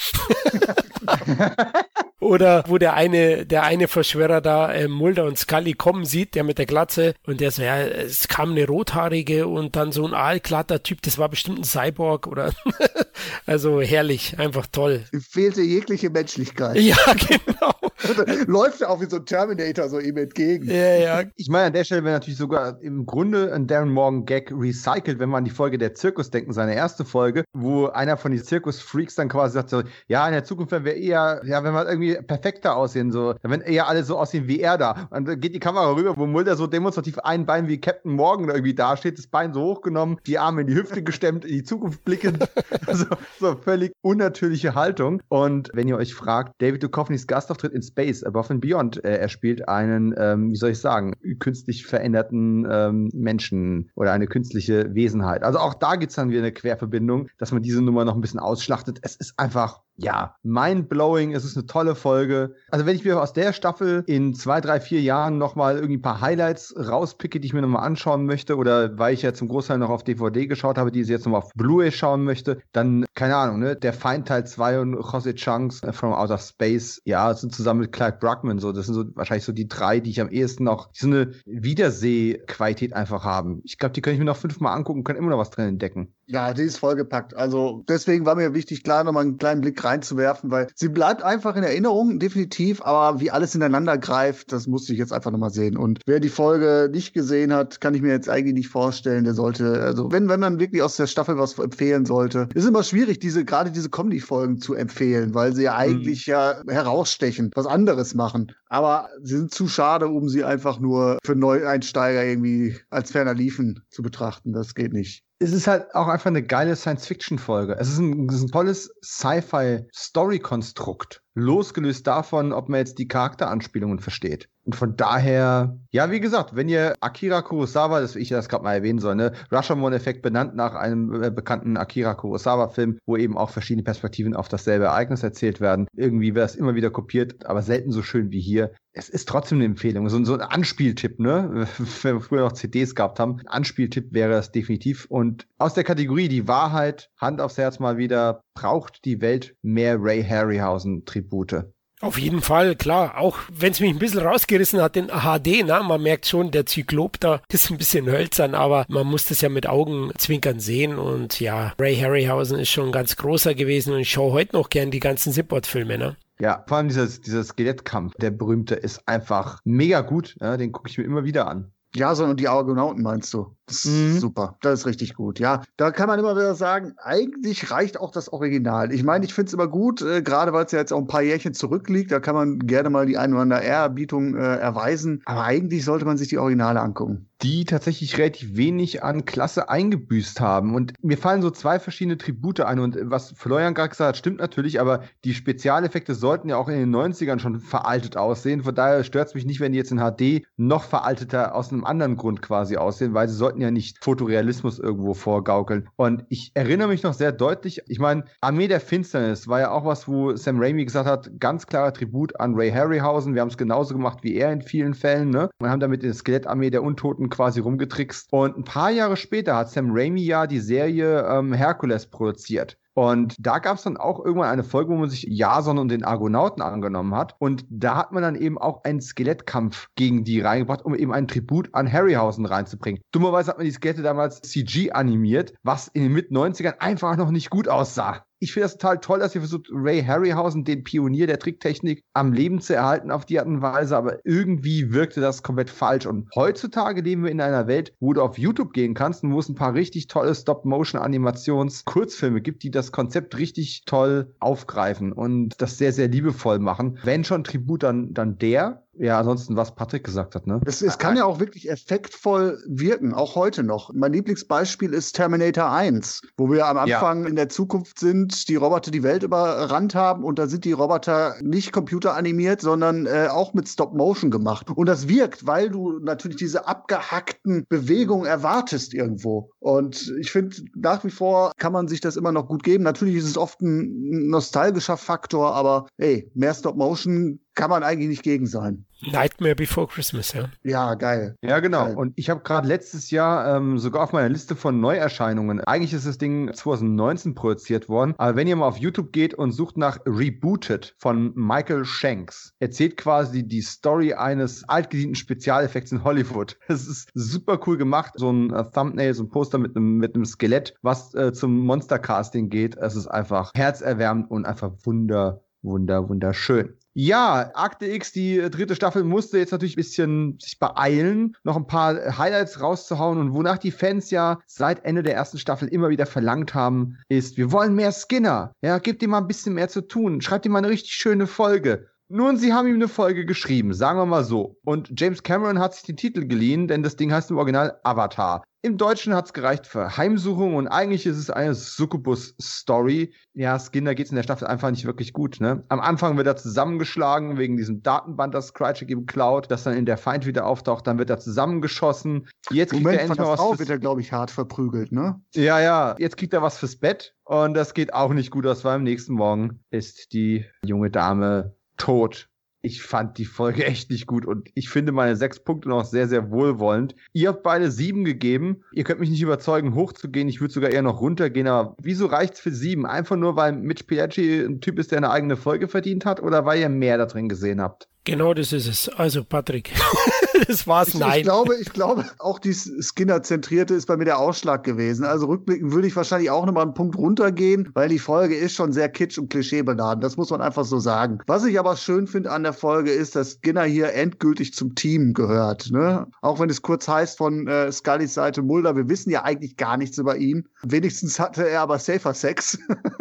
[laughs] [laughs] Oder wo der eine, der eine Verschwörer da äh, Mulder und Scully kommen sieht, der mit der Glatze und der so, ja, es kam eine rothaarige und dann so ein aalglatter Typ, das war bestimmt ein Cyborg oder [laughs] also herrlich, einfach toll. Fehlte jegliche Menschlichkeit. Ja, [laughs] genau. [laughs] läuft er auch wie so ein Terminator so ihm entgegen. Ja, ja. Ich meine, an der Stelle wäre natürlich sogar im Grunde ein Darren Morgan Gag recycelt, wenn man an die Folge der Zirkus denken, seine erste Folge, wo einer von den Zirkus-Freaks dann quasi sagt so, ja, in der Zukunft werden wir eher, ja, wenn wir irgendwie perfekter aussehen, so, werden eher alle so aussehen wie er da. Und dann geht die Kamera rüber, wo Mulder so demonstrativ ein Bein wie Captain Morgan da irgendwie dasteht, das Bein so hochgenommen, die Arme in die Hüfte gestemmt, in die Zukunft blickend. [laughs] also, so völlig unnatürliche Haltung. Und wenn ihr euch fragt, David Duchovnys Gastauftritt in Space, Above and Beyond. Äh, er spielt einen, ähm, wie soll ich sagen, künstlich veränderten ähm, Menschen oder eine künstliche Wesenheit. Also auch da gibt es dann wieder eine Querverbindung, dass man diese Nummer noch ein bisschen ausschlachtet. Es ist einfach ja, mind-blowing. Es ist eine tolle Folge. Also wenn ich mir aus der Staffel in zwei, drei, vier Jahren nochmal irgendwie ein paar Highlights rauspicke, die ich mir nochmal anschauen möchte, oder weil ich ja zum Großteil noch auf DVD geschaut habe, die ich jetzt nochmal auf Blu-ray schauen möchte, dann, keine Ahnung, ne, der Feind Teil 2 und Jose Chunks from Outer Space, ja, sind zusammen mit Clyde Bruckman so, das sind so wahrscheinlich so die drei, die ich am ehesten noch, so eine Wiedersehqualität einfach haben. Ich glaube, die kann ich mir noch fünfmal angucken, kann immer noch was drin entdecken. Ja, die ist vollgepackt. Also deswegen war mir wichtig, klar nochmal einen kleinen Blick reinzuwerfen, weil sie bleibt einfach in Erinnerung, definitiv, aber wie alles ineinander greift, das musste ich jetzt einfach nochmal sehen. Und wer die Folge nicht gesehen hat, kann ich mir jetzt eigentlich nicht vorstellen, der sollte, also wenn, wenn man wirklich aus der Staffel was empfehlen sollte, ist immer schwierig, diese, gerade diese Comedy-Folgen zu empfehlen, weil sie ja mhm. eigentlich mhm. ja herausstechen, was anderes machen. Aber sie sind zu schade, um sie einfach nur für Neueinsteiger irgendwie als ferner Liefen zu betrachten. Das geht nicht es ist halt auch einfach eine geile Science-Fiction-Folge. Es, ist ein, es ist ein tolles Sci-Fi-Story-Konstrukt. Losgelöst davon, ob man jetzt die Charakteranspielungen versteht. Und von daher, ja, wie gesagt, wenn ihr Akira Kurosawa, das ich das gerade mal erwähnen soll, ne, Rashomon-Effekt benannt nach einem äh, bekannten Akira Kurosawa-Film, wo eben auch verschiedene Perspektiven auf dasselbe Ereignis erzählt werden. Irgendwie wäre es immer wieder kopiert, aber selten so schön wie hier. Es ist trotzdem eine Empfehlung, so, so ein Anspieltipp, ne? [laughs] Wenn wir früher noch CDs gehabt haben, ein Anspieltipp wäre es definitiv. Und aus der Kategorie die Wahrheit, Hand aufs Herz mal wieder, braucht die Welt mehr Ray Harryhausen-Tribute. Auf jeden Fall, klar. Auch wenn es mich ein bisschen rausgerissen hat in HD, na, man merkt schon, der Zyklop da [laughs] ist ein bisschen hölzern, aber man muss das ja mit Augenzwinkern sehen. Und ja, Ray Harryhausen ist schon ein ganz großer gewesen und ich schaue heute noch gern die ganzen Zipport-Filme, ne? Ja, vor allem dieser, dieser Skelettkampf, der berühmte, ist einfach mega gut. Ja, den gucke ich mir immer wieder an. Ja, so und die Argonauten meinst du? Das mhm. ist super. Das ist richtig gut. Ja, da kann man immer wieder sagen, eigentlich reicht auch das Original. Ich meine, ich finde es immer gut, äh, gerade weil es ja jetzt auch ein paar Jährchen zurückliegt. Da kann man gerne mal die ein oder andere Ehrerbietung äh, erweisen. Aber eigentlich sollte man sich die Originale angucken die tatsächlich relativ wenig an Klasse eingebüßt haben. Und mir fallen so zwei verschiedene Tribute ein. Und was Florian gerade gesagt hat, stimmt natürlich, aber die Spezialeffekte sollten ja auch in den 90ern schon veraltet aussehen. Von daher stört es mich nicht, wenn die jetzt in HD noch veralteter aus einem anderen Grund quasi aussehen, weil sie sollten ja nicht Fotorealismus irgendwo vorgaukeln. Und ich erinnere mich noch sehr deutlich, ich meine, Armee der Finsternis war ja auch was, wo Sam Raimi gesagt hat, ganz klarer Tribut an Ray Harryhausen. Wir haben es genauso gemacht wie er in vielen Fällen. Ne? Wir haben damit die Skelettarmee der Untoten quasi rumgetrickst. Und ein paar Jahre später hat Sam Raimi ja die Serie ähm, Hercules produziert. Und da gab es dann auch irgendwann eine Folge, wo man sich Jason und den Argonauten angenommen hat. Und da hat man dann eben auch einen Skelettkampf gegen die reingebracht, um eben einen Tribut an Harryhausen reinzubringen. Dummerweise hat man die Skelette damals CG animiert, was in den Mit-90ern einfach noch nicht gut aussah ich finde das total toll, dass ihr versucht, Ray Harryhausen, den Pionier der Tricktechnik, am Leben zu erhalten auf die Art und Weise, aber irgendwie wirkte das komplett falsch. Und heutzutage leben wir in einer Welt, wo du auf YouTube gehen kannst und wo es ein paar richtig tolle Stop-Motion-Animations-Kurzfilme gibt, die das Konzept richtig toll aufgreifen und das sehr, sehr liebevoll machen. Wenn schon Tribut, dann, dann der. Ja, ansonsten, was Patrick gesagt hat, ne? Es, es kann ja auch wirklich effektvoll wirken, auch heute noch. Mein Lieblingsbeispiel ist Terminator 1, wo wir am Anfang ja. in der Zukunft sind, die Roboter die Welt überrannt haben und da sind die Roboter nicht computeranimiert, sondern äh, auch mit Stop Motion gemacht. Und das wirkt, weil du natürlich diese abgehackten Bewegungen erwartest irgendwo. Und ich finde, nach wie vor kann man sich das immer noch gut geben. Natürlich ist es oft ein nostalgischer Faktor, aber hey, mehr Stop Motion kann man eigentlich nicht gegen sein. Nightmare Before Christmas, ja. Ja, geil. Ja, genau. Geil. Und ich habe gerade letztes Jahr ähm, sogar auf meiner Liste von Neuerscheinungen, eigentlich ist das Ding 2019 produziert worden, aber wenn ihr mal auf YouTube geht und sucht nach Rebooted von Michael Shanks, erzählt quasi die Story eines altgedienten Spezialeffekts in Hollywood. [laughs] Es ist super cool gemacht. So ein äh, Thumbnail, so ein Poster mit einem mit einem Skelett, was äh, zum Monster-Casting geht. Es ist einfach herzerwärmend und einfach wunder, wunder, wunderschön. Ja, Akte X, die dritte Staffel, musste jetzt natürlich ein bisschen sich beeilen, noch ein paar Highlights rauszuhauen und wonach die Fans ja seit Ende der ersten Staffel immer wieder verlangt haben, ist, wir wollen mehr Skinner. Ja, gebt ihm mal ein bisschen mehr zu tun. Schreibt ihm mal eine richtig schöne Folge. Nun, sie haben ihm eine Folge geschrieben, sagen wir mal so. Und James Cameron hat sich den Titel geliehen, denn das Ding heißt im Original Avatar. Im Deutschen hat es gereicht für Heimsuchung und eigentlich ist es eine Succubus-Story. Ja, Skinner geht es in der Staffel einfach nicht wirklich gut. Ne? Am Anfang wird er zusammengeschlagen wegen diesem Datenband, das Crytek ihm klaut, das dann in der Feind wieder auftaucht. Dann wird er zusammengeschossen. Jetzt Moment, kriegt er endlich was. Frau wird er, glaube ich, hart verprügelt, ne? Ja, ja. Jetzt kriegt er was fürs Bett und das geht auch nicht gut aus, weil am nächsten Morgen ist die junge Dame tot ich fand die Folge [laughs] echt nicht gut und ich finde meine sechs Punkte noch sehr, sehr wohlwollend. Ihr habt beide sieben gegeben. Ihr könnt mich nicht überzeugen, hochzugehen. Ich würde sogar eher noch runtergehen. Aber wieso reicht's für sieben? Einfach nur, weil Mitch Piaggi ein Typ ist, der eine eigene Folge verdient hat oder weil ihr mehr da drin gesehen habt? Genau das ist es. Also, Patrick, [laughs] das war's. Ich, Nein. Ich glaube, ich glaube, auch die Skinner-zentrierte ist bei mir der Ausschlag gewesen. Also, rückblickend würde ich wahrscheinlich auch nochmal einen Punkt runtergehen, weil die Folge ist schon sehr kitsch und klischeebeladen. Das muss man einfach so sagen. Was ich aber schön finde an der Folge ist, dass Skinner hier endgültig zum Team gehört. Ne? Auch wenn es kurz heißt von äh, Scullys Seite Mulder, wir wissen ja eigentlich gar nichts über ihn. Wenigstens hatte er aber safer Sex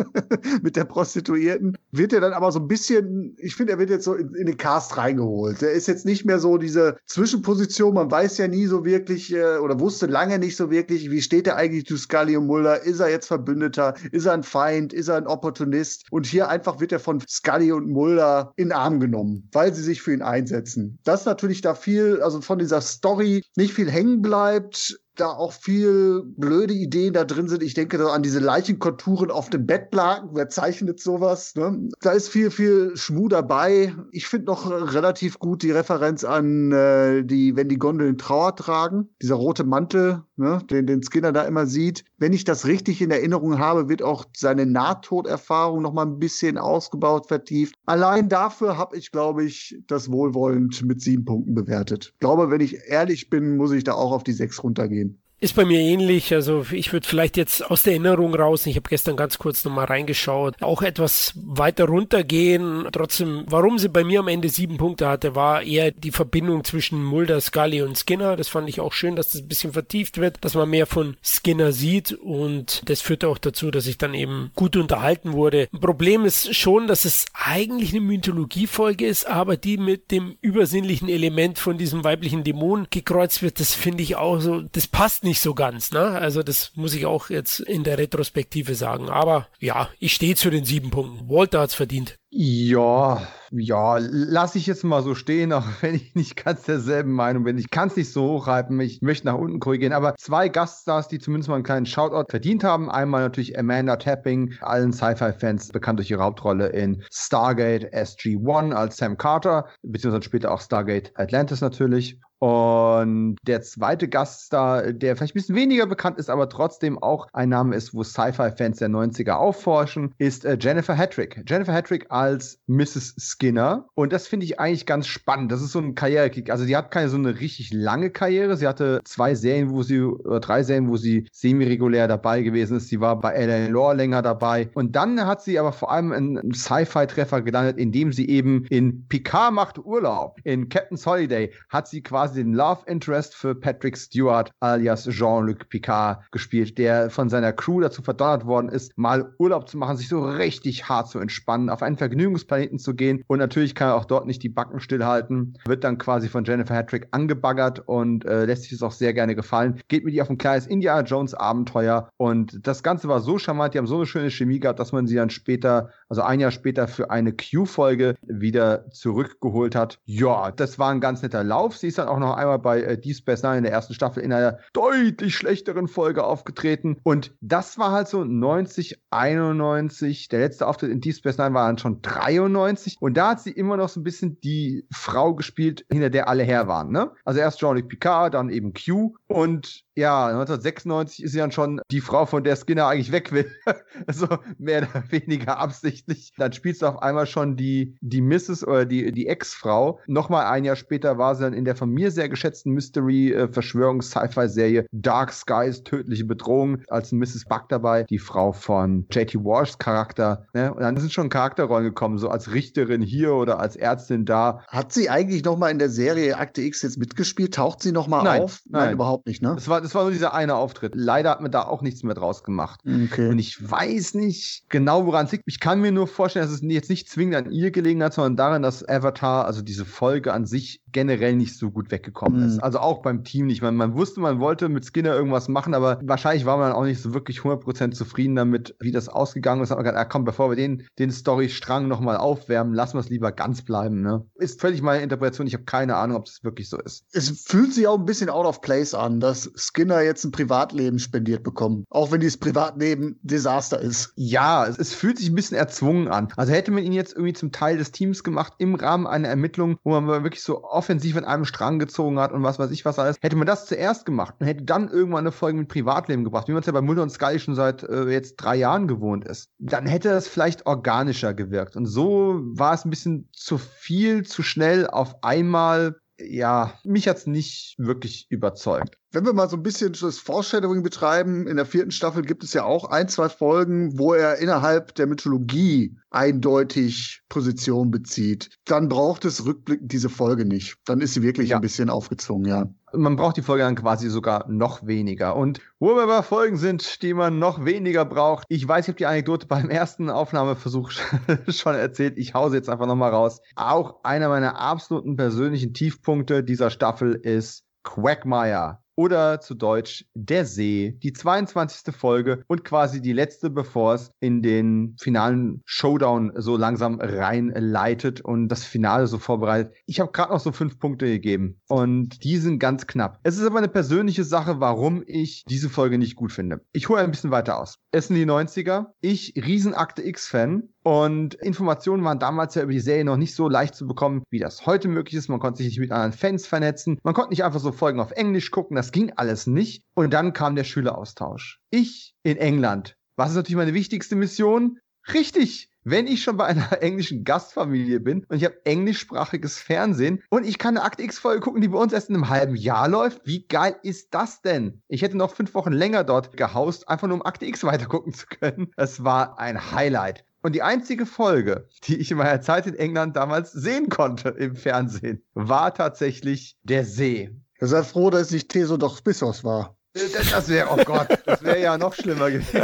[laughs] mit der Prostituierten. Wird er dann aber so ein bisschen, ich finde, er wird jetzt so in, in den Cast reingeholt. Der ist jetzt nicht mehr so diese Zwischenposition. Man weiß ja nie so wirklich äh, oder wusste lange nicht so wirklich, wie steht er eigentlich zu Scully und Mulder? Ist er jetzt Verbündeter? Ist er ein Feind? Ist er ein Opportunist? Und hier einfach wird er von Scully und Mulder in Arm genommen, weil sie sich für ihn einsetzen. Das natürlich da viel, also von dieser Story nicht viel hängen bleibt da auch viel blöde Ideen da drin sind. Ich denke da an diese Leichenkonturen auf dem Bettlaken. Wer zeichnet sowas? Ne? Da ist viel, viel Schmuh dabei. Ich finde noch relativ gut die Referenz an äh, die, wenn die Gondeln Trauer tragen. Dieser rote Mantel, ne? den, den Skinner da immer sieht. Wenn ich das richtig in Erinnerung habe, wird auch seine Nahtoderfahrung noch mal ein bisschen ausgebaut, vertieft. Allein dafür habe ich, glaube ich, das wohlwollend mit sieben Punkten bewertet. Ich glaube, wenn ich ehrlich bin, muss ich da auch auf die sechs runtergehen. Ist bei mir ähnlich. Also ich würde vielleicht jetzt aus der Erinnerung raus, ich habe gestern ganz kurz nochmal reingeschaut, auch etwas weiter runtergehen. Trotzdem, warum sie bei mir am Ende sieben Punkte hatte, war eher die Verbindung zwischen Mulder, Scully und Skinner. Das fand ich auch schön, dass das ein bisschen vertieft wird, dass man mehr von Skinner sieht und das führte auch dazu, dass ich dann eben gut unterhalten wurde. Problem ist schon, dass es eigentlich eine Mythologiefolge ist, aber die mit dem übersinnlichen Element von diesem weiblichen Dämon gekreuzt wird, das finde ich auch so, das passt nicht nicht so ganz, ne? Also das muss ich auch jetzt in der Retrospektive sagen. Aber ja, ich stehe zu den sieben Punkten. Walter hat's verdient. Ja, ja, lasse ich jetzt mal so stehen, [laughs] auch wenn ich nicht ganz derselben Meinung bin. Ich kann es nicht so hochhalten, ich möchte nach unten korrigieren, aber zwei Gaststars, die zumindest mal einen kleinen Shoutout verdient haben. Einmal natürlich Amanda Tapping, allen Sci-Fi-Fans bekannt durch ihre Hauptrolle in Stargate SG-1 als Sam Carter, beziehungsweise später auch Stargate Atlantis natürlich. Und der zweite Gaststar, der vielleicht ein bisschen weniger bekannt ist, aber trotzdem auch ein Name ist, wo Sci-Fi-Fans der 90er aufforschen, ist äh, Jennifer Hattrick. Jennifer Hattrick als Mrs. Skinner. Und das finde ich eigentlich ganz spannend. Das ist so ein Karrierekick. Also, sie hat keine so eine richtig lange Karriere. Sie hatte zwei Serien, wo sie, oder drei Serien, wo sie semi-regulär dabei gewesen ist. Sie war bei Ellen Law länger dabei. Und dann hat sie aber vor allem einen Sci-Fi-Treffer gelandet, indem sie eben in Picard macht Urlaub, in Captain's Holiday, hat sie quasi den Love Interest für Patrick Stewart alias Jean-Luc Picard gespielt, der von seiner Crew dazu verdonnert worden ist, mal Urlaub zu machen, sich so richtig hart zu entspannen, auf einen Vergnügungsplaneten zu gehen und natürlich kann er auch dort nicht die Backen stillhalten, wird dann quasi von Jennifer Hattrick angebaggert und äh, lässt sich das auch sehr gerne gefallen, geht mit ihr auf ein kleines Indiana Jones Abenteuer und das Ganze war so charmant, die haben so eine schöne Chemie gehabt, dass man sie dann später, also ein Jahr später für eine Q-Folge wieder zurückgeholt hat. Ja, das war ein ganz netter Lauf. Sie ist dann auch noch einmal bei äh, Deep Space Nine in der ersten Staffel in einer deutlich schlechteren Folge aufgetreten. Und das war halt so 90, 91. Der letzte Auftritt in Deep Space Nine war dann schon 93. Und da hat sie immer noch so ein bisschen die Frau gespielt, hinter der alle her waren. Ne? Also erst Jean-Luc Picard, dann eben Q. Und ja, 1996 ist sie dann schon die Frau, von der Skinner eigentlich weg will. [laughs] also mehr oder [laughs] weniger absichtlich. Dann spielst du auf einmal schon die, die Mrs. oder die, die Ex-Frau. Nochmal ein Jahr später war sie dann in der von mir sehr geschätzten Mystery-Verschwörungs-Sci-Fi-Serie Dark Skies, tödliche Bedrohung, als Mrs. Buck dabei, die Frau von J.T. Walshs Charakter. Ne? Und dann sind schon Charakterrollen gekommen, so als Richterin hier oder als Ärztin da. Hat sie eigentlich nochmal in der Serie Akte X jetzt mitgespielt? Taucht sie nochmal auf? Nein, nein, überhaupt nicht, ne? Es war, das war nur dieser eine Auftritt. Leider hat man da auch nichts mehr draus gemacht. Okay. Und ich weiß nicht genau, woran es liegt. Ich kann mir nur vorstellen, dass es jetzt nicht zwingend an ihr gelegen hat, sondern daran, dass Avatar, also diese Folge an sich, generell nicht so gut weggekommen mhm. ist. Also auch beim Team nicht. Man, man wusste, man wollte mit Skinner irgendwas machen, aber wahrscheinlich war man auch nicht so wirklich 100% zufrieden damit, wie das ausgegangen ist. Hat man gesagt, ah, komm, bevor wir den, den Story-Strang nochmal aufwärmen, lassen wir es lieber ganz bleiben. Ne? Ist völlig meine Interpretation. Ich habe keine Ahnung, ob das wirklich so ist. Es fühlt sich auch ein bisschen out of place an, dass Skinner jetzt ein Privatleben spendiert bekommt. Auch wenn dieses Privatleben Desaster ist. Ja, es, es fühlt sich ein bisschen erzwungen an. Also hätte man ihn jetzt irgendwie zum Teil des Teams gemacht im Rahmen einer Ermittlung, wo man wirklich so offensiv an einem Strang gezogen hat und was weiß ich was alles. Hätte man das zuerst gemacht und hätte dann irgendwann eine Folge mit Privatleben gebracht, wie man es ja bei Mulder und Sky schon seit äh, jetzt drei Jahren gewohnt ist, dann hätte das vielleicht organischer gewirkt. Und so war es ein bisschen zu viel, zu schnell auf einmal ja, mich hat's nicht wirklich überzeugt. Wenn wir mal so ein bisschen das Foreshadowing betreiben, in der vierten Staffel gibt es ja auch ein, zwei Folgen, wo er innerhalb der Mythologie eindeutig Position bezieht. Dann braucht es rückblickend diese Folge nicht. Dann ist sie wirklich ja. ein bisschen aufgezwungen, ja. Man braucht die Folge dann quasi sogar noch weniger. Und wo wir bei Folgen sind, die man noch weniger braucht, ich weiß, ich habe die Anekdote [laughs] beim ersten Aufnahmeversuch [laughs] schon erzählt. Ich hause jetzt einfach nochmal raus. Auch einer meiner absoluten persönlichen Tiefpunkte dieser Staffel ist Quagmire oder zu Deutsch Der See, die 22. Folge und quasi die letzte, bevor es in den finalen Showdown so langsam reinleitet und das Finale so vorbereitet. Ich habe gerade noch so fünf Punkte gegeben und die sind ganz knapp. Es ist aber eine persönliche Sache, warum ich diese Folge nicht gut finde. Ich hole ein bisschen weiter aus. Es sind die 90er. Ich, Riesenakte X-Fan, und Informationen waren damals ja über die Serie noch nicht so leicht zu bekommen, wie das heute möglich ist. Man konnte sich nicht mit anderen Fans vernetzen. Man konnte nicht einfach so Folgen auf Englisch gucken. Das ging alles nicht. Und dann kam der Schüleraustausch. Ich in England. Was ist natürlich meine wichtigste Mission? Richtig, wenn ich schon bei einer [laughs] englischen Gastfamilie bin und ich habe englischsprachiges Fernsehen und ich kann eine Akt X-Folge gucken, die bei uns erst in einem halben Jahr läuft, wie geil ist das denn? Ich hätte noch fünf Wochen länger dort gehaust, einfach nur um Akt X [laughs] weitergucken zu können. Es war ein Highlight. Und die einzige Folge, die ich in meiner Zeit in England damals sehen konnte im Fernsehen, war tatsächlich Der See. Sei froh, dass es nicht Teso doch Bissos war. Das, wäre, oh Gott, das wäre ja noch schlimmer gewesen.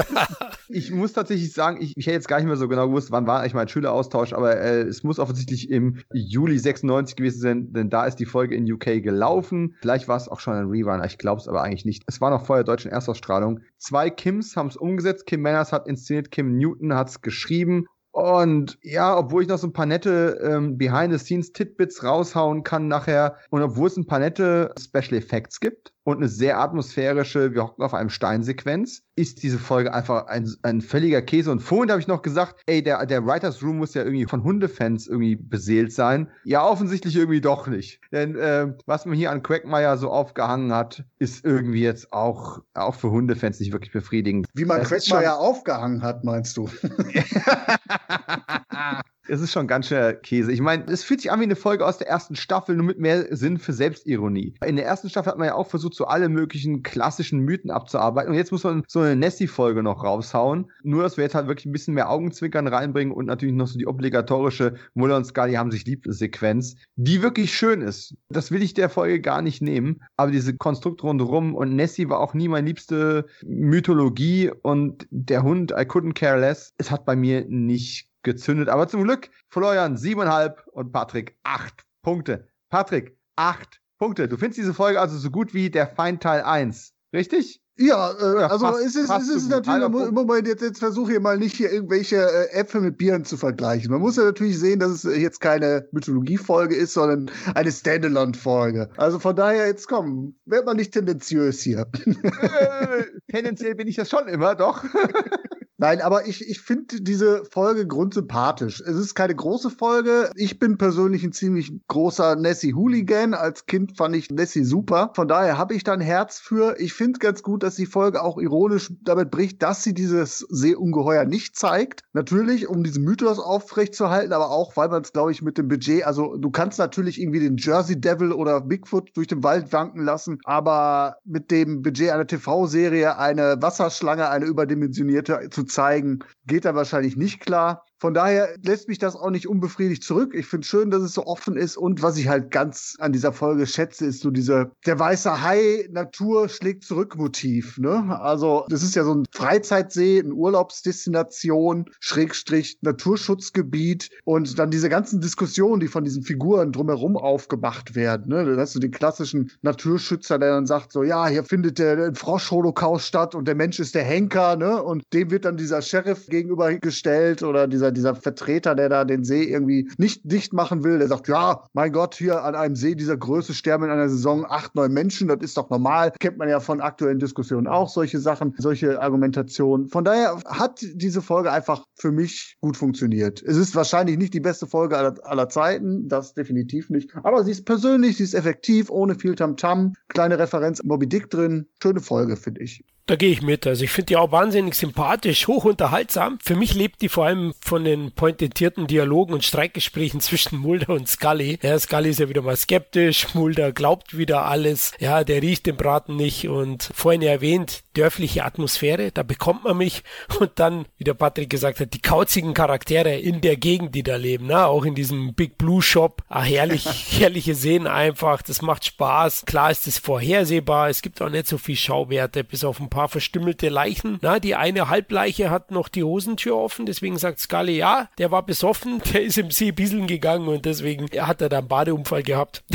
Ich muss tatsächlich sagen, ich, ich hätte jetzt gar nicht mehr so genau gewusst, wann war eigentlich mein Schüleraustausch, aber äh, es muss offensichtlich im Juli 96 gewesen sein, denn da ist die Folge in UK gelaufen. Vielleicht war es auch schon ein Rerun, ich glaube es aber eigentlich nicht. Es war noch vor der deutschen Erstausstrahlung. Zwei Kims haben es umgesetzt. Kim Manners hat inszeniert, Kim Newton hat es geschrieben und ja, obwohl ich noch so ein paar nette ähm, Behind-the-Scenes-Titbits raushauen kann nachher und obwohl es ein paar nette Special Effects gibt, und eine sehr atmosphärische, wir hocken auf einem Steinsequenz, ist diese Folge einfach ein, ein völliger Käse. Und vorhin habe ich noch gesagt, ey, der, der Writers Room muss ja irgendwie von Hundefans irgendwie beseelt sein. Ja, offensichtlich irgendwie doch nicht. Denn äh, was man hier an Quackmeier so aufgehangen hat, ist irgendwie jetzt auch, auch für Hundefans nicht wirklich befriedigend. Wie man Quackmeier aufgehangen hat, meinst du? [laughs] [laughs] Es ist schon ganz schön Käse. Ich meine, es fühlt sich an wie eine Folge aus der ersten Staffel, nur mit mehr Sinn für Selbstironie. In der ersten Staffel hat man ja auch versucht, so alle möglichen klassischen Mythen abzuarbeiten. Und jetzt muss man so eine Nessie-Folge noch raushauen. Nur, dass wir jetzt halt wirklich ein bisschen mehr Augenzwinkern reinbringen und natürlich noch so die obligatorische Muller und Scully haben sich lieb Sequenz, die wirklich schön ist. Das will ich der Folge gar nicht nehmen. Aber diese Konstrukt rundherum und Nessie war auch nie meine liebste Mythologie und der Hund, I couldn't care less. Es hat bei mir nicht gezündet. Aber zum Glück Florian siebeneinhalb und Patrick acht Punkte. Patrick, acht Punkte. Du findest diese Folge also so gut wie der Feind Teil 1. Richtig? Ja, äh, also fast, es ist, es ist natürlich, im Moment, jetzt, jetzt versuche ich mal nicht hier irgendwelche äh, Äpfel mit Bieren zu vergleichen. Man muss ja natürlich sehen, dass es jetzt keine Mythologie-Folge ist, sondern eine Standalone-Folge. Also von daher, jetzt komm, wird man nicht tendenziös hier. [laughs] Äh, tendenziell bin ich das schon immer, doch. [laughs] Nein, aber ich, ich finde diese Folge grundsympathisch. Es ist keine große Folge. Ich bin persönlich ein ziemlich großer Nessie-Hooligan. Als Kind fand ich Nessie super. Von daher habe ich da ein Herz für. Ich finde ganz gut, dass die Folge auch ironisch damit bricht, dass sie dieses Seeungeheuer nicht zeigt. Natürlich, um diesen Mythos aufrechtzuerhalten, aber auch, weil man es, glaube ich, mit dem Budget, also du kannst natürlich irgendwie den Jersey Devil oder Bigfoot durch den Wald wanken lassen, aber mit dem Budget einer TV-Serie eine Wasserschlange, eine überdimensionierte zu zeigen, geht da wahrscheinlich nicht klar. Von daher lässt mich das auch nicht unbefriedigt zurück. Ich finde schön, dass es so offen ist. Und was ich halt ganz an dieser Folge schätze, ist so diese, der weiße Hai, Natur schlägt zurück Motiv. Ne? Also, das ist ja so ein Freizeitsee, eine Urlaubsdestination, Schrägstrich, Naturschutzgebiet und dann diese ganzen Diskussionen, die von diesen Figuren drumherum aufgemacht werden. Ne? Da hast du den klassischen Naturschützer, der dann sagt so, ja, hier findet der Frosch-Holocaust statt und der Mensch ist der Henker, ne? Und dem wird dann dieser Sheriff gegenübergestellt oder dieser, dieser Vertreter, der da den See irgendwie nicht dicht machen will, der sagt, ja, mein Gott, hier an einem See dieser Größe sterben in einer Saison acht, neun Menschen, das ist doch normal. Kennt man ja von aktuellen Diskussionen auch solche Sachen, solche Argumentationen. Von daher hat diese Folge einfach für mich gut funktioniert. Es ist wahrscheinlich nicht die beste Folge aller, aller Zeiten, das definitiv nicht. Aber sie ist persönlich, sie ist effektiv, ohne viel Tamtam. -Tam. Kleine Referenz Moby Dick drin. Schöne Folge, finde ich. Da gehe ich mit. Also ich finde die auch wahnsinnig sympathisch, hoch unterhaltsam. Für mich lebt die vor allem von den pointentierten Dialogen und Streitgesprächen zwischen Mulder und Scully. Ja, Scully ist ja wieder mal skeptisch, Mulder glaubt wieder alles. Ja, der riecht den Braten nicht und vorhin erwähnt, dörfliche Atmosphäre, da bekommt man mich. Und dann, wie der Patrick gesagt hat, die kauzigen Charaktere in der Gegend, die da leben. Ne? Auch in diesem Big Blue Shop. Ah, herrlich, [laughs] herrliche Szenen einfach. Das macht Spaß. Klar ist es vorhersehbar. Es gibt auch nicht so viel Schauwerte, bis auf ein paar verstümmelte Leichen. Na, die eine Halbleiche hat noch die Hosentür offen, deswegen sagt Scully, ja, der war besoffen, [laughs] der ist im See bisseln gegangen und deswegen hat er da einen Badeunfall gehabt. [laughs]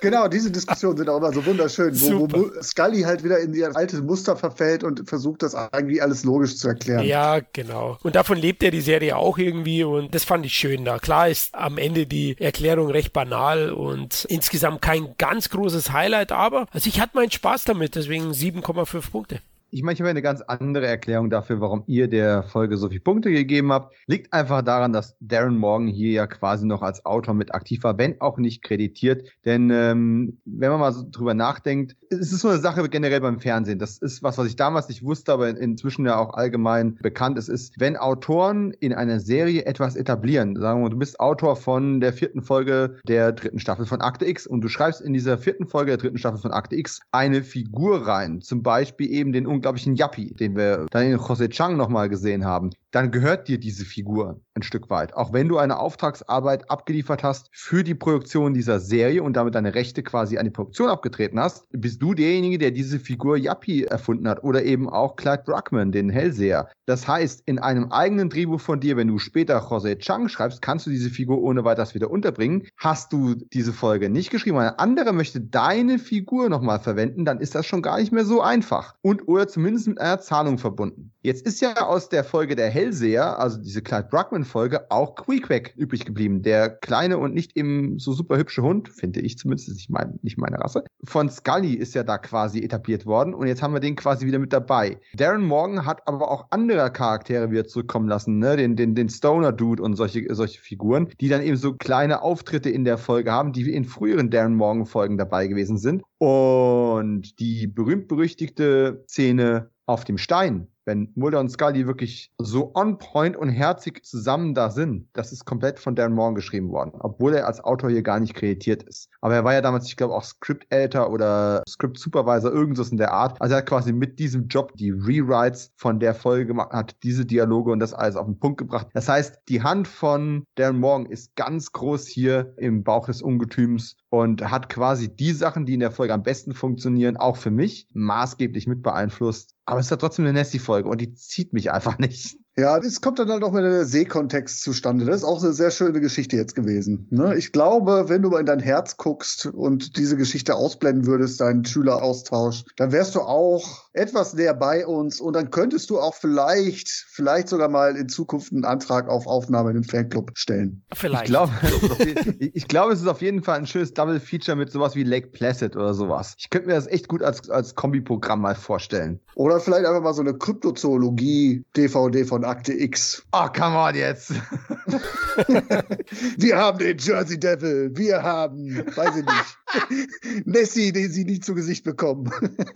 Genau, diese Diskussionen sind auch immer so wunderschön, wo, wo, Scully halt wieder in ihr altes Muster verfällt und versucht, das irgendwie alles logisch zu erklären. Ja, genau. Und davon lebt ja die Serie auch irgendwie und das fand ich schön da. Klar ist am Ende die Erklärung recht banal und insgesamt kein ganz großes Highlight, aber also ich hatte meinen Spaß damit, deswegen 7,5 Punkte. Ich meine, ich habe eine ganz andere Erklärung dafür, warum ihr der Folge so viele Punkte gegeben habt. Liegt einfach daran, dass Darren Morgan hier ja quasi noch als Autor mit aktiv war, wenn auch nicht kreditiert. Denn ähm, wenn man mal so drüber nachdenkt, es ist so eine Sache generell beim Fernsehen. Das ist was, was ich damals nicht wusste, aber inzwischen ja auch allgemein bekannt ist, ist, wenn Autoren in einer Serie etwas etablieren, sagen wir, du bist Autor von der vierten Folge der dritten Staffel von Akte X und du schreibst in dieser vierten Folge der dritten Staffel von Akte X eine Figur rein, zum Beispiel eben den unglaublichen Yappi, den wir dann in Jose Chang nochmal gesehen haben, dann gehört dir diese Figur ein Stück weit. Auch wenn du eine Auftragsarbeit abgeliefert hast für die Produktion dieser Serie und damit deine Rechte quasi an die Produktion abgetreten hast, bist du derjenige, der diese Figur Yappi erfunden hat oder eben auch Clyde Bruckman, den Hellseher. Das heißt, in einem eigenen Drehbuch von dir, wenn du später Jose Chang schreibst, kannst du diese Figur ohne weiteres wieder unterbringen. Hast du diese Folge nicht geschrieben, ein anderer möchte deine Figur nochmal verwenden, dann ist das schon gar nicht mehr so einfach. Und oder zumindest mit einer Zahlung verbunden. Jetzt ist ja aus der Folge der Hellseher, also diese Clyde Bruckman-Folge, auch Queequeg übrig geblieben. Der kleine und nicht eben so super hübsche Hund, finde ich zumindest, ist nicht, mein, nicht meine Rasse. Von Scully ist ja da quasi etabliert worden und jetzt haben wir den quasi wieder mit dabei. Darren Morgan hat aber auch andere Charaktere wieder zurückkommen lassen, ne? den, den, den Stoner-Dude und solche, solche Figuren, die dann eben so kleine Auftritte in der Folge haben, die in früheren Darren Morgan-Folgen dabei gewesen sind. Und die berühmt-berüchtigte Szene auf dem Stein, wenn Mulder und Scully wirklich so on point und herzig zusammen da sind, das ist komplett von Darren Morgan geschrieben worden, obwohl er als Autor hier gar nicht kreditiert ist. Aber er war ja damals, ich glaube, auch Script-Editor oder Script-Supervisor, irgendwas in der Art. Also er hat quasi mit diesem Job die Rewrites von der Folge gemacht, hat diese Dialoge und das alles auf den Punkt gebracht. Das heißt, die Hand von Darren Morgan ist ganz groß hier im Bauch des Ungetüms und hat quasi die Sachen, die in der Folge am besten funktionieren, auch für mich maßgeblich mit beeinflusst. Aber es ist ja trotzdem eine Nessie-Folge und die zieht mich einfach [laughs] nicht. Ja, das kommt dann halt auch mit der Seekontext zustande. Das ist auch eine sehr schöne Geschichte jetzt gewesen. Ne? Ich glaube, wenn du mal in dein Herz guckst und diese Geschichte ausblenden würdest, deinen Schüleraustausch, dann wärst du auch etwas näher bei uns und dann könntest du auch vielleicht, vielleicht sogar mal in Zukunft einen Antrag auf Aufnahme in den Fanclub stellen. Vielleicht. Ich glaube, [laughs] ich glaube, es ist auf jeden Fall ein schönes Double Feature mit sowas wie Lake Placid oder sowas. Ich könnte mir das echt gut als, als Kombiprogramm mal vorstellen. Oder vielleicht einfach mal so eine Kryptozoologie-DVD von Akte X. Oh, come on jetzt. [laughs] wir haben den Jersey Devil. Wir haben, weiß ich nicht, [laughs] Nessie, den sie nie zu Gesicht bekommen.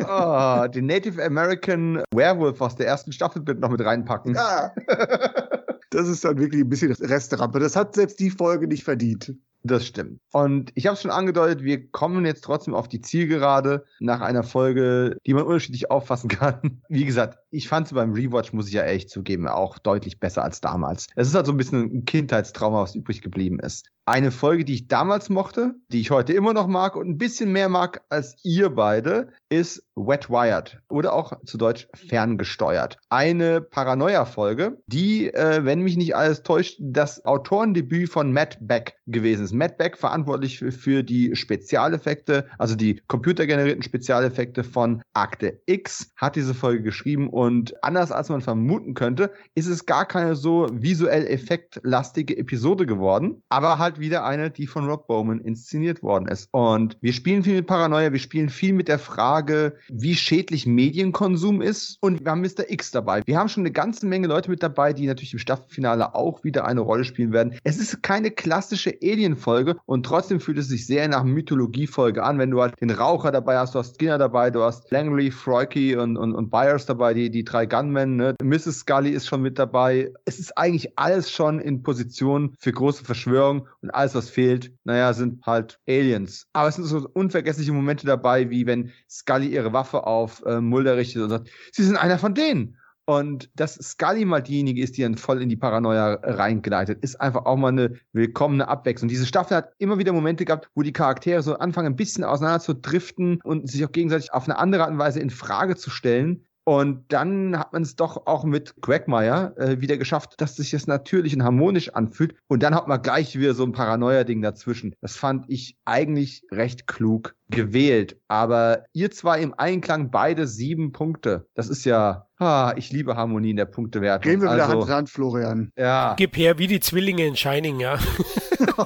oh, den Native American Werewolf aus der ersten Staffel noch mit reinpacken. Ja. [laughs] Das ist dann wirklich ein bisschen Resterampe. Das hat selbst die Folge nicht verdient. Das stimmt. Und ich habe es schon angedeutet, wir kommen jetzt trotzdem auf die Zielgerade nach einer Folge, die man unterschiedlich auffassen kann. Wie gesagt, ich fand sie beim Rewatch, muss ich ja ehrlich zugeben, auch deutlich besser als damals. Es ist halt so ein bisschen ein Kindheitstrauma, was übrig geblieben ist. Eine Folge, die ich damals mochte, die ich heute immer noch mag und ein bisschen mehr mag als ihr beide, ist Wet Wired oder auch zu Deutsch ferngesteuert. Eine Paranoia-Folge, die, äh, wenn mich nicht alles täuscht, das Autorendebüt von Matt Beck gewesen ist. Matt Beck verantwortlich für, für die Spezialeffekte, also die computergenerierten Spezialeffekte von Akte X, hat diese Folge geschrieben und anders als man vermuten könnte, ist es gar keine so visuell effektlastige Episode geworden, aber halt wieder eine, die von Rob Bowman inszeniert worden ist. Und wir spielen viel mit Paranoia, wir spielen viel mit der Frage, wie schädlich Medienkonsum ist. Und wir haben Mr. X dabei. Wir haben schon eine ganze Menge Leute mit dabei, die natürlich im Staffelfinale auch wieder eine Rolle spielen werden. Es ist keine klassische Alien-Folge und trotzdem fühlt es sich sehr nach Mythologie-Folge an, wenn du halt den Raucher dabei hast, du hast Skinner dabei, du hast Langley, Froiky und, und, und Byers dabei, die, die drei Gunmen, ne? Mrs. Scully ist schon mit dabei. Es ist eigentlich alles schon in Position für große Verschwörung und alles, was fehlt, naja, sind halt Aliens. Aber es sind so unvergessliche Momente dabei, wie wenn Scully ihre Waffe auf äh, Mulder richtet und sagt, sie sind einer von denen. Und dass Scully mal diejenige ist, die dann voll in die Paranoia reingleitet, ist einfach auch mal eine willkommene Abwechslung. Diese Staffel hat immer wieder Momente gehabt, wo die Charaktere so anfangen, ein bisschen auseinander zu driften und sich auch gegenseitig auf eine andere Art und Weise in Frage zu stellen. Und dann hat man es doch auch mit Quagmire äh, wieder geschafft, dass sich das natürlich und harmonisch anfühlt. Und dann hat man gleich wieder so ein Paranoia-Ding dazwischen. Das fand ich eigentlich recht klug gewählt. Aber ihr zwei im Einklang beide sieben Punkte. Das ist ja, ah, ich liebe Harmonie in der Punktewertung. Gehen wir wieder also, Hand in Hand, Florian. Ja. Gib her wie die Zwillinge in Shining, ja. [laughs] oh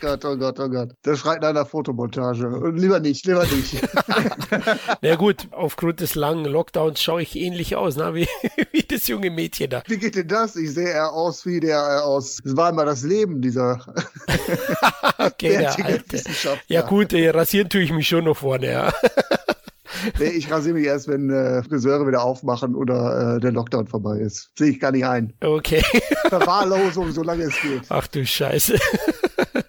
Gott, oh Gott, oh Gott. Das schreit nach einer Fotomontage. Lieber nicht, lieber nicht. [laughs] Na gut, aufgrund des langen Lockdowns schaue ich ähnlich aus, na, wie, [laughs] wie das junge Mädchen da. Wie geht denn das? Ich sehe eher aus wie der äh, aus. Es war immer das Leben dieser. [laughs] okay, der Alte. Ja, gut, gut, äh, rasieren tue ich mich schon noch vorne, ja. Nee, ich rasiere mich erst, wenn äh, Friseure wieder aufmachen oder äh, der Lockdown vorbei ist. Sehe ich gar nicht ein. Okay. [laughs] Verwahrlosung, solange es geht. Ach du Scheiße.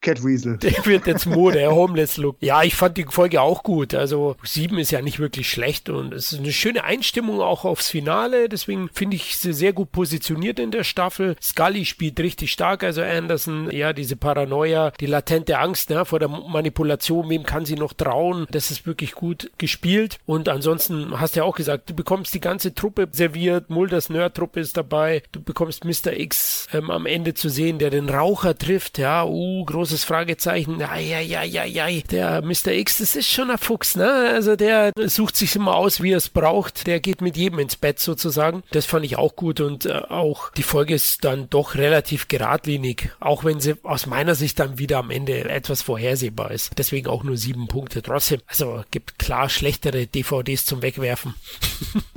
Cat Weasel. Der wird jetzt Mode, der Homeless-Look. Ja, ich fand die Folge auch gut. Also sieben ist ja nicht wirklich schlecht und es ist eine schöne Einstimmung auch aufs Finale. Deswegen finde ich sie sehr gut positioniert in der Staffel. Scully spielt richtig stark, also Anderson. Ja, diese Paranoia, die latente Angst ne, vor der Manipulation. Wem kann sie noch trauen? Das ist wirklich gut gespielt. Und ansonsten hast du ja auch gesagt, du bekommst die ganze Truppe serviert. Mulders Nerd-Truppe ist dabei. Du bekommst Mr. X ähm, am Ende zu sehen, der den Raucher trifft. Ja, uh, großes Fragezeichen. Eieieiei, der Mr. X, das ist schon ein Fuchs, ne? Also der sucht sich immer aus, wie er es braucht. Der geht mit jedem ins Bett sozusagen. Das fand ich auch gut und äh, auch die Folge ist dann doch relativ geradlinig, auch wenn sie aus meiner Sicht dann wieder am Ende etwas vorhersehbar ist. Deswegen auch nur sieben Punkte. Trotzdem, also gibt klar schlechtere DVDs zum Wegwerfen.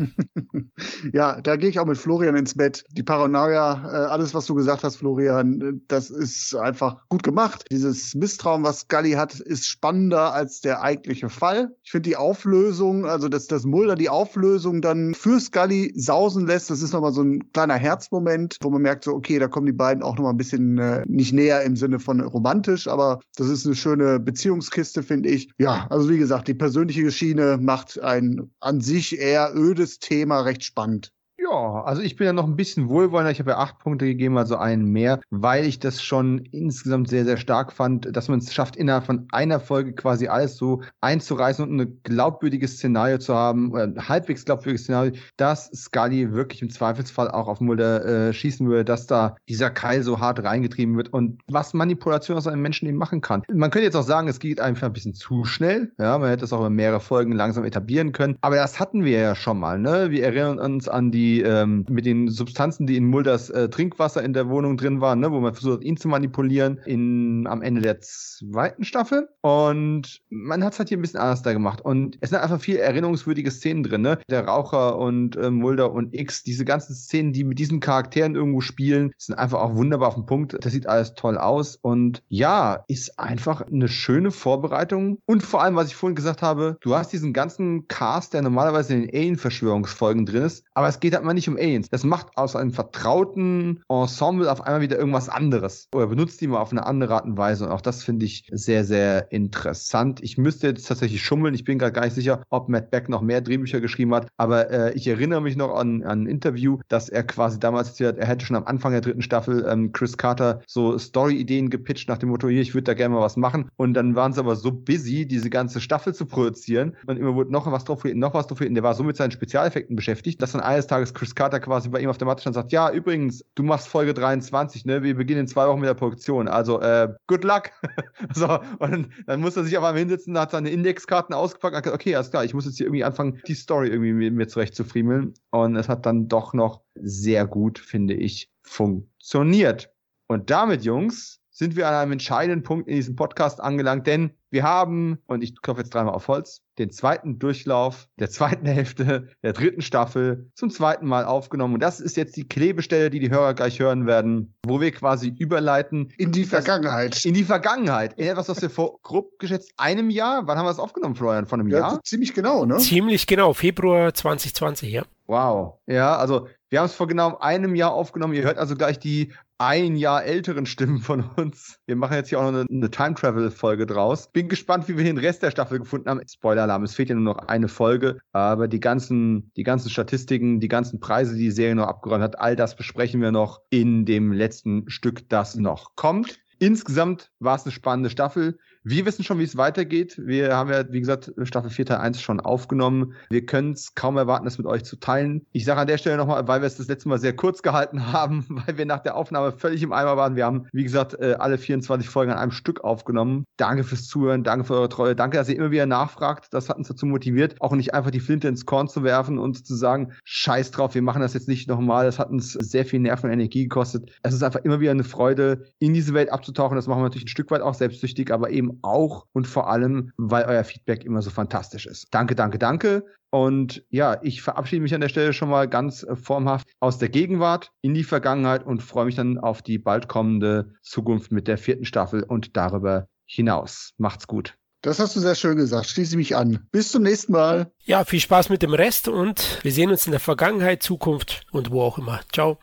[laughs] ja, da gehe ich auch mit Florian ins Bett. Die Paranoia, äh, alles, was du gesagt hast, Florian, das ist einfach gut gemacht. Dieses Misstrauen, was Scully hat, ist spannender als der eigentliche Fall. Ich finde die Auflösung, also dass das Mulder die Auflösung dann für Scully sausen lässt, das ist nochmal so ein kleiner Herzmoment, wo man merkt so, okay, da kommen die beiden auch nochmal ein bisschen äh, nicht näher im Sinne von romantisch, aber das ist eine schöne Beziehungskiste, finde ich. Ja, also wie gesagt, die persönliche Schiene macht ein an sich eher ödes Thema recht spannend. Ja, also ich bin ja noch ein bisschen wohlwollender. Ich habe ja acht Punkte gegeben, also einen mehr, weil ich das schon insgesamt sehr, sehr stark fand, dass man es schafft, innerhalb von einer Folge quasi alles so einzureißen und ein glaubwürdiges Szenario zu haben, oder ein halbwegs glaubwürdiges Szenario, dass Scully wirklich im Zweifelsfall auch auf Mulder äh, schießen würde, dass da dieser Keil so hart reingetrieben wird und was Manipulation aus einem Menschen eben machen kann. Man könnte jetzt auch sagen, es geht einfach ein bisschen zu schnell. Ja, man hätte es auch über mehrere Folgen langsam etablieren können. Aber das hatten wir ja schon mal. Ne? Wir erinnern uns an die ähm, mit den Substanzen, die in Mulders äh, Trinkwasser in der Wohnung drin waren, ne, wo man versucht hat, ihn zu manipulieren, in, am Ende der zweiten Staffel. Und man hat es halt hier ein bisschen anders da gemacht. Und es sind einfach viel erinnerungswürdige Szenen drin, ne? Der Raucher und äh, Mulder und X, diese ganzen Szenen, die mit diesen Charakteren irgendwo spielen, sind einfach auch wunderbar auf den Punkt. Das sieht alles toll aus. Und ja, ist einfach eine schöne Vorbereitung. Und vor allem, was ich vorhin gesagt habe, du hast diesen ganzen Cast, der normalerweise in den Alien-Verschwörungsfolgen drin ist, aber es geht halt immer nicht um Aliens. Das macht aus einem vertrauten Ensemble auf einmal wieder irgendwas anderes. Oder benutzt die mal auf eine andere Art und Weise. Und auch das finde ich sehr, sehr interessant. Ich müsste jetzt tatsächlich schummeln. Ich bin gerade gar nicht sicher, ob Matt Beck noch mehr Drehbücher geschrieben hat. Aber äh, ich erinnere mich noch an, an ein Interview, dass er quasi damals erzählt, er hätte schon am Anfang der dritten Staffel ähm, Chris Carter so Story-Ideen gepitcht nach dem Motto, hier, ich würde da gerne mal was machen. Und dann waren sie aber so busy, diese ganze Staffel zu produzieren. Und immer wurde noch was drauf noch was drauf und der war so mit seinen Spezialeffekten beschäftigt, dass dann eines Tages Chris Carter quasi bei ihm auf der Matte stand und sagt, ja, übrigens, du machst Folge 23, ne? Wir beginnen in zwei Wochen mit der Produktion. Also, äh, good luck. [laughs] so, und dann muss er sich aber hinsetzen, hat seine Indexkarten ausgepackt und gesagt, okay, alles klar, ich muss jetzt hier irgendwie anfangen, die Story irgendwie mit mir zurecht zu friemeln. Und es hat dann doch noch sehr gut, finde ich, funktioniert. Und damit, Jungs, sind wir an einem entscheidenden Punkt in diesem Podcast angelangt, denn wir haben, und ich klopfe jetzt dreimal auf Holz, den zweiten Durchlauf der zweiten [laughs] Hälfte der dritten Staffel zum zweiten Mal aufgenommen. Und das ist jetzt die Klebestelle, die die Hörer gleich hören werden, wo wir quasi überleiten. In die Vergangenheit. In die Vergangenheit. In etwas, was wir vor [laughs] grob geschätzt einem Jahr, wann haben wir das aufgenommen, Florian? Von einem ja, Jahr? Ziemlich genau, ne? Ziemlich genau, Februar 2020, ja. Wow. Ja, also wir haben es vor genau einem Jahr aufgenommen. Ihr hört also gleich die ein Jahr älteren Stimmen von uns. Wir machen jetzt hier auch noch eine, eine Time-Travel-Folge draus. Bin gespannt, wie wir den Rest der Staffel gefunden haben. Spoiler-Alarm, es fehlt ja nur noch eine Folge, aber die ganzen, die ganzen Statistiken, die ganzen Preise, die die Serie noch abgeräumt hat, all das besprechen wir noch in dem letzten Stück, das noch kommt. Insgesamt war es eine spannende Staffel. Wir wissen schon, wie es weitergeht. Wir haben ja, wie gesagt, Staffel 4 Teil 1 schon aufgenommen. Wir können es kaum erwarten, das mit euch zu teilen. Ich sage an der Stelle nochmal, weil wir es das letzte Mal sehr kurz gehalten [laughs] haben, weil wir nach der Aufnahme völlig im Eimer waren. Wir haben, wie gesagt, äh, alle 24 Folgen an einem Stück aufgenommen. Danke fürs Zuhören, danke für eure Treue, danke, dass ihr immer wieder nachfragt. Das hat uns dazu motiviert, auch nicht einfach die Flinte ins Korn zu werfen und zu sagen, scheiß drauf, wir machen das jetzt nicht nochmal. Das hat uns sehr viel Nerven und Energie gekostet. Es ist einfach immer wieder eine Freude, in diese Welt abzutauchen. Das machen wir natürlich ein Stück weit auch selbstsüchtig, aber eben auch und vor allem, weil euer Feedback immer so fantastisch ist. Danke, danke, danke. Und ja, ich verabschiede mich an der Stelle schon mal ganz äh, formhaft aus der Gegenwart in die Vergangenheit und freue mich dann auf die bald kommende Zukunft mit der vierten Staffel und darüber hinaus. Macht's gut. Das hast du sehr schön gesagt. Schließe mich an. Bis zum nächsten Mal. Ja, viel Spaß mit dem Rest und wir sehen uns in der Vergangenheit, Zukunft und wo auch immer. Ciao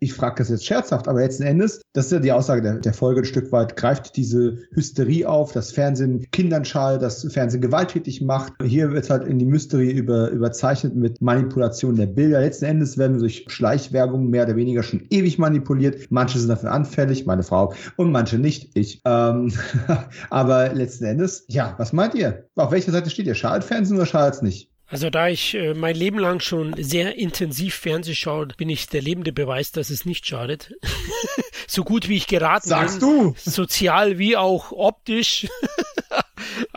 ich frage das jetzt scherzhaft, aber letzten Endes, das ist ja die Aussage der, der Folge ein Stück weit, greift diese Hysterie auf, das Fernsehen Kindern schadet, das Fernsehen gewalttätig macht. Hier wird halt in die Mystery über, überzeichnet mit Manipulation der Bilder. Letzten Endes werden wir durch Schleichwerbung mehr oder weniger schon ewig manipuliert. Manche sind dafür anfällig, meine Frau, und manche nicht, ich. Ähm, [laughs] aber letzten Endes, ja, was meint ihr? Auf welcher Seite steht ihr? Schadet Fernsehen oder schadet es nicht? Also da ich äh, mein Leben lang schon sehr intensiv Fernseh schaue, bin ich der lebende Beweis, dass es nicht schadet. [laughs] so gut wie ich geraten Sagst bin. du? Sozial wie auch optisch. [laughs]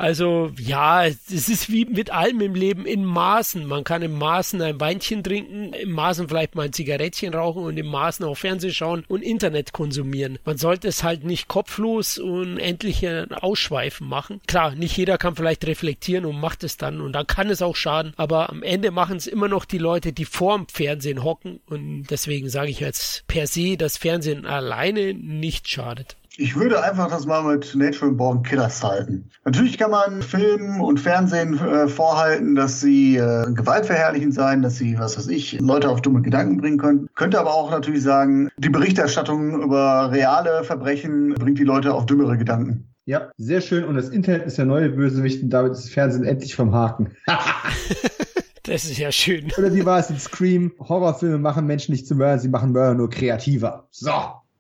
Also ja, es ist wie mit allem im Leben in Maßen. Man kann im Maßen ein Weinchen trinken, im Maßen vielleicht mal ein Zigarettchen rauchen und im Maßen auch Fernsehen schauen und Internet konsumieren. Man sollte es halt nicht kopflos und endlich Ausschweifen machen. Klar, nicht jeder kann vielleicht reflektieren und macht es dann und dann kann es auch schaden, aber am Ende machen es immer noch die Leute, die vorm Fernsehen hocken und deswegen sage ich jetzt per se, dass Fernsehen alleine nicht schadet. Ich würde einfach das mal mit Natural Born Killers halten. Natürlich kann man Film und Fernsehen äh, vorhalten, dass sie äh, gewaltverherrlichend sein, dass sie, was weiß ich, Leute auf dumme Gedanken bringen können. Könnte aber auch natürlich sagen, die Berichterstattung über reale Verbrechen bringt die Leute auf dümmere Gedanken. Ja, sehr schön. Und das Internet ist der neue Bösewicht und damit ist das Fernsehen endlich vom Haken. [laughs] Das ist ja schön. Oder wie war es in Scream? Horrorfilme machen Menschen nicht zu Mörder, sie machen Mörder nur kreativer. So.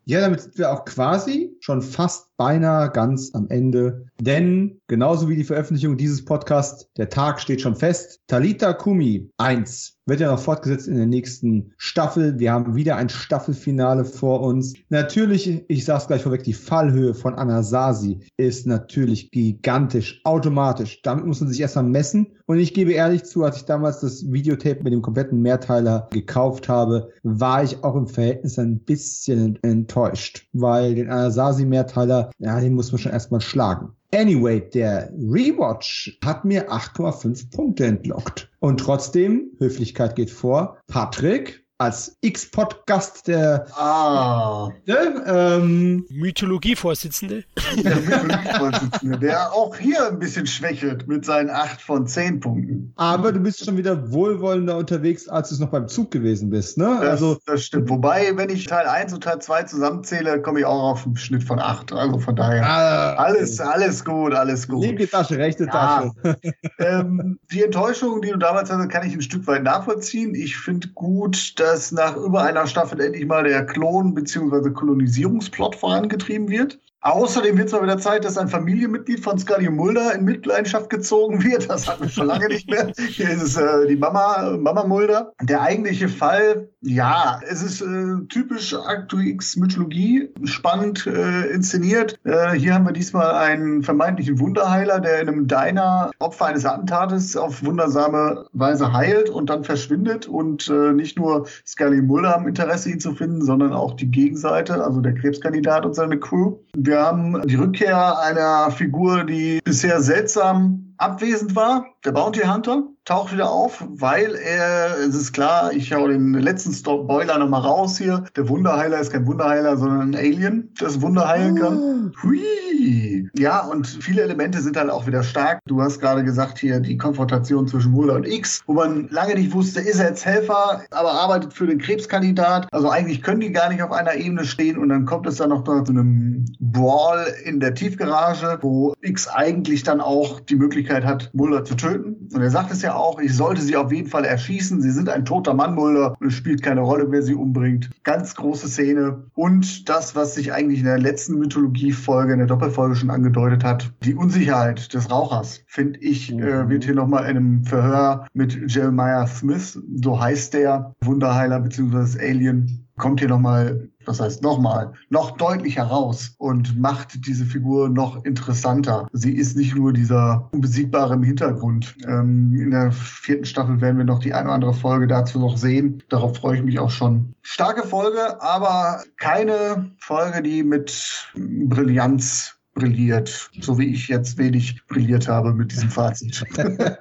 Ja, damit sind wir auch quasi schon fast beinahe ganz am Ende. Denn genauso wie die Veröffentlichung dieses Podcasts, der Tag steht schon fest. Talita Kumi 1 wird ja noch fortgesetzt in der nächsten Staffel. Wir haben wieder ein Staffelfinale vor uns. Natürlich, ich sage es gleich vorweg, die Fallhöhe von Anasazi ist natürlich gigantisch, automatisch. Damit muss man sich erstmal messen. Und ich gebe ehrlich zu, als ich damals das Videotape mit dem kompletten Mehrteiler gekauft habe, war ich auch im Verhältnis ein bisschen enttäuscht, weil den Anasazi-Mehrteiler, ja, den muss man schon erstmal schlagen. Anyway, der Rewatch hat mir 8,5 Punkte entlockt. Und trotzdem, Höflichkeit geht vor, Patrick, als X-Pod-Gast der Ah, ne, ähm, Mythologie-Vorsitzende. der Mitgliedervorsitzende, der auch hier ein bisschen schwächelt mit seinen 8 von 10 Punkten. aber du bist schon wieder wohlwollender unterwegs, als du es noch beim Zug gewesen bist, ne? Das, Also das stimmt. Wobei, wenn ich Teil 1 und Teil 2 zusammenzähle, komme ich auch auf einen Schnitt von 8. Also von daher. ah, Alles, alles gut, alles gut. linke Tasche, rechte Ja. Tasche. ähm, die Enttäuschung, die du damals hattest, kann ich ein Stück weit nachvollziehen. Ich finde gut, dass nach über einer Staffel endlich mal der Klon- bzw. Kolonisierungsplot vorangetrieben wird. Außerdem wird es mal wieder Zeit, dass ein Familienmitglied von Scully Mulder in Mitleidenschaft gezogen wird. Das hatten wir schon lange nicht mehr. Hier ist es äh, die Mama, Mama Mulder. Der eigentliche Fall, ja, es ist äh, typisch Aktu X Mythologie, spannend äh, inszeniert. Äh, hier haben wir diesmal einen vermeintlichen Wunderheiler, der in einem Diner Opfer eines Attentates auf wundersame Weise heilt und dann verschwindet. Und äh, nicht nur Scully Mulder haben Interesse, ihn zu finden, sondern auch die Gegenseite, also der Krebskandidat und seine Crew. Wir haben die Rückkehr einer Figur, die bisher seltsam abwesend war. Der Bounty Hunter taucht wieder auf, weil er, es ist klar, ich hau den letzten Spoiler nochmal raus hier. Der Wunderheiler ist kein Wunderheiler, sondern ein Alien, das Wunder heilen kann. Hui! Ja, und viele Elemente sind halt auch wieder stark. Du hast gerade gesagt hier die Konfrontation zwischen Mulder und X, wo man lange nicht wusste, ist er jetzt Helfer, aber arbeitet für den Krebskandidat. Also eigentlich können die gar nicht auf einer Ebene stehen und dann kommt es dann noch zu einem Brawl in der Tiefgarage, wo X eigentlich dann auch die Möglichkeit hat, Mulder zu töten. Und er sagt es ja auch, ich sollte sie auf jeden Fall erschießen. Sie sind ein toter Mann, Mulder, und es spielt keine Rolle, wer sie umbringt. Ganz große Szene. Und das, was sich eigentlich in der letzten Mythologie-Folge, in der Doppelfolge schon angedeutet hat, die Unsicherheit des Rauchers, finde ich, äh, wird hier nochmal in einem Verhör mit Jeremiah Smith, so heißt der Wunderheiler bzw. Alien, kommt hier nochmal, das heißt nochmal, noch deutlicher raus und macht diese Figur noch interessanter. Sie ist nicht nur dieser Unbesiegbare im Hintergrund. Ähm, in der vierten Staffel werden wir noch die eine oder andere Folge dazu noch sehen. Darauf freue ich mich auch schon. Starke Folge, aber keine Folge, die mit Brillanz brilliert, so wie ich jetzt wenig brilliert habe mit diesem Fazit. [laughs]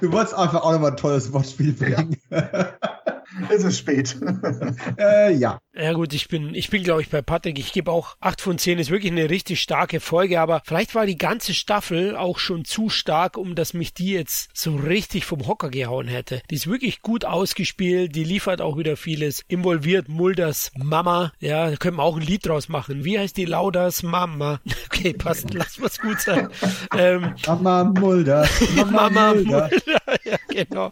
Du wolltest einfach auch nochmal ein tolles Wortspiel bringen. Es ist spät. äh, ja. Ja gut, ich bin, ich bin glaube ich bei Patrick. Ich gebe auch 8 von 10. Ist wirklich eine richtig starke Folge, aber vielleicht war die ganze Staffel auch schon zu stark, um dass mich die jetzt so richtig vom Hocker gehauen hätte. Die ist wirklich gut ausgespielt, die liefert auch wieder vieles, involviert Mulders Mama. Ja, da können wir auch ein Lied draus machen. Wie heißt die Lauders Mama? [laughs] Okay, passt, lass was gut sein. ähm, Mama [laughs] Mulder. Mama, Mama Mulder. Mulder. ja, genau.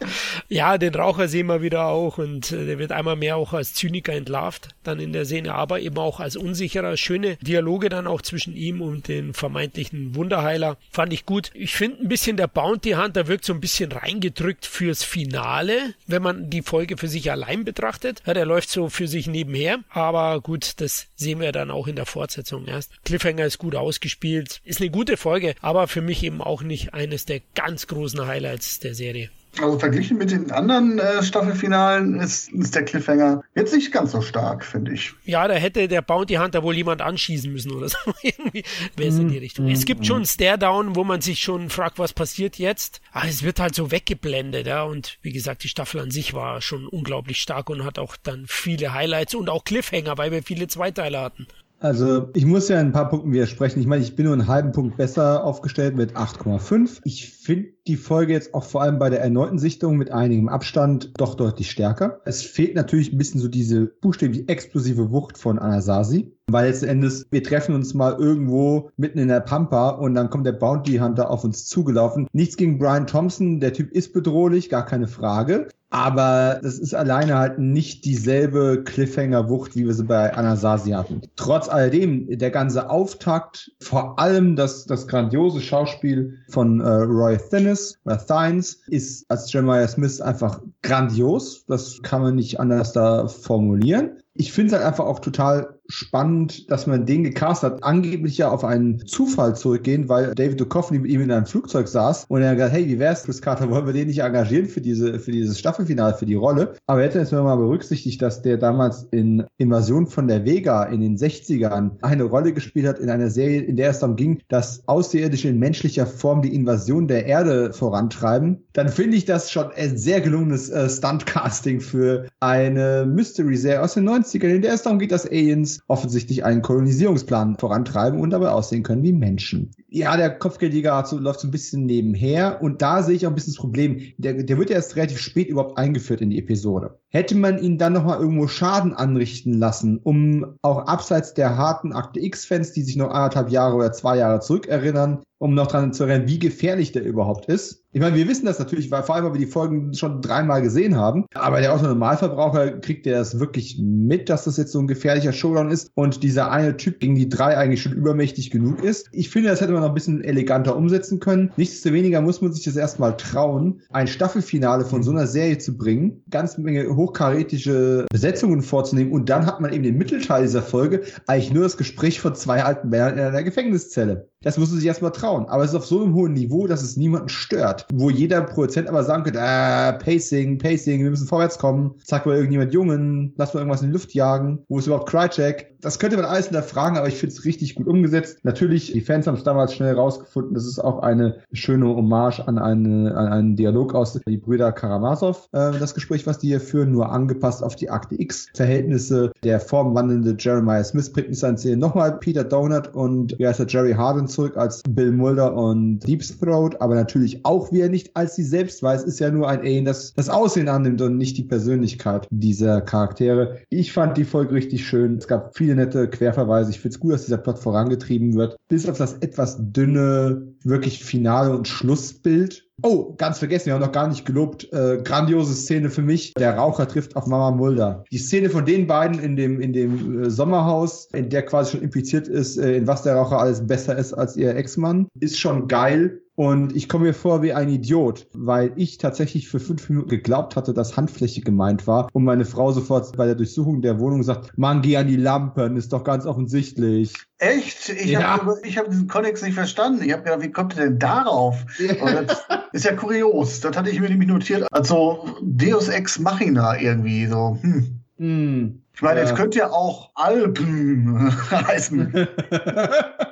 Ja, den Raucher sehen wir wieder auch und äh, der wird einmal mehr auch als Zyniker entlarvt dann in der Szene, aber eben auch als unsicherer. Schöne Dialoge dann auch zwischen ihm und den vermeintlichen Wunderheiler. Fand ich gut. Ich finde ein bisschen der Bounty Hunter wirkt so ein bisschen reingedrückt fürs Finale, wenn man die Folge für sich allein betrachtet. Ja, der läuft so für sich nebenher, aber gut, das sehen wir dann auch in der Fortsetzung erst. Cliffhanger ist gut ausgespielt, ist eine gute Folge, aber für mich eben auch nicht eines der ganz großen Highlights der Serie. Also verglichen mit den anderen äh, Staffelfinalen ist, ist der Cliffhanger jetzt nicht ganz so stark, finde ich. Ja, da hätte der Bounty Hunter wohl jemand anschießen müssen oder [laughs] so. Irgendwie wäre es in die Richtung. Es gibt schon Stare-Down, wo man sich schon fragt, was passiert jetzt. Aber es wird halt so weggeblendet, ja. Und wie gesagt, die Staffel an sich war schon unglaublich stark und hat auch dann viele Highlights und auch Cliffhanger, weil wir viele Zweiteile hatten. Also ich muss ja in ein paar Punkten widersprechen. Ich meine, ich bin nur einen halben Punkt besser aufgestellt mit 8,5. Ich finde die Folge jetzt auch vor allem bei der erneuten Sichtung mit einigem Abstand doch deutlich stärker. Es fehlt natürlich ein bisschen so diese buchstäblich explosive Wucht von Anasazi. Weil letzten Endes, wir treffen uns mal irgendwo mitten in der Pampa und dann kommt der Bounty Hunter auf uns zugelaufen. Nichts gegen Brian Thompson, der Typ ist bedrohlich, gar keine Frage. Aber das ist alleine halt nicht dieselbe Cliffhanger-Wucht, wie wir sie bei Anasazi hatten. Trotz alledem, der ganze Auftakt, vor allem das, das grandiose Schauspiel von äh, Roy Thinnes, oder Thines, ist als Jeremiah Smith einfach grandios. Das kann man nicht anders da formulieren. Ich finde es halt einfach auch total spannend, dass man den gecastet hat, angeblich ja auf einen Zufall zurückgehen, weil David Duchovny mit ihm in einem Flugzeug saß und er hat gesagt, hey, wie wär's, Chris Carter, wollen wir den nicht engagieren für diese, für dieses Staffelfinale, für die Rolle? Aber er hätte jetzt mal berücksichtigt, dass der damals in Invasion von der Vega in den 60ern eine Rolle gespielt hat in einer Serie, in der es darum ging, dass Außerirdische in menschlicher Form die Invasion der Erde vorantreiben, dann finde ich das schon ein sehr gelungenes äh, Stuntcasting für eine Mystery-Serie aus den 90ern, in der es darum geht, dass Aliens offensichtlich einen Kolonisierungsplan vorantreiben und dabei aussehen können wie Menschen. Ja, der Kopfgeldjäger läuft so ein bisschen nebenher und da sehe ich auch ein bisschen das Problem. Der, der wird ja erst relativ spät überhaupt eingeführt in die Episode. Hätte man ihn dann nochmal irgendwo Schaden anrichten lassen, um auch abseits der harten Akte X-Fans, die sich noch anderthalb Jahre oder zwei Jahre zurückerinnern, um noch dran zu erinnern, wie gefährlich der überhaupt ist. Ich meine, wir wissen das natürlich, weil vor allem, weil wir die Folgen schon dreimal gesehen haben. Aber der Autonormalverbraucher kriegt der das wirklich mit, dass das jetzt so ein gefährlicher Showdown ist und dieser eine Typ gegen die drei eigentlich schon übermächtig genug ist. Ich finde, das hätte man noch ein bisschen eleganter umsetzen können. Nichtsdestoweniger muss man sich das erstmal trauen, ein Staffelfinale von so einer Serie zu bringen, ganz Menge hochkarätische Besetzungen vorzunehmen und dann hat man eben den Mittelteil dieser Folge eigentlich nur das Gespräch von zwei alten Männern in einer Gefängniszelle. Das muss man sich erstmal trauen. Aber es ist auf so einem hohen Niveau, dass es niemanden stört. Wo jeder Produzent aber sagen könnte, ah, Pacing, Pacing, wir müssen vorwärts kommen. Sag mal irgendjemand Jungen, lass mal irgendwas in die Luft jagen. Wo ist überhaupt Crycheck? Das könnte man alles hinterfragen, aber ich finde es richtig gut umgesetzt. Natürlich, die Fans haben es damals schnell rausgefunden. Das ist auch eine schöne Hommage an, eine, an einen Dialog aus die Brüder Karamazov. Äh, das Gespräch, was die hier führen, nur angepasst auf die Akte X-Verhältnisse. Der formwandelnde Jeremiah Smith bringt uns an Szene nochmal Peter Donut und wie heißt der Jerry Harden zurück als Bill Mulder und Deep Throat, aber natürlich auch wie er nicht als sie selbst weiß, ist ja nur ein Alien, das das Aussehen annimmt und nicht die Persönlichkeit dieser Charaktere. Ich fand die Folge richtig schön. Es gab viele nette Querverweise. Ich finde es gut, dass dieser Plot vorangetrieben wird. Bis auf das etwas dünne, wirklich Finale und Schlussbild Oh, ganz vergessen, wir haben noch gar nicht gelobt. Äh, grandiose Szene für mich. Der Raucher trifft auf Mama Mulder. Die Szene von den beiden in dem, in dem äh, Sommerhaus, in der quasi schon impliziert ist, äh, in was der Raucher alles besser ist als ihr Ex-Mann, ist schon geil. Und ich komme mir vor wie ein Idiot, weil ich tatsächlich für fünf Minuten geglaubt hatte, dass Handfläche gemeint war und meine Frau sofort bei der Durchsuchung der Wohnung sagt, Mann, geh an die Lampen, ist doch ganz offensichtlich. Echt? Ich ja. habe hab diesen Kontext nicht verstanden. Ich habe gedacht, wie kommt ihr denn darauf? das ist ja kurios. Das hatte ich mir nämlich notiert. Also Deus Ex Machina irgendwie so. Hm. Hm. Ich meine, ja. es könnte ja auch Alpen [laughs] heißen. [laughs]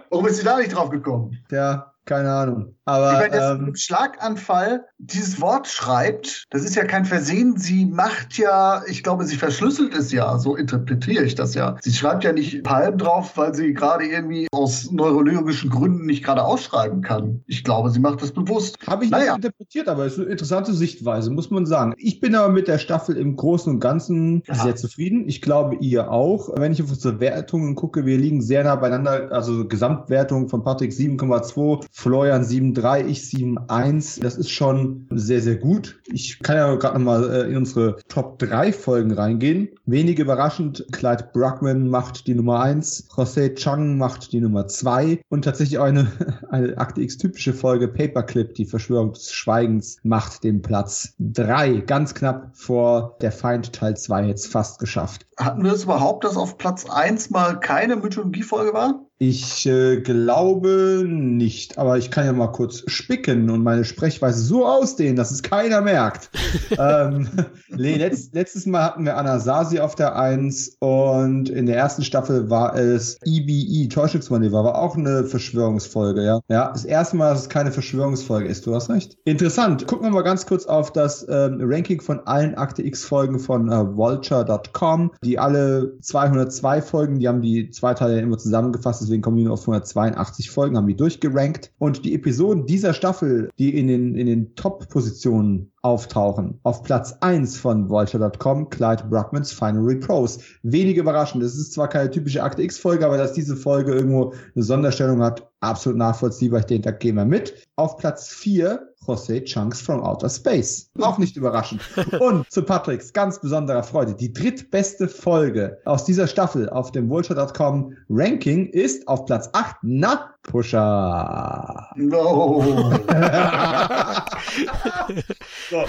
Warum ist sie da nicht drauf gekommen? Ja, keine Ahnung. Aber meine, das ähm, Schlaganfall dieses Wort schreibt, das ist ja kein Versehen. Sie macht ja, ich glaube, sie verschlüsselt es ja, so interpretiere ich das ja. Sie schreibt ja nicht Palm drauf, weil sie gerade irgendwie aus neurologischen Gründen nicht gerade ausschreiben kann. Ich glaube, sie macht das bewusst. Habe ich naja. nicht interpretiert, aber es ist eine interessante Sichtweise, muss man sagen. Ich bin aber mit der Staffel im Großen und Ganzen ja. sehr zufrieden. Ich glaube, ihr auch. Wenn ich auf unsere Wertungen gucke, wir liegen sehr nah beieinander. Also Gesamtwertung von Patrick 7,2, Florian 7 7,3, ich 7,1. Das ist schon sehr, sehr gut. Ich kann ja gerade nochmal äh, in unsere Top 3 Folgen reingehen. Wenig überraschend, Clyde Bruckman macht die Nummer 1, José Chang macht die Nummer 2 und tatsächlich auch eine, [laughs] eine Akte X-typische Folge, Paperclip, die Verschwörung des Schweigens, macht den Platz 3. Ganz knapp vor der Feind Teil 2 jetzt fast geschafft. Hatten wir es überhaupt, dass auf Platz 1 mal keine Mythologie-Folge war? Ich äh, glaube nicht, aber ich kann ja mal kurz spicken und meine Sprechweise so ausdehnen, dass es keiner merkt. [laughs] ähm, letzt, letztes Mal hatten wir Anasazi auf der Eins und in der ersten Staffel war es EBE, Täuschungsmanöver, war auch eine Verschwörungsfolge, ja. Ja, das erste Mal, dass es keine Verschwörungsfolge ist, du hast recht. Interessant. Gucken wir mal ganz kurz auf das ähm, Ranking von allen Akte X-Folgen von äh, Vulture.com, die alle 202 Folgen, die haben die zwei Teile immer zusammengefasst, deswegen kommen die nur auf 182 Folgen, haben die durchgerankt. Und die Episoden dieser Staffel, die in den, in den Top-Positionen auftauchen. Auf Platz 1 von Vulture.com Clyde Bruckmans Final Repose. Wenig überraschend. Es ist zwar keine typische Akte X-Folge, aber dass diese Folge irgendwo eine Sonderstellung hat, absolut nachvollziehbar. Ich denke, da gehen wir mit. Auf Platz 4 José Chunks from Outer Space. Auch nicht überraschend. Und zu Patricks ganz besonderer Freude. Die drittbeste Folge aus dieser Staffel auf dem Vulture.com Ranking ist auf Platz 8. Na, Pusher. No. [laughs]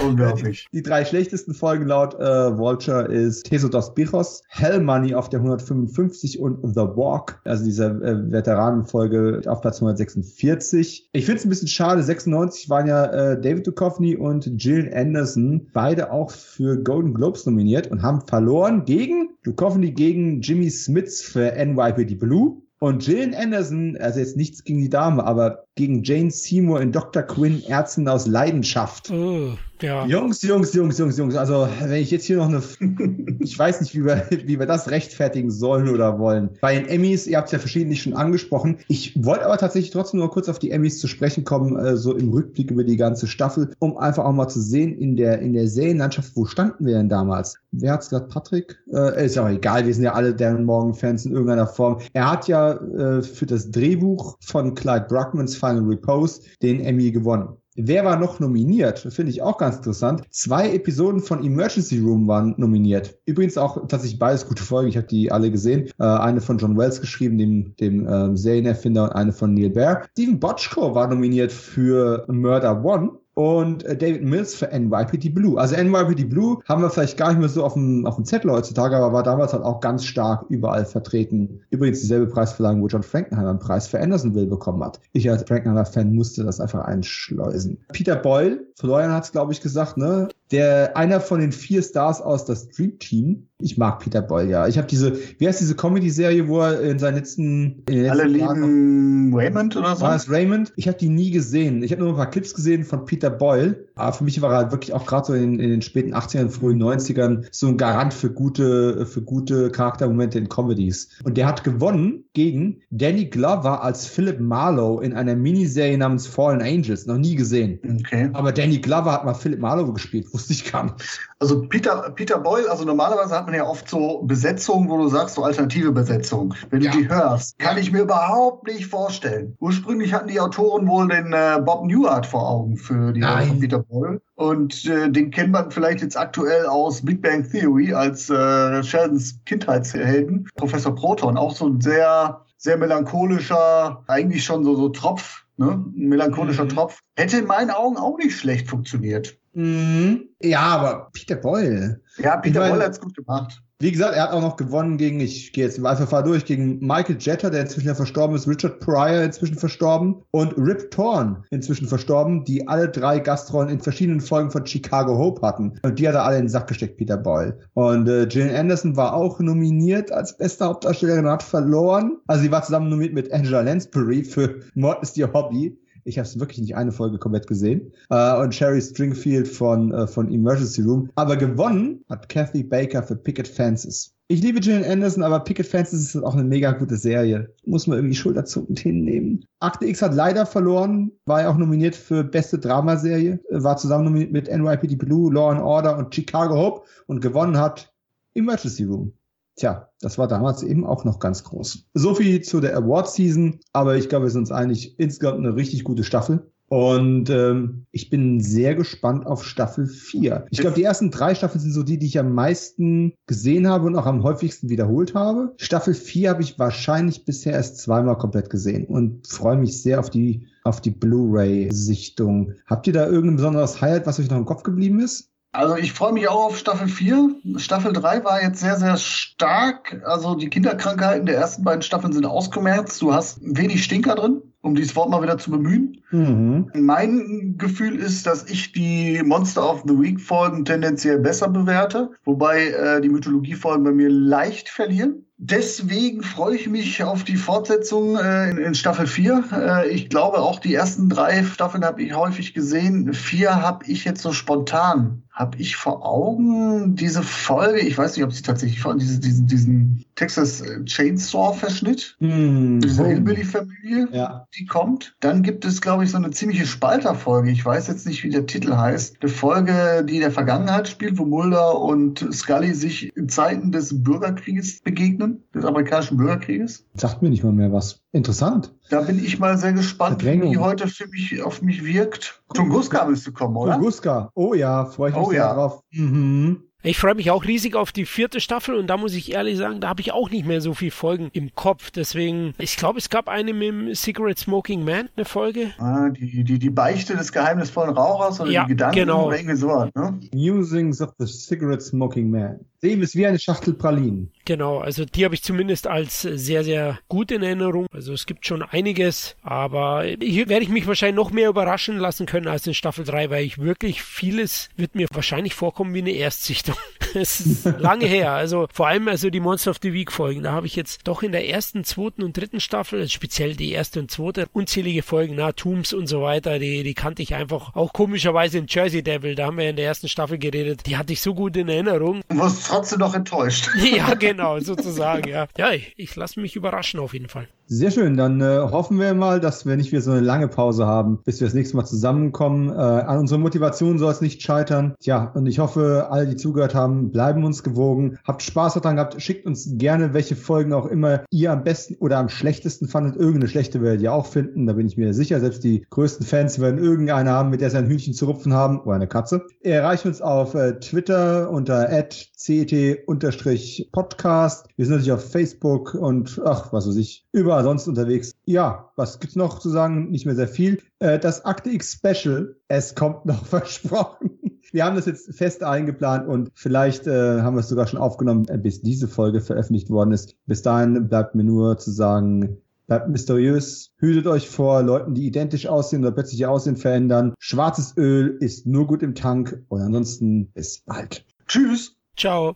Unglaublich. Die drei schlechtesten Folgen laut äh, Vulture ist Teso dos Bichos, Hell Money auf der 155 und The Walk, also diese äh, Veteranenfolge auf Platz 146. Ich finde es ein bisschen schade, 96 waren ja äh, David Duchovny und Jill Anderson beide auch für Golden Globes nominiert und haben verloren gegen Duchovny gegen Jimmy Smits für NYPD Blue und Jillian Anderson, also jetzt nichts gegen die Dame, aber gegen Jane Seymour in Dr. Quinn Ärzten aus Leidenschaft. Oh, ja. Jungs, Jungs, Jungs, Jungs, Jungs. Also, wenn ich jetzt hier noch eine, [laughs] ich weiß nicht, wie wir, wie wir das rechtfertigen sollen oder wollen. Bei den Emmys, ihr habt es ja verschiedentlich schon angesprochen. Ich wollte aber tatsächlich trotzdem nur kurz auf die Emmys zu sprechen kommen, äh, so im Rückblick über die ganze Staffel, um einfach auch mal zu sehen, in der, in der Serienlandschaft, wo standen wir denn damals? Wer hat's gesagt? Patrick? Äh, ist ja auch egal, wir sind ja alle Darren Morgan-Fans in irgendeiner Form. Er hat ja äh, für das Drehbuch von Clyde Bruckmans Final Repose den Emmy gewonnen. Wer war noch nominiert? Finde ich auch ganz interessant. Zwei Episoden von Emergency Room waren nominiert. Übrigens auch tatsächlich beides gute Folgen. Ich habe die alle gesehen. Äh, eine von John Wells geschrieben, dem, dem ähm, Serienerfinder, und eine von Neil Baer. Steven Bochco war nominiert für Murder One und äh, David Mills für NYPD Blue. Also NYPD Blue haben wir vielleicht gar nicht mehr so auf dem, auf dem Zettel heutzutage, aber war damals halt auch ganz stark überall vertreten. Übrigens dieselbe Preisverleihung, wo John Frankenheimer einen Preis für Andersonville bekommen hat. Ich als Frankenheimer-Fan musste das einfach einschleusen. Peter Boyle, Florian hat es glaube ich gesagt, ne? Der einer von den vier Stars aus das Dream Team. Ich mag Peter Boyle, ja. Ich habe diese, wie heißt diese Comedy-Serie, wo er in seinen letzten... In Alle lieben Raymond oder so? War es Raymond? Ich habe die nie gesehen. Ich habe nur ein paar Clips gesehen von Peter Boyle. Aber für mich war er wirklich auch gerade so in, in, den späten 80ern, frühen 90ern so ein Garant für gute, für gute Charaktermomente in Comedies. Und der hat gewonnen gegen Danny Glover als Philip Marlowe in einer Miniserie namens Fallen Angels. Noch nie gesehen. Okay. Aber Danny Glover hat mal Philip Marlowe gespielt, wusste ich gar nicht. Also Peter, Peter Boyle, also normalerweise hat man ja oft so Besetzungen, wo du sagst, so alternative Besetzungen. Wenn ja. du die hörst, kann ich mir überhaupt nicht vorstellen. Ursprünglich hatten die Autoren wohl den äh, Bob Newhart vor Augen für die Rolle von Peter Boyle. Und äh, den kennt man vielleicht jetzt aktuell aus Big Bang Theory als äh, Sheldons Kindheitshelden. Professor Proton, auch so ein sehr, sehr melancholischer, eigentlich schon so, so Tropf, ne? Ein melancholischer mhm. Tropf. Hätte in meinen Augen auch nicht schlecht funktioniert. Mhm. Ja, aber Peter Boyle. Ja, Peter Boyle hat es gut gemacht. Wie gesagt, er hat auch noch gewonnen gegen, ich gehe jetzt im Alpha durch, gegen Michael Jetter, der inzwischen ja verstorben ist, Richard Pryor inzwischen verstorben und Rip Torn inzwischen verstorben, die alle drei Gastrollen in verschiedenen Folgen von Chicago Hope hatten. Und die hat er alle in den Sack gesteckt, Peter Boyle. Und äh, Jillian Anderson war auch nominiert als beste Hauptdarstellerin und hat verloren. Also sie war zusammen nominiert mit Angela Lansbury für Mord ist ihr Hobby. Ich habe es wirklich nicht eine Folge komplett gesehen. Äh, und Sherry Stringfield von, äh, von Emergency Room. Aber gewonnen hat Kathy Baker für Picket Fences. Ich liebe Gillian Anderson, aber Picket Fences ist auch eine mega gute Serie. Muss man irgendwie schulterzuckend hinnehmen. Akte X hat leider verloren, war ja auch nominiert für beste Dramaserie, war zusammen nominiert mit NYPD Blue, Law and Order und Chicago Hope und gewonnen hat Emergency Room. Tja, das war damals eben auch noch ganz groß. So viel zu der Award Season, aber ich glaube, wir sind uns eigentlich insgesamt eine richtig gute Staffel. Und ähm, ich bin sehr gespannt auf Staffel 4. Ich glaube, die ersten drei Staffeln sind so die, die ich am meisten gesehen habe und auch am häufigsten wiederholt habe. Staffel 4 habe ich wahrscheinlich bisher erst zweimal komplett gesehen und freue mich sehr auf die, auf die Blu-ray-Sichtung. Habt ihr da irgendein besonderes Highlight, was euch noch im Kopf geblieben ist? Also ich freue mich auch auf Staffel 4. Staffel 3 war jetzt sehr, sehr stark. Also die Kinderkrankheiten der ersten beiden Staffeln sind ausgemerzt. Du hast wenig Stinker drin, um dieses Wort mal wieder zu bemühen. Mhm. Mein Gefühl ist, dass ich die Monster of the Week Folgen tendenziell besser bewerte, wobei äh, die Mythologie-Folgen bei mir leicht verlieren. Deswegen freue ich mich auf die Fortsetzung äh, in, in, Staffel 4. Äh, ich glaube, auch die ersten drei Staffeln habe ich häufig gesehen. Vier habe ich jetzt so spontan. Habe ich vor Augen diese Folge, ich weiß nicht, ob sie tatsächlich vor diese, diesen, diesen Texas Chainsaw-Verschnitt, mm, diese Hillbilly-Familie, ja. die kommt. Dann gibt es, glaube ich, so eine ziemliche Spalterfolge. Ich weiß jetzt nicht, wie der Titel heißt. Eine Folge, die in der Vergangenheit spielt, wo Mulder und Scully sich in Zeiten des Bürgerkrieges begegnen, des amerikanischen Bürgerkrieges. Sagt mir nicht mal mehr was. Interessant. Da bin ich mal sehr gespannt, wie die heute für mich auf mich wirkt. Tunguska müsste kommen, oder? Tunguska. Oh ja, freue ich mich oh, ja. drauf. Mhm. Ich freue mich auch riesig auf die vierte Staffel und da muss ich ehrlich sagen, da habe ich auch nicht mehr so viele Folgen im Kopf. Deswegen, ich glaube, es gab eine mit dem Cigarette Smoking Man, eine Folge. Ah, die, die, die Beichte des geheimnisvollen Rauchers oder Ja, die Gedanken genau. oder irgendwie sowas, ne? Musings of the Cigarette Smoking Man. Dem ist wie eine Schachtel Pralinen. Genau, also die habe ich zumindest als sehr, sehr gut in Erinnerung. Also es gibt schon einiges, aber hier werde ich mich wahrscheinlich noch mehr überraschen lassen können als in Staffel 3, weil ich wirklich vieles wird mir wahrscheinlich vorkommen wie eine Erstsichtung. [laughs] Es ist lange her. Also vor allem also die Monster of the Week Folgen. Da habe ich jetzt doch in der ersten, zweiten und dritten Staffel, also speziell die erste und zweite, unzählige Folgen, na, Tombs und so weiter, die, die kannte ich einfach auch komischerweise in Jersey Devil, da haben wir in der ersten Staffel geredet. Die hatte ich so gut in Erinnerung. Wirst trotzdem noch enttäuscht. Ja, genau, sozusagen, ja. Ja, ich, ich lasse mich überraschen auf jeden Fall. Sehr schön, dann äh, hoffen wir mal, dass wir nicht wieder so eine lange Pause haben, bis wir das nächste Mal zusammenkommen. Äh, an unserer Motivation soll es nicht scheitern. Tja, und ich hoffe, alle, die zugehört haben, bleiben uns gewogen. Habt Spaß daran gehabt, schickt uns gerne, welche Folgen auch immer ihr am besten oder am schlechtesten fandet. Irgendeine schlechte werdet ihr auch finden, da bin ich mir sicher. Selbst die größten Fans werden irgendeine haben, mit der sie ein Hühnchen zu rupfen haben oder eine Katze. Erreicht uns auf äh, Twitter unter cet-podcast. Wir sind natürlich auf Facebook und ach, was weiß ich, überall sonst unterwegs. Ja, was gibt's noch zu sagen? Nicht mehr sehr viel. Äh, das Akte X Special, es kommt [laughs] noch versprochen. Wir haben das jetzt fest eingeplant und vielleicht äh, haben wir es sogar schon aufgenommen, äh, bis diese Folge veröffentlicht worden ist. Bis dahin bleibt mir nur zu sagen, bleibt mysteriös, hütet euch vor Leuten, die identisch aussehen oder plötzlich ihr Aussehen verändern. Schwarzes Öl ist nur gut im Tank und ansonsten bis bald. Tschüss. Ciao.